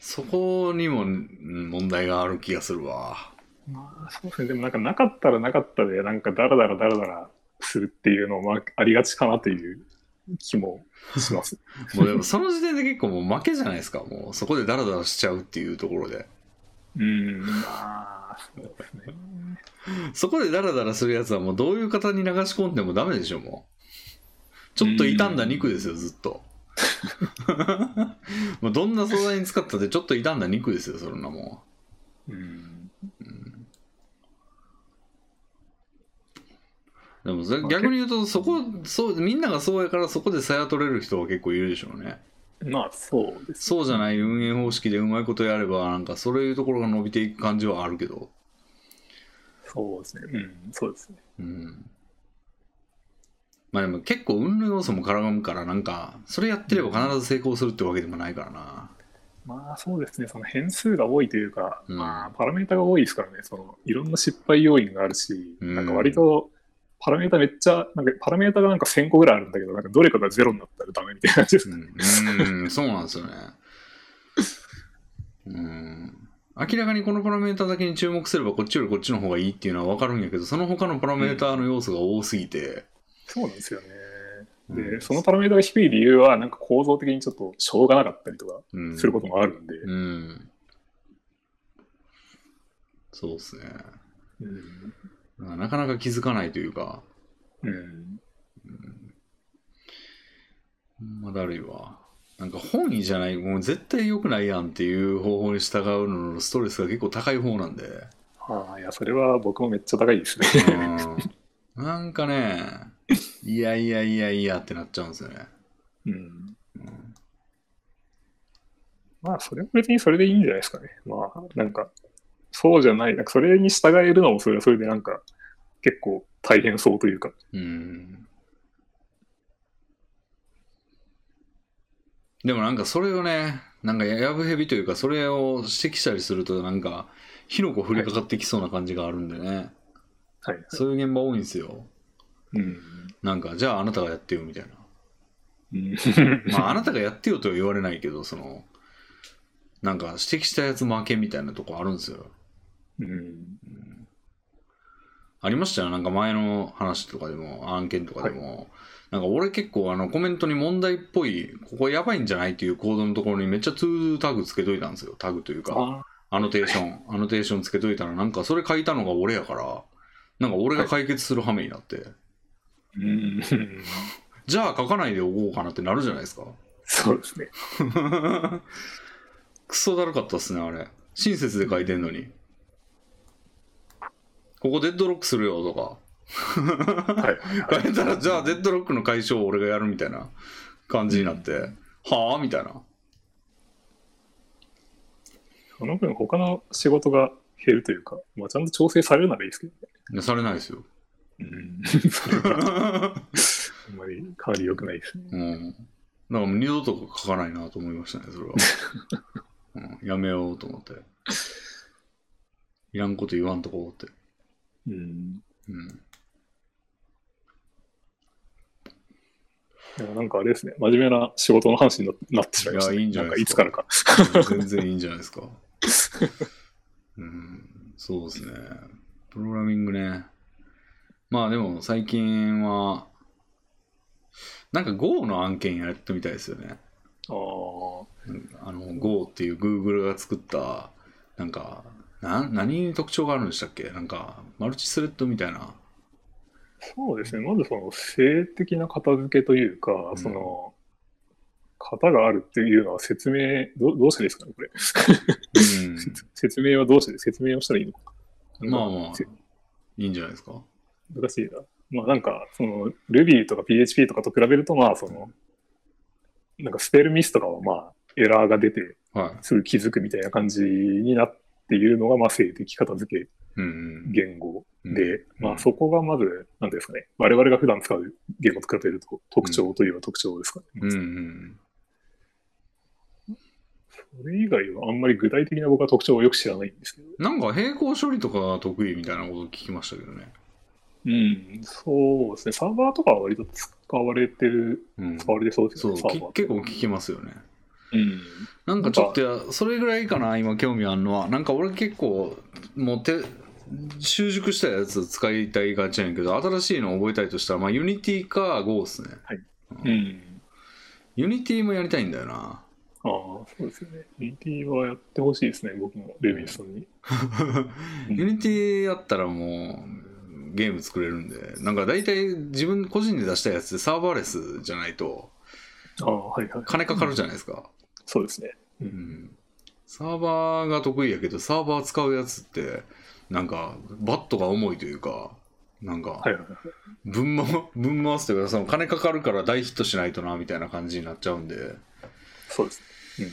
そこにもうん問題がある気がするわ。まあ、そうですね。でもなんかなかったらなかったで、なんかダラダラダラダラするっていうのもありがちかなという気もします。*laughs* もうでもその時点で結構もう負けじゃないですか。もうそこでダラダラしちゃうっていうところで。うん。まあ、そうですね。そこでダラダラするやつはもうどういう方に流し込んでもダメでしょ、もう。ちょっと傷んだ肉ですよ、ずっと。*laughs* もうどんな素材に使ったってちょっと傷んだ肉ですよ、そんなもうん。でも逆に言うと、そこ、そう、みんながそうやからそこでさや取れる人は結構いるでしょうね。まあ、そうです。そうじゃない運営方式でうまいことやれば、なんかそういうところが伸びていく感じはあるけど。そうですね。うん、そうですね。うん。まあでも結構運の要素も絡むから、なんか、それやってれば必ず成功するってわけでもないからな。まあそうですね、その変数が多いというか、うんまあパラメータが多いですからね、そのいろんな失敗要因があるし、うんなんか割とパラメータめっちゃ、なんかパラメータがなんか1000個ぐらいあるんだけど、なんかどれかがゼロになったらダメみたいな感じですね。うん、うんそうなんですよね。うん。明らかにこのパラメータだけに注目すればこっちよりこっちの方がいいっていうのは分かるんやけど、その他のパラメータの要素が多すぎて、そうなんですよね。で、うんそのパラメータが低い理由は、なんか構造的にちょっとしょうがなかったりとかうん、することもあるんで、うん。そうっすね。うん。なかなか気づかないというか、うん。ほんまだるいわ。なんか本意じゃないもう絶対良くないやんっていう方法に従うののストレスが結構高い方なんでああ、いや、それは僕もめっちゃ高いですね。うんなんかねいやいやいやいやってなっちゃうんですよね、うん。うんまあ、それは別にそれでいいんじゃないですかね。まあ、なんか、そうじゃない、なんかそれに従えるのもそれはそれでなんか、結構大変そうというか。うんでもなんかそれをねなんかやぶへびというかそれを指摘したりするとなんか火の粉降りかかってきそうな感じがあるんでね、はい。そういう現場多いんですようん。なんかじゃああなたがやってよみたいなうんまああなたがやってよとは言われないけどそのなんか指摘したやつ負けみたいなとこあるんですようん。ありましたよ。なんか前の話とかでも案件とかでも、なんか俺結構あのコメントに問題っぽいここやばいんじゃないっていうコードのところにめっちゃ TODO タグつけといたんですよ。タグというか。あアノテーション。アノテーションつけといたらなんかそれ書いたのが俺やからなんか俺が解決する羽目になって、うん。じゃあ書かないでおこうかなってなるじゃないですか。そうですね。*laughs* クソだるかったっすねあれ。親切で書いてんのにここデッドロックするよとか。はい。変えたらじゃあデッドロックの解消を俺がやるみたいな感じになって、はあ？みたいな。その分他の仕事が減るというか、まあ、ちゃんと調整されるならいいですけどね。いやされないですよ。うん。それがあんまり変わり良くないですね。うん。だからもう二度と書かないなと思いましたねそれは、*laughs* うん、やめようと思って。いらんこと言わんとこうってうん。うんいやなんかあれですね、真面目な仕事の話にななってしまいました、ね。いやいいんじゃないですかいつからか。全然いいんじゃないですか。*laughs* うん、そうですね。プログラミングね。まあでも最近は、なんか Go の案件やってみたいですよね。ああ。うんあの Go っていう Google が作った、なんか、な何に特徴があるんでしたっけ？なんか、マルチスレッドみたいな。そうですね、まずその性的な片付けというか、んその、型があるっていうのは説明、どどうしてですかね、これ？うん、*laughs* 説明はどうして説明をしたらいいのか。まあまあせいいんじゃないですか？難しいな。まあなんか、その Ruby とか PHP とかと比べると、まあその、なんかスペルミスとかはまあエラーが出てはすぐ気づくみたいな感じになっているのが、まあ性的片付け言語うん。で、うんまあそこがまず、なんですかね、我々が普段使う言語と比べると特徴といえば特徴ですかね。うんうん。それ以外はあんまり具体的な僕は特徴をよく知らないんですけど。なんか並行処理とかが得意みたいなこと聞きましたけどね。うん、そうですね。サーバーとかは割と使われてる、うん、使われてそうですよね。結構聞きますよね。うん。なんかちょっとやそれぐらいかな今興味あるのはなんか俺結構もう手習熟したやつ使いたいがちやねんけど新しいの覚えたいとしたらまあ Unity か Go っすね、うん。 Unity もやりたいんだよなああ、そうですよね。UT はやってほしいですね、僕も、レビンさんに。うんユニティやったらもうゲーム作れるんでなんか大体自分個人で出したやつでサーバーレスじゃないとああ、はいはい。金かかるじゃないですか、そうですね。う。うんんサーバーが得意やけどサーバー使うやつってなんかバットが重いというかなんかはいはいはい。分回すというかその金かかるから大ヒットしないとなみたいな感じになっちゃうんでそうですね。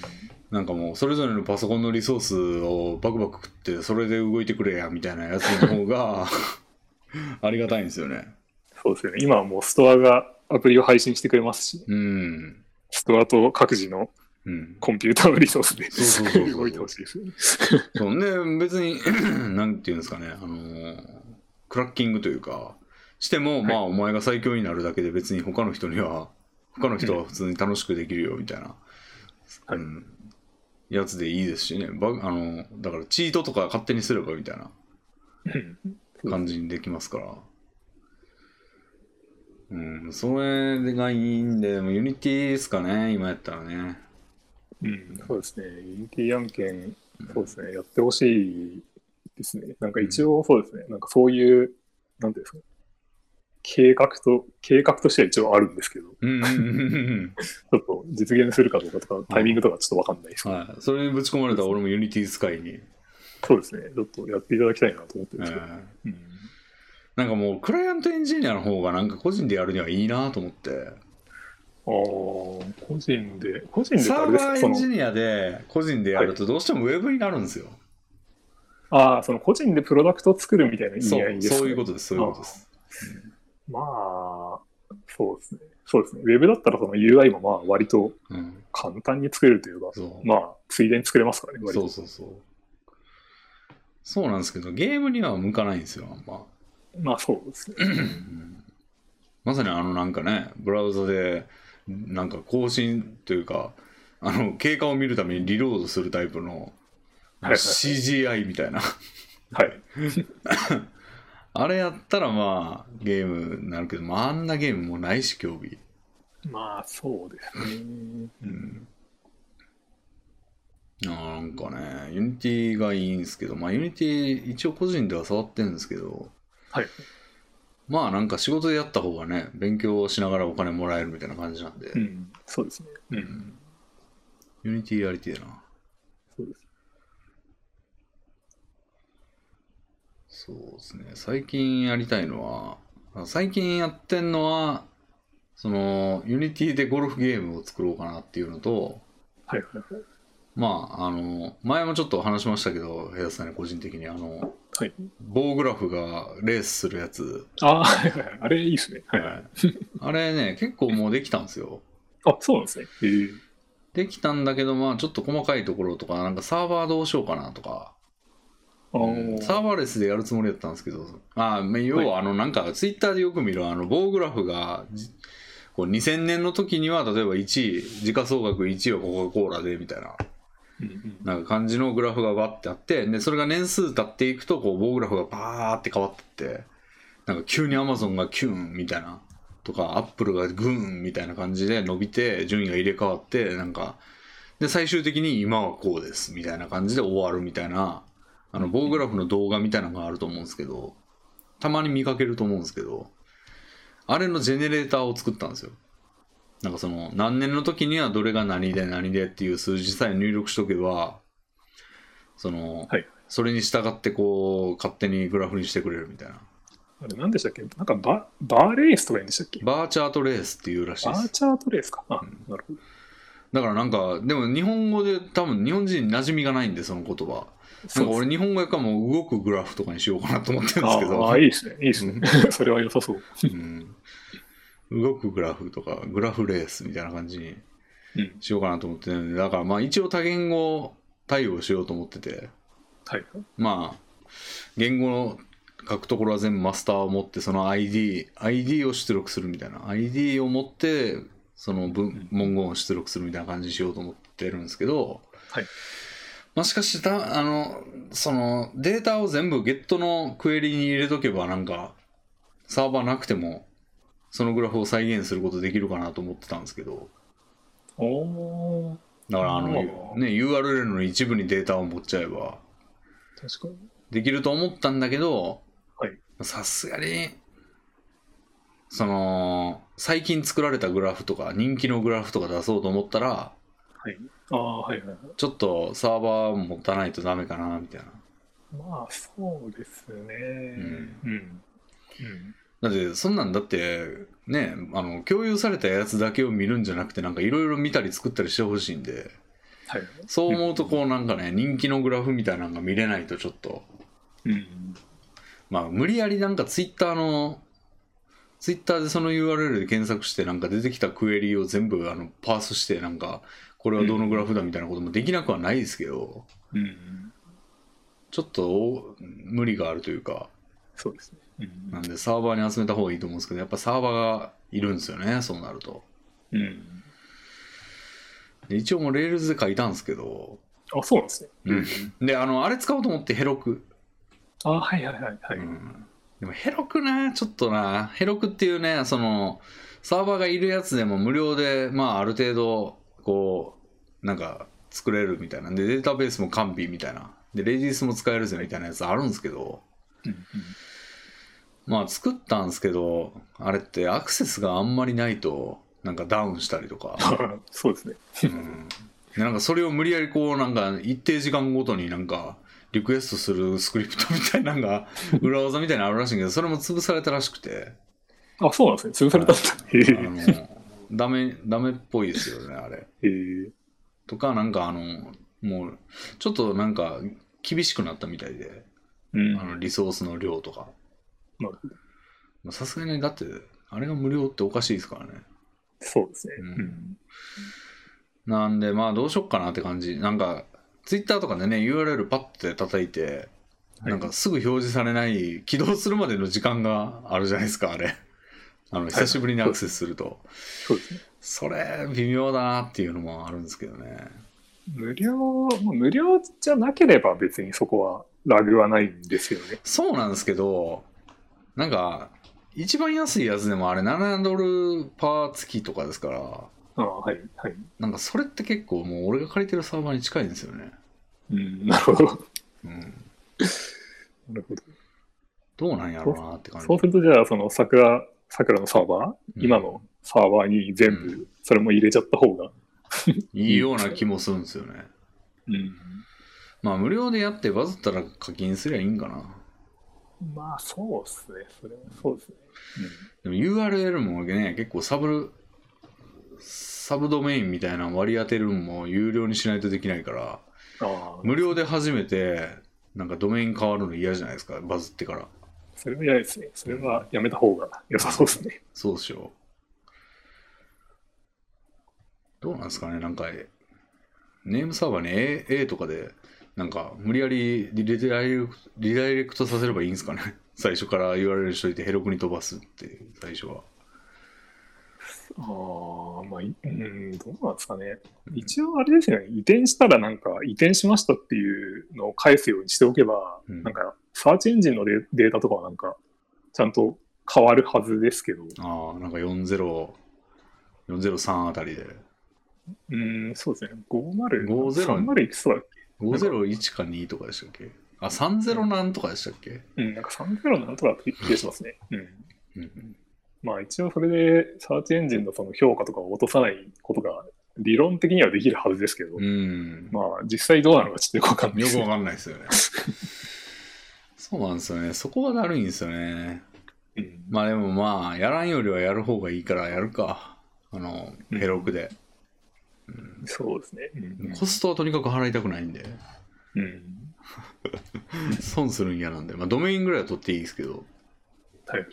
なんかもうそれぞれのパソコンのリソースをバクバク食ってそれで動いてくれやみたいなやつの方が *laughs* ありがたいんですよねそうですよね。今はもうストアがアプリを配信してくれますし、うんストアと各自のうん。コンピューターのリソースで。動いてほしいですよね。そう。*laughs* ね別に *clears throat* なんていうんですかね。あのークラッキングというかしても、まあお前が最強になるだけで別に他の人には他の人は普通に楽しくできるよみたいな、はい。うん、やつでいいですしね。バグあのだからチートとか勝手にすればみたいなうん。感じにできますから。うんそれがいいんでもう Unity ですかね今やったらねうん、そうですね。Unity 案件、そうですね。やってほしいですね。なんか一応そうですね。なんかそういう、なんていうんですか。計画と、計画としては一応あるんですけど、*laughs* ちょっと実現するかどうかとか、タイミングとかちょっとわかんないですけど、はい。それにぶち込まれたら俺も Unity 使いに。そうですね。ちょっとやっていただきたいなと思ってるんですけど。なんかもうクライアントエンジニアの方がなんか個人でやるにはいいなと思って。ああ、個人で、個人でサーバーエンジニアで個人でやるとどうしてもウェブになるんですよ。ああ、その個人でプロダクトを作るみたいな意そう味合いですか、ね、そういうことです、そういうことです。まあ、そうですね。そうですね。ウェブだったらその UI もまあ割とうん。簡単に作れるというか、そう。まあ、ついでに作れますからね。そうそうそう。そうなんですけど、ゲームには向かないんですよ、あんま。まあそうですね。うんまさにあのなんかね、ブラウザで、なんか更新というか、あの、経過を見るためにリロードするタイプの、CGI みたいな。はい。*laughs* あれやったらまあ、ゲームになるけど、まあ、あんなゲームもないし、競技。まあそうですね。うん。なんかね、 Unity がいいんですけど、まあ、 Unity 一応個人では触ってるんですけど、はい。まあなんか仕事でやった方がね、勉強しながらお金もらえるみたいな感じなんで、うん。そうですね。うん。 Unity やりてえな。そうです。そうですね。最近やりたいのは、あ最近やってんのは、その、 Unity でゴルフゲームを作ろうかなっていうのと、はいはいはい。まあ、あの、前もちょっと話しましたけど、部屋さんに個人的に、あの、はい。棒グラフがレースするやつ、ああ、はいはいはい。あれいいですね。はい。はいあれね、結構もうできたんですよ。あ、そうなんですね。ええできたんだけど、まあちょっと細かいところとか、なんかサーバーどうしようかなとか、ーサーバーレスでやるつもりだったんですけど、あまあ要はあのなんかツイッターでよく見るあの棒グラフがじこう2000年の時には例えば1位、時価総額1位はコカ・コーラでみたいななんか感じのグラフがバッてあって、で、それが年数経っていくとこう棒グラフがバーって変わってって、なんか急にアマゾンがキュンみたいなとか、アップルがグーンみたいな感じで伸びて、順位が入れ替わって、なんか、で、最終的に今はこうですみたいな感じで終わるみたいな、あの棒グラフの動画みたいなのがあると思うんですけど、たまに見かけると思うんですけど、あれのジェネレーターを作ったんですよ。なんかその何年の時にはどれが何で何でっていう数字さえ入力しとけば、その、はいそれに従ってこう勝手にグラフにしてくれるみたいな。あれ何でしたっけ？なんかババーレースとか言うんでしたっけ？バーチャートレースっていうらしいです。バーチャートレースか。あ、なるほど。だからなんか、でも日本語で多分日本人に馴染みがないんで、その言葉。なんか俺日本語やからもう動くグラフとかにしようかなと思ってるんですけど。ああ、いいですね。いいですね。*laughs* それは良さそう。うん動くグラフとか、グラフレースみたいな感じにうん。しようかなと思ってるんで、だからまあ一応多言語対応しようと思ってて、はい。まあ、言語の書くところは全部マスターを持って、その ID、ID を出力するみたいな。ID を持って、その文文言を出力するみたいな感じにしようと思ってるんですけど、はい。まあしかした、あの、そのデータを全部ゲットのクエリに入れとけばなんか、サーバーなくても、そのグラフを再現することできるかなと思ってたんですけど、おー、だからあの、あね、URL の一部にデータを持っちゃえば、確かに。できると思ったんだけどはい、さすがに、その、最近作られたグラフとか、人気のグラフとか出そうと思ったら、はい。ああ、はいはいはい。ちょっとサーバー持たないとダメかな、みたいな。まあ、そうですね。うん。うん。だって、そんなんだって、ね、あの、共有されたやつだけを見るんじゃなくて、なんかいろいろ見たり作ったりしてほしいんで、はい。そう思うとこうなんかね、人気のグラフみたいなのが見れないとちょっと、うん。まあ無理やりなんかツイッターの、ツイッターでその URL で検索してなんか出てきたクエリを全部あのパースしてなんか、これはどのグラフだみたいなこともできなくはないですけど、うん。ちょっと無理があるというか、そうですね。うんなんでサーバーに集めた方がいいと思うんですけど、やっぱサーバーがいるんですよね、そうなると。うん。で一応もう Rails で書いたんですけど、あ、そうなんですね。うん。で、あの、あれ使おうと思ってヘロク。あ、はいはいはいはい。うん。でもヘロクな、ちょっとな、ヘロクっていうね、その、サーバーがいるやつでも無料で、まあある程度、こう、なんか作れるみたいなんで、データベースも完備みたいな。で、レディースも使えるぜみたいなやつあるんですけど、うんまあ作ったんですけど、あれってアクセスがあんまりないと、なんかダウンしたりとか。*laughs* そうですね。うん。でなんかそれを無理やりこう、なんか一定時間ごとになんか、リクエストするスクリプトみたいなのが、裏技みたいなのあるらしいんけど、それも潰されたらしくて、あ、そうなんですね。潰されたんだ。へあの、ダメ、ダメっぽいですよね、あれ。え。とか、なんかあの、もう、ちょっとなんか、厳しくなったみたいで、うん。あのリソースの量とか。まあさすがに、だって、あれが無料っておかしいですからね。そうですね。ううんん。なんで、まあ、どうしよっかなって感じ。なんか、ツイッターとかでね、URL パッて叩いて、はいなんかすぐ表示されない、起動するまでの時間があるじゃないですか、あれ。あの、久しぶりにアクセスすると。そうですね。それ、微妙だなっていうのもあるんですけどね。無料、まあ無料じゃなければ別にそこはラグはないんですよね。そうなんですけど、なんか、一番安いやつでもあれ7ドルパー月とかですから、ああ、はい、はい。なんかそれって結構もう俺が借りてるサーバーに近いんですよね。うん、なるほど。うん。なるほど。どうなんやろうなって感じ。そうすると、じゃあ、その桜、桜のサーバー、うん今のサーバーに全う部、それも入れちゃった方が。いいような気もするんですよね。うん。まあ無料でやってバズったら課金すりゃいいんかな。まあ、そうですね。それはそうですね。でも URL もね、結構サブ、サブドメインみたいなの割り当てるのも有料にしないとできないから、うん、ああ、無料で初めてなんかドメイン変わるの嫌じゃないですか、バズってから。それは嫌ですね。それはやめた方が良さそうですね。そうでしょう。どうなんですかね、なんか、ネームサーバーに A, A とかで、なんか無理やりリダイレクトリダイレクトさせればいいんですかね？*laughs* 最初から URL しといてヘロクに飛ばすっていう、最初は。ああ、まあ、いうん、どうなんですかね。一応あれですよね。移転したらなんか、移転しましたっていうのを返すようにしておけば、うんなんか、サーチエンジンのデデータとかはなんか、ちゃんと変わるはずですけど、ああ、なんか40、403あたりで。うん、そうですね。50、50 30いくつだっ501か2とかでしたっけ？あ、30なんとかでしたっけ？けうん、なんか30なんとかって気がしますね。うん。うん。まあ一応それで、サーチエンジンのその評価とかを落とさないことが、理論的にはできるはずですけど、うん。まあ実際どうなのかちょっとよくわかんないですねよくわかんないですよね。*laughs* そうなんですよね。そこがだるいんですよね。うんまあでもまあ、やらんよりはやる方がいいからやるか。あの、うんヘロクで。そうですね。うんコストはとにかく払いたくないんで、うん。損するん嫌なんで、まあドメインぐらいは取っていいですけど、はいはい。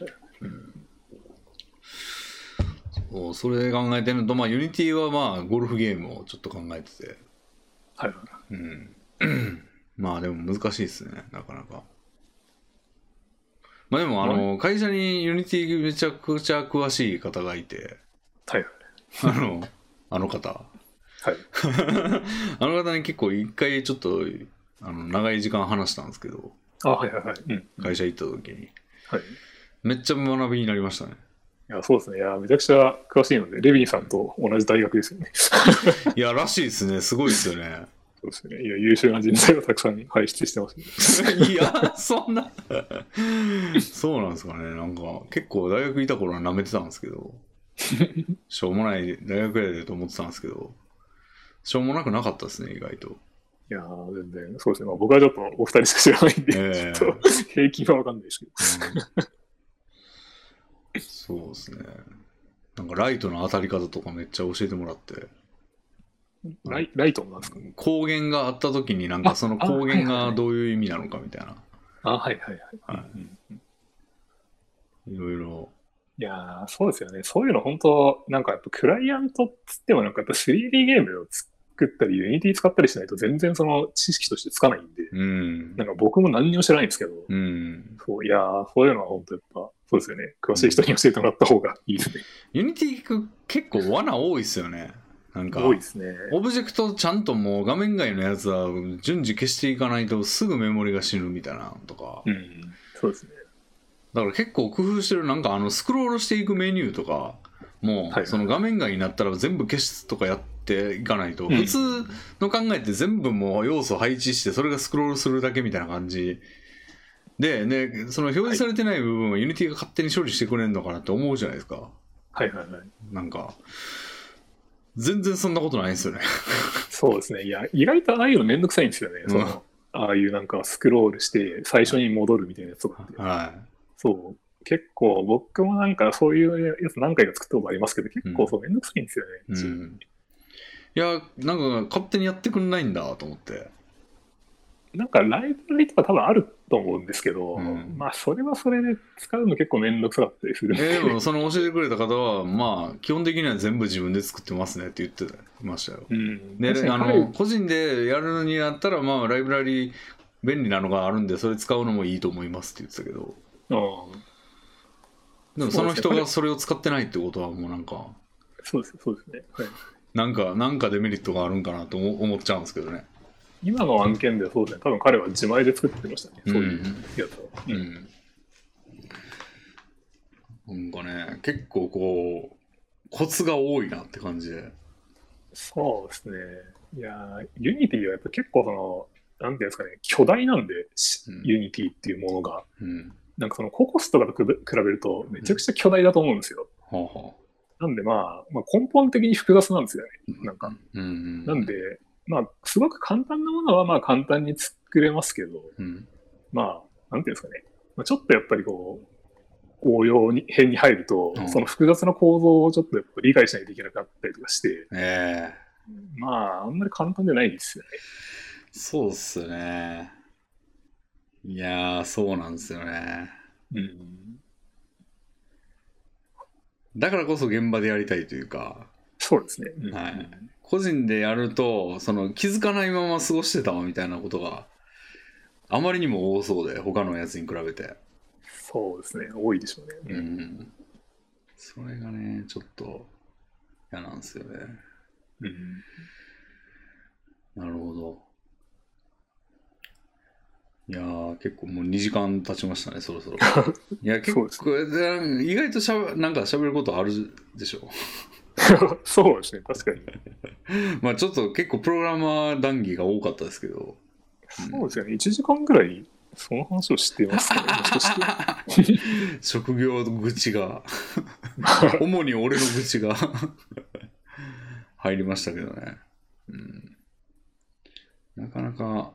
そうそれ考えてるのと、まあ Unity はまあゴルフゲームをちょっと考えてて、はいはい。うん。*clears throat* まあでも難しいですね、なかなか。まあでもあの、会社に Unity めちゃくちゃ詳しい方がいて、はいはい。*laughs* あの、あの方。はい。*laughs* あの方に結構一回ちょっと、あの、長い時間話したんですけど、あ、はいはいはい。うん。会社行った時に。はい。いめっちゃ学びになりましたね。や、そうですね。いや、めちゃくちゃ詳しいので、レビンさんと同じ大学ですよね。*laughs* いや、らしいですね。すごいですよね。そうですね。いや、優秀な人材をたくさん輩出してますね。*laughs* いや、そんな。そうなんですかね。なんか、結構大学いた頃は舐めてたんですけど、しょうもない大学やでと思ってたんですけど、しょうもなくなかったですね、意外と。いやー、全然、そうですね。まあ、僕はちょっとお二人しか知らないんで、ええちょっと平均はわかんないですけど。うんそうですね。なんかライトの当たり方とかめっちゃ教えてもらって。ライライトなんですか？光源があった時になんかその光源がどういう意味なのかみたいな。あ、はいはいはい。はうんうんいろいろ。いやーそうですよね。そういうの本当、なんかやっぱクライアントっつってもなんかやっぱ 3D ゲームを作ったり、Unity 使ったりしないと全然その知識としてつかないんで、うんな。んか僕も何にも知らないんですけど、うん。そういやーそういうのは本当やっぱ、そうですよね。詳しい人に教えてもらった方がいいですね。*laughs* ユニティ結構罠多いっすよね。なんか、多いですね。オブジェクトちゃんともう画面外のやつは順次消していかないとすぐメモリが死ぬみたいなのとか。うん。そうですね。だから結構工夫してるなんかあのスクロールしていくメニューとかもはいその画面外になったら全部消すとかやっていかないとうん普通の考えって全部もう要素配置してそれがスクロールするだけみたいな感じで、ね、その表示されてない部分は Unity が勝手に処理してくれるのかなって思うじゃないですか。はいはいはい。なんか、全然そんなことないんですよね。*laughs* そうですね。いや、意外とああいうのめんどくさいんですよね。うんそのああいうなんかスクロールして最初に戻るみたいなやつとかって。はそう。結構僕もなんかそういうやつ何回か作ったことありますけど、結構そうめんどくさいんですよね。い。うん。いや、なんか勝手にやってくんないんだと思って。なんかライブラリとか多分あると思うんですけど、うんまあそれはそれで使うの結構めんどくさかったりするんで。えーでもその教えてくれた方は、まあ、基本的には全部自分で作ってますねって言ってましたよ。うん。で、あの、個人でやるにあったら、まあ、ライブラリ便利なのがあるんで、それ使うのもいいと思いますって言ってたけど、うんでもその人がそれを使ってないってことは、もうなんか、そうですそうですね。はいなんか、なんかデメリットがあるんかなと思思っちゃうんですけどね。今の案件ではそうですね。多分彼は自前で作ってましたね。そういうやつは。う。ん。なんかね、結構こう、コツが多いなって感じで。そうですね。いやー、 Unity はやっぱ結構その、なんていうんですかね、巨大なんで、 Unity っていうものが、うん。なんかその Cocos とかと比べるとめちゃくちゃ巨大だと思うんですよ。はあはあ。なんでまあ、まあ、根本的に複雑なんですよね。なんか。うん。なんで、まあ、すごく簡単なものはまあ簡単に作れますけど、うん。まあ、なんていうんですかね。まあ、ちょっとやっぱりこう、応用編に入ると、うんその複雑な構造をちょっとやっぱ理解しないといけなかったりとかして、ええまあ、あんまり簡単じゃないですよね。そうっすね。いやー、そうなんですよね。うん。だからこそ現場でやりたいというか、そうですね。うんはい個人でやると、その気づかないまま過ごしてたわみたいなことがあまりにも多そうで、他のやつに比べて。そうですね。多いでしょうね。う。ん。それがね、ちょっと嫌なんですよね。うんなるほど。いやー、結構もう2時間経ちましたね、そろそろ。*laughs* いや、結構、そうです意外としゃべなんか喋ることあるでしょ。*laughs* そうですね。確かに。*laughs* まあちょっと結構プログラマー談義が多かったですけど。そうですよね。1時間ぐらい、その話をしてますかね。職業愚痴が、主に俺の愚痴が入りましたけどね。うん、なかなか、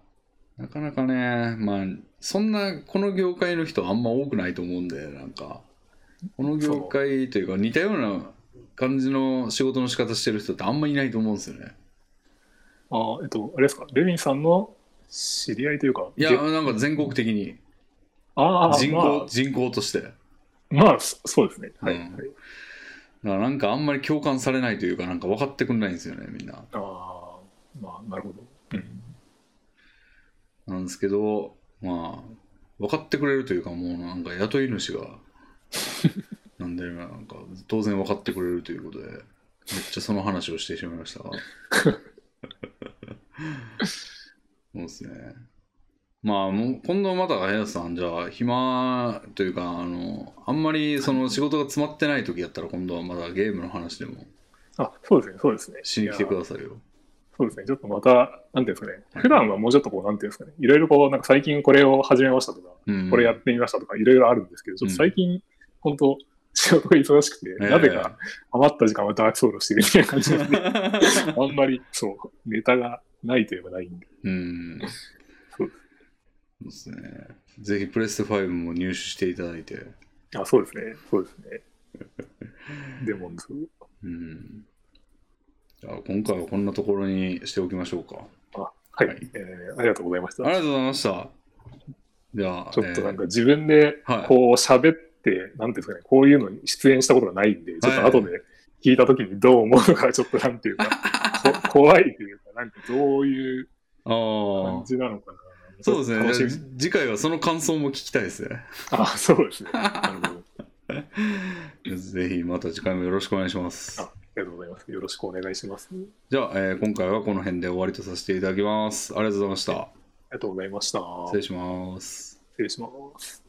なかなかね、まあ、そんな、この業界の人あんま多くないと思うんで、なんか、この業界というか似たような感じの仕事の仕方してる人ってあんまいないと思うんですよね。あえっと、あれですか？レミンさんの知り合いというか。いや、げなんか全国的にああ、人口、まあ、人口として。まあ、そそうですね。はい。うんはいだからなんかあんまり共感されないというか、なんか分かってくんないんですよね、みんな。ああ、まあ、なるほど。うん。なんですけど、まあ、分かってくれるというか、もうなんか雇い主が、*laughs* なんで、なんか当然分かってくれるということで、めっちゃその話をしてしまいましたが。*laughs* そうですね。まあ、もう今度また、林さん、じゃあ、暇というか、あの、あんまりその仕事が詰まってない時やったら、今度はまだゲームの話でもあ、そうですね。そうですね。しに来てくださいよ。そうですね。ちょっとまた、なんていうんですかね。普段はもうちょっとこう、なんていうんですかね。いろいろこう、なんか最近これを始めましたとか、うん、これやってみましたとか、いろいろあるんですけど、ちょっと最近、本当仕事が忙しくて、ええなぜか余った時間はダークソウルをしてるみたいな感じなんで、*laughs* あんまり、そう、ネタがないといえばないんで。うん。そうそうですね。ぜひプレステ5も入手していただいて。あ、そうですね。そうですね。デモンズ。うん。じゃあ今回はこんなところにしておきましょうか。あ、はい、はいえーありがとうございました。ありがとうございました。じゃあ、ちょっとなんえか自分ではいこう喋って、なんていうんですかね、こういうのに出演したことがないんで、ちょっと後で聞いたときにどう思うのか、*laughs* ちょっとなんていうか、こ怖いというか、なんかどういう。感じなのかな。そうですね。次回はその感想も聞きたいですね。あ、そうですね。なるほど。*laughs* ぜひまた次回もよろしくお願いしますりがとうございます。よろしくお願いします。ありじゃあ、えー今回はこの辺で終わりとさせていただきます。ありがとうございました。がとうございました。失礼します。失礼します。